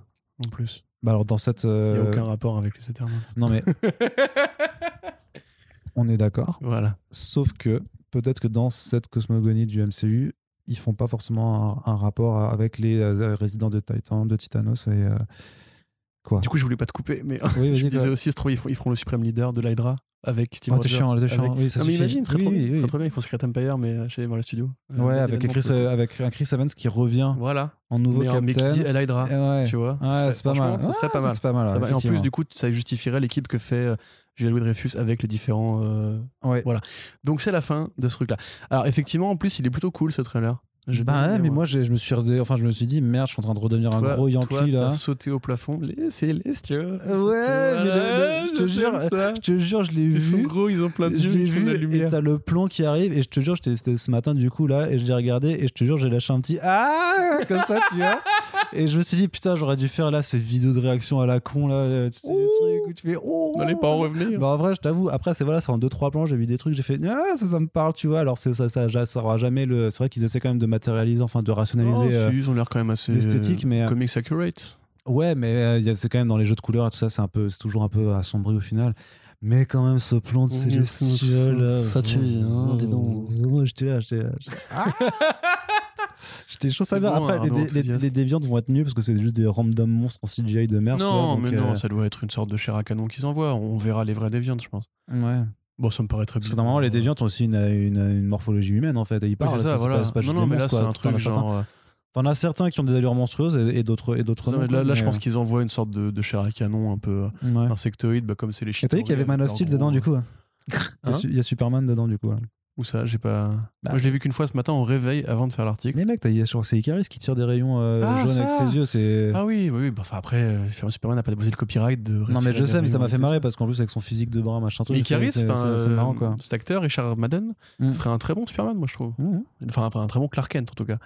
S2: En plus.
S1: Bah alors dans cette.
S2: Il n'y
S1: euh,
S2: a aucun rapport avec les éternels.
S1: Non mais on est d'accord.
S2: Voilà.
S1: Sauf que peut-être que dans cette cosmogonie du MCU, ils font pas forcément un, un rapport avec les euh, résidents de Titan, de Titanos et euh, quoi.
S2: Du coup, je voulais pas te couper, mais
S1: Oui,
S2: je disais aussi, se trouve, ils feront, ils feront le suprême leader de l'Hydra avec Steve Rogers.
S1: chiant,
S2: avec-
S1: chiant. Oui, ça
S2: non, mais imagine,
S1: Oui,
S2: trop bien.
S1: oui,
S2: trop. Ils font Secret Empire, mais euh, chez Marvel Studios. Euh,
S1: Ouais, avec Chris, euh, avec un Chris Evans qui revient
S2: Voilà.
S1: en nouveau
S2: mais un mec qui dit à l'Hydra.
S1: Ouais.
S2: Tu vois
S1: Ouais, c'est pas mal.
S2: Ce serait pas mal.
S1: Pas.
S2: Et en plus, du coup, ça justifierait l'équipe que fait euh, Julia Louis Dreyfus avec les différents.
S1: Ouais.
S2: Voilà. Donc, c'est la fin de ce truc-là. Alors, effectivement, en plus, il est plutôt cool ce trailer.
S1: Bah ouais, mais moi je me suis redé- enfin je me suis dit merde, je suis en train de redevenir un gros
S2: toi,
S1: Yankee là.
S2: sauté au plafond. Tu veux.
S1: Ouais, mais je te jure,
S2: ça.
S1: Je te jure, je l'ai
S2: Ils sont
S1: vu.
S2: gros, ils ont plein de
S1: Je l'ai vu et t'as le plan qui arrive et je te jure, j'étais- c'était ce matin du coup là et je l'ai regardé et je te jure, j'ai lâché un petit ah comme ça, tu vois. Et je me suis dit putain, j'aurais dû faire là ces vidéos de réaction à la con là, euh, tu sais, les trucs où tu fais oh.
S2: N'allez pas en revenir.
S1: Bah en vrai, je t'avoue, après c'est voilà, c'est en deux trois plans, j'ai vu des trucs, j'ai fait ah ça ça me parle, tu vois. Alors c'est ça ça ça, aura jamais le c'est vrai qu'ils essaient quand même de matérialiser enfin de rationaliser
S2: Oh,
S1: euh,
S2: si, ils ont l'air quand même assez
S1: l'esthétique, mais, euh,
S2: comics accurate.
S1: Ouais, mais euh, c'est quand même dans les jeux de couleurs et tout ça, c'est un peu, c'est toujours un peu assombri au final. Mais quand même, ce plan de célestial,
S2: ça- tue, hein, dis donc.
S1: J'étais là, j'étais là. j'étais- chaud, ça va.
S2: bon,
S1: Après, les, déviantes vont être mieux parce que c'est juste des random monstres en CGI de merde.
S2: non,
S1: quoi,
S2: mais non,
S1: euh,
S2: ça doit être une sorte de chair à canon qu'ils envoient. On verra les vrais déviantes, je pense.
S1: Ouais.
S2: Bon, ça me paraît très
S1: Parce
S2: bien.
S1: que normalement, les déviantes ont aussi une, une, une morphologie humaine en fait. Et ils
S2: Oui,
S1: parlent,
S2: c'est ça,
S1: c'est
S2: voilà.
S1: pas, pas
S2: non, non, mais là, c'est un truc genre. euh,
S1: T'en as certains qui ont des allures monstrueuses et, d'autres et d'autres
S2: non,
S1: non.
S2: mais là, je pense qu'ils envoient une sorte de, de chair à canon un peu
S1: euh, ouais.
S2: insectoïde, bah, comme c'est les chiens.
S1: t'as vu qu'il y avait Man of Steel dedans du coup hein il, y a
S2: Hein
S1: il y a Superman dedans du coup. hein.
S2: Où ça J'ai pas.
S1: Bah.
S2: Moi, je l'ai vu qu'une fois ce matin au réveil avant de faire l'article.
S1: Mais mec, t'as- je crois que c'est Icaris qui tire des rayons euh,
S2: Ah,
S1: jaunes avec ses yeux. C'est.
S2: Ah oui, oui, oui. Bah, enfin, après, euh, Superman n'a pas déposé le copyright de.
S1: non mais je sais, mais ça m'a fait marrer parce qu'en plus avec son physique de bras machin truc.
S2: Icaris,
S1: c'est- marrant quoi.
S2: cet acteur, Richard Madden,
S1: Mm.
S2: ferait un très bon Superman, moi, je trouve. Enfin, enfin, un très bon Clark Kent, en tout cas.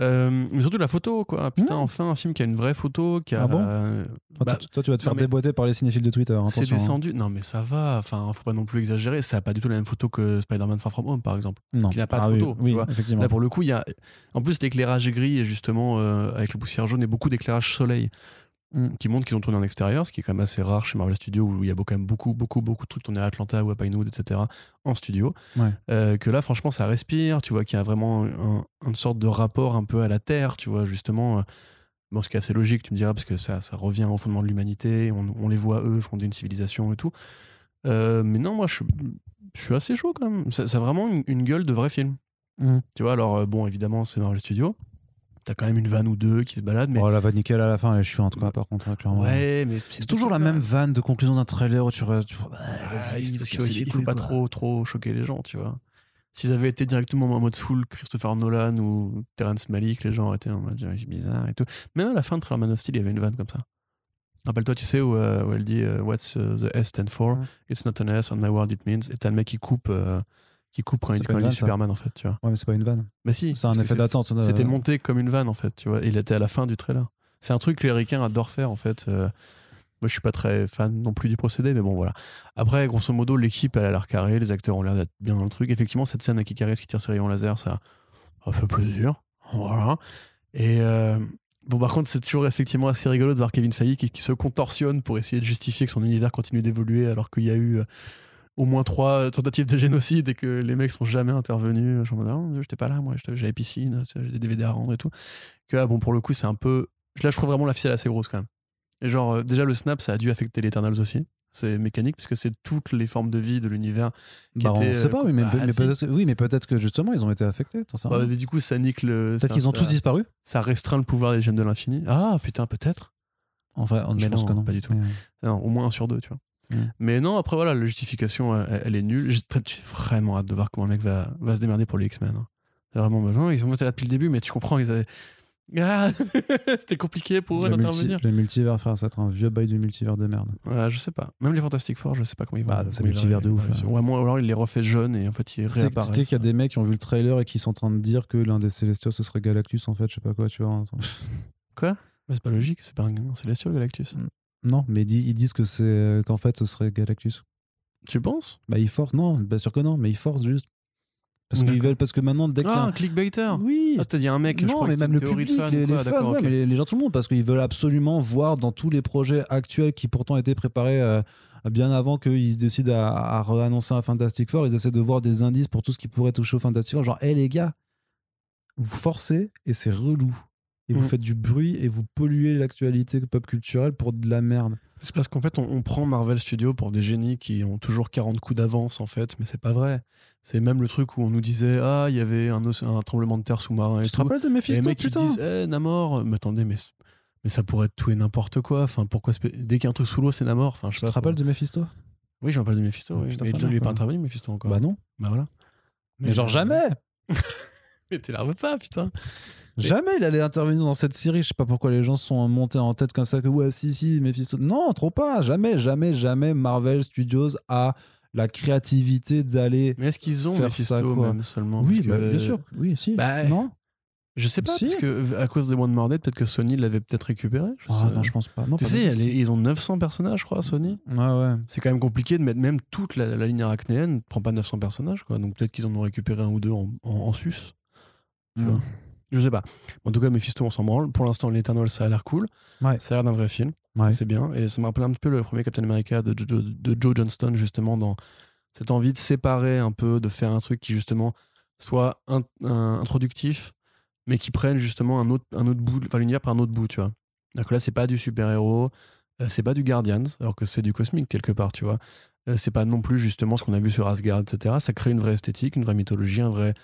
S2: Euh, mais surtout la photo, quoi. Putain,
S1: Mm.
S2: enfin, un film qui a une vraie photo, qui a.
S1: Ah bon
S2: euh,
S1: Toi,
S2: bah,
S1: toi, toi, tu vas te faire déboîter par les cinéphiles de Twitter.
S2: c'est
S1: attention, hein.
S2: descendu. Non, mais ça va. Enfin, faut pas non plus exagérer. Ça a pas du tout la même photo que Spider-Man Far From Home, par exemple.
S1: Non.
S2: qu'il n'a pas de
S1: Ah oui,
S2: photo, tu
S1: Oui,
S2: vois.
S1: effectivement.
S2: Là, pour le coup, il y a. En plus, l'éclairage gris justement euh, avec le poussière jaune et beaucoup d'éclairage soleil
S1: Mm.
S2: qui montrent qu'ils ont tourné en extérieur, ce qui est quand même assez rare chez Marvel Studios où il y a quand même beaucoup, beaucoup, beaucoup de trucs tournés à Atlanta ou à Pinewood, etc. en studio.
S1: Ouais.
S2: Euh, que là, franchement, ça respire. Tu vois qu'il y a vraiment un- une sorte de rapport un peu à la Terre, tu vois, justement. euh, Bon, ce qui est assez logique, tu me diras, parce que ça, ça revient au fondement de l'humanité. On, on les voit, eux, fonder une civilisation et tout. Euh, mais non, moi, je, je suis assez chaud quand même. Ça, ça a vraiment une, une gueule de vrai film.
S1: Mm.
S2: Tu vois, alors, bon, évidemment, c'est Marvel Studios. T'as quand même une vanne ou deux qui se baladent, mais.
S1: Oh, la vanne nickel à la fin, elle est chiante quoi, par contre, hein, clairement.
S2: ouais, mais.
S1: C'est toujours la même vanne de conclusion d'un trailer où tu. re- tu...
S2: Ah,
S1: vas-y,
S2: il
S1: parce
S2: faut, il pas
S1: quoi.
S2: trop, trop choquer les gens, tu vois. S'ils avaient été directement en mode full Christopher Nolan ou Terrence Malick, les gens auraient été en mode bizarre et tout. Mais à la fin de Trailer Man of Steel, il y avait une vanne comme ça. Rappelle-toi, tu sais, où, euh, où elle dit euh, What's uh, the S stand for? It's not an S, on my word it means. Et t'as le mec qui coupe, euh, qui coupe quand il quand il dit
S1: vanne, ça.
S2: Superman, en fait, tu vois.
S1: Ouais, mais c'est pas une vanne.
S2: Mais si.
S1: C'est un effet d'attente.
S2: C'était monté comme une vanne, en fait, tu vois. Et il était à la fin du trailer. C'est un truc que les ricains adorent faire, en fait. Euh, moi, je suis pas très fan non plus du procédé, mais bon, voilà. Après, grosso modo, l'équipe, elle a l'air carrée, les acteurs ont l'air d'être bien dans le truc. Effectivement, cette scène avec Icarus qui tire ses rayons laser, ça, ça fait plaisir. Voilà. Et euh, bon, par contre, c'est toujours effectivement assez rigolo de voir Kevin Feige qui, qui se contorsionne pour essayer de justifier que son univers continue d'évoluer alors qu'il y a eu euh, au moins trois tentatives de génocide et que les mecs sont jamais intervenus. Je suis en mode, Ah, j'étais pas là, moi, j'avais piscine, j'ai des DVD à rendre et tout. Que, ah, bon, pour le coup, c'est un peu. Là, je trouve vraiment la ficelle assez grosse quand même. Et genre, euh, déjà, le snap, ça a dû affecter les Eternals aussi. C'est mécanique, puisque c'est toutes les formes de vie de l'univers. qui
S1: Bah, on
S2: étaient,
S1: sait
S2: euh,
S1: pas, oui, mais,
S2: bah,
S1: mais
S2: si.
S1: peut-être oui, mais peut-être que justement ils ont été affectés.
S2: Bah, mais du coup, ça nique le.
S1: Peut-être qu'ils ont
S2: ça-
S1: tous disparu.
S2: Ça restreint le pouvoir des gemmes de l'infini. Ah, putain, peut-être.
S1: Enfin, je
S2: Mais
S1: pense
S2: non,
S1: que non.
S2: pas du tout. Non, au moins un sur deux, tu vois.
S1: Mm.
S2: Mais non, après, voilà, la justification, elle, elle est nulle. J'ai vraiment hâte de voir comment le mec va, va se démerder pour les X-Men. hein. C'est vraiment besoin. Ils ont été là depuis le début, mais tu comprends, ils avaient. Ah, C'était compliqué pour eux
S1: le, multi-
S2: d'intervenir.
S1: le multivers, frère, ça va être un vieux bail du multivers de merde.
S2: Ouais, je sais pas. Même les Fantastic Four, je sais pas comment ils vont.
S1: Bah, c'est
S2: ils
S1: multivers de ouf,
S2: Ouais, moi, alors il les refait jeunes et en fait ils
S1: sais- tu
S2: réapparaissent.
S1: sais qu'il y a des mecs qui ont vu le trailer et qui sont en train de dire que l'un des Célestials ce serait Galactus en fait, je sais pas quoi, tu vois.
S2: Quoi? Bah, C'est pas logique, c'est pas un Célestial Galactus.
S1: Non, mais ils, di- ils disent que c'est qu'en fait ce serait Galactus.
S2: Tu penses?
S1: Bah ils forcent, non, bien sûr que non, mais ils forcent juste. Parce, qu'ils veulent, parce que maintenant, dès qu'il
S2: Ah,
S1: un-
S2: clickbaiter
S1: Oui,
S2: Ah, c'est-à-dire un mec, je
S1: non,
S2: crois que
S1: mais
S2: c'était
S1: même le public,
S2: de fan.
S1: les,
S2: quoi,
S1: les fans, ouais, mais les, les gens, tout le monde, parce qu'ils veulent absolument voir dans tous les projets actuels qui pourtant étaient préparés euh, bien avant qu'ils se décident à, à réannoncer un Fantastic Four, ils essaient de voir des indices pour tout ce qui pourrait toucher au Fantastic Four. Genre, hé les gars, vous forcez et c'est relou. Et vous
S2: Mm.
S1: faites du bruit et vous polluez l'actualité pop culturelle pour de la merde.
S2: C'est parce qu'en fait, on, on prend Marvel Studios pour des génies qui ont toujours 40 coups d'avance, en fait, mais c'est pas vrai. C'est même le truc où on nous disait Ah, il y avait un, tremblement de terre sous-marin et
S1: Tu te
S2: tout.
S1: rappelles de
S2: Et les
S1: Mephisto,
S2: mecs qui disent Eh, Namor Mais attendez, mais, mais ça pourrait être tout et n'importe quoi. Enfin, pourquoi Dès qu'il y a un truc sous l'eau, c'est Namor. Enfin, je
S1: Tu te rappelles de Mephisto?
S2: Oui, je me rappelle de Mephisto.
S1: Oh,
S2: oui.
S1: putain,
S2: mais
S1: ça
S2: il pas intervenu, Mephisto, encore.
S1: Bah non.
S2: Bah voilà.
S1: Mais genre jamais
S2: Mais t'énerve pas, putain.
S1: Jamais il allait intervenir dans cette série. Je sais pas pourquoi les gens sont montés en tête comme ça que ouais, si, si, Mephisto. Non, trop pas. Jamais, jamais, jamais Marvel Studios a la créativité d'aller.
S2: Mais est-ce qu'ils ont
S1: Faire
S2: Mephisto
S1: ça, quoi.
S2: même seulement?
S1: Oui, bah,
S2: que-
S1: bien sûr. Oui, si.
S2: Bah,
S1: non
S2: Je sais pas,
S1: Si.
S2: parce que à cause des One More Dead, peut-être que Sony l'avait peut-être récupéré. Je
S1: Ah
S2: sais-
S1: non, je pense pas. Non,
S2: Tu
S1: pas
S2: sais, ils ont 900 personnages, je crois, Sony.
S1: Ouais, ouais.
S2: C'est quand même compliqué de mettre même toute la, la ligne arachnéenne, prend pas 900 personnages, quoi. Donc peut-être qu'ils en ont récupéré un ou deux en, en, en sus.
S1: Mm.
S2: vois. Je sais pas. En tout cas, Mephisto, on s'en branle. Pour l'instant, l'Eternal, ça a l'air cool.
S1: Ouais.
S2: Ça a l'air d'un vrai film.
S1: Ouais.
S2: C'est bien. Et ça me rappelle un petit peu le premier Captain America de, de- de Joe Johnston, justement, dans cette envie de séparer un peu, de faire un truc qui, justement, soit in- un- introductif, mais qui prenne, justement, un autre, un autre bout, enfin, l'univers par un autre bout, tu vois. Donc là, c'est pas du super-héros, euh, c'est pas du Guardians, alors que c'est du cosmique, quelque part, tu vois. Euh, c'est pas non plus, justement, ce qu'on a vu sur Asgard, etc. Ça crée une vraie esthétique, une vraie mythologie, un vrai.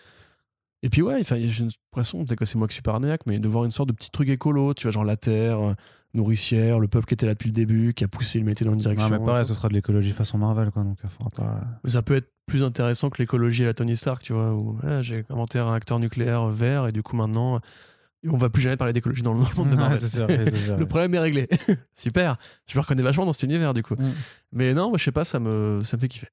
S2: Et puis ouais, j'ai l'impression, peut-être que c'est moi qui suis paranoïaque, mais de voir une sorte de petit truc écolo, tu vois, genre la terre euh, nourricière, le peuple qui était là depuis le début, qui a poussé l'humanité dans une direction.
S1: Non, mais pareil, ce sera de l'écologie façon Marvel, quoi. Donc, il faudra pas.
S2: Mais ça peut être plus intéressant que l'écologie et la Tony Stark, tu vois, où j'ai inventé un réacteur nucléaire vert et du coup maintenant, euh, on va plus jamais parler d'écologie dans le le monde de Marvel.
S1: c'est sûr, sûr,
S2: le problème est réglé. Super. Je me reconnais vachement dans cet univers du coup.
S1: Mm.
S2: Mais non, moi, je sais pas, ça me, ça me fait kiffer.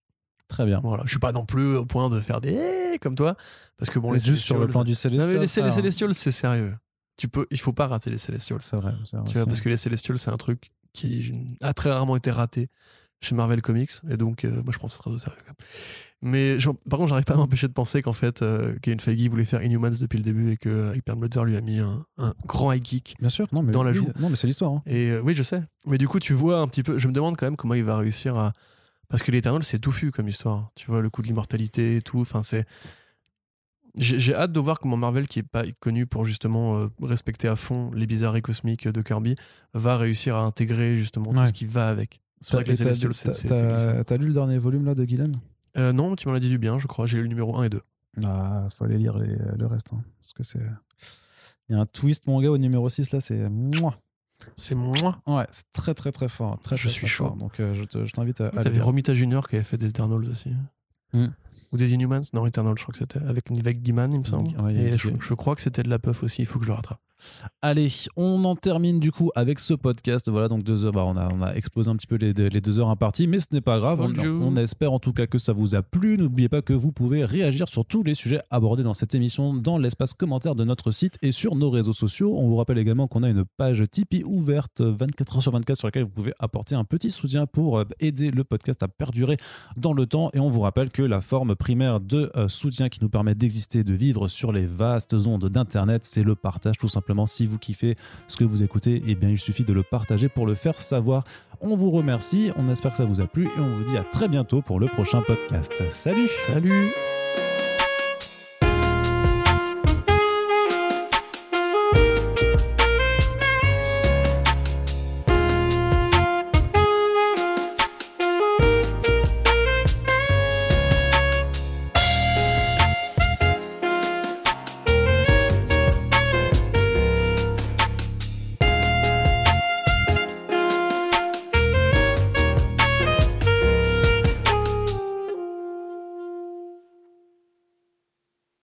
S1: Très bien.
S2: Voilà. Je suis pas non plus au point de faire des eh comme toi, parce que bon, les
S1: juste sur le plan du
S2: Non,
S1: Célestial.
S2: mais les, les. Celestials, c'est sérieux. Tu peux, il faut pas rater les Celestials.
S1: C'est vrai. vrai
S2: Tu vois, parce que les Celestials, c'est un truc qui a très rarement été raté chez Marvel Comics. Et donc, euh, moi, je prends ça très au sérieux. quand même. Mais j'en- par contre, j'arrive pas à m'empêcher de penser qu'en fait, euh, Kevin Feige voulait faire Inhumans depuis le début et que euh, lui a mis un, un grand high kick.
S1: Bien sûr. Non, mais
S2: dans la joue.
S1: Non, mais c'est l'histoire. hein.
S2: Et euh, oui, je sais. Mais du coup, tu vois un petit peu. Je me demande quand même comment il va réussir à. Parce que l'Eternal, c'est touffu comme histoire. Tu vois, le coup de l'immortalité et tout. Enfin, c'est. J'ai hâte de voir comment Marvel, qui est pas connu pour justement euh, respecter à fond les bizarreries cosmiques de Kirby, va réussir à intégrer justement tout ce qui va avec. C'est vrai que les Celestials, c'est-
S1: t'as- lu le dernier volume là de Gillen?
S2: Euh, non, tu m'en as dit du bien, je crois. J'ai lu le numéro 1 et 2.
S1: Ah, faut aller lire les- le reste. hein, parce que c'est. Il y a un twist, mon gars, au numéro 6 là, c'est.
S2: C'est moi.
S1: Ouais, c'est très très très fort. Très,
S2: Je
S1: très,
S2: suis
S1: très
S2: chaud.
S1: fort. Donc euh, je te- je t'invite à. le
S2: T'avais. Romita Junior qui avait fait des Eternals aussi.
S1: Hmm.
S2: Ou des Inhumans Non, Eternals, je crois que c'était. Avec Nivek Giman, il me semble.
S1: Ouais, y a-
S2: et je, je crois que c'était de la puff aussi, il faut que je le rattrape.
S1: Allez, on en termine du coup avec ce podcast. Voilà, donc deux heures. Bah, on, a, on a explosé un petit peu les, les deux heures imparties, mais ce n'est pas grave. On, espère en tout cas que ça vous a plu. N'oubliez pas que vous pouvez réagir sur tous les sujets abordés dans cette émission dans l'espace commentaire de notre site et sur nos réseaux sociaux. On vous rappelle également qu'on a une page Tipeee ouverte 24 heures sur 24 sur laquelle vous pouvez apporter un petit soutien pour euh, aider le podcast à perdurer dans le temps. Et on vous rappelle que la forme primaire de euh, soutien qui nous permet d'exister, de vivre sur les vastes ondes d'Internet, c'est le partage tout Si vous kiffez ce que vous écoutez, eh bien il suffit de le partager pour le faire savoir. On vous remercie, on espère que ça vous a plu et on vous dit à très bientôt pour le prochain podcast. Salut
S2: Salut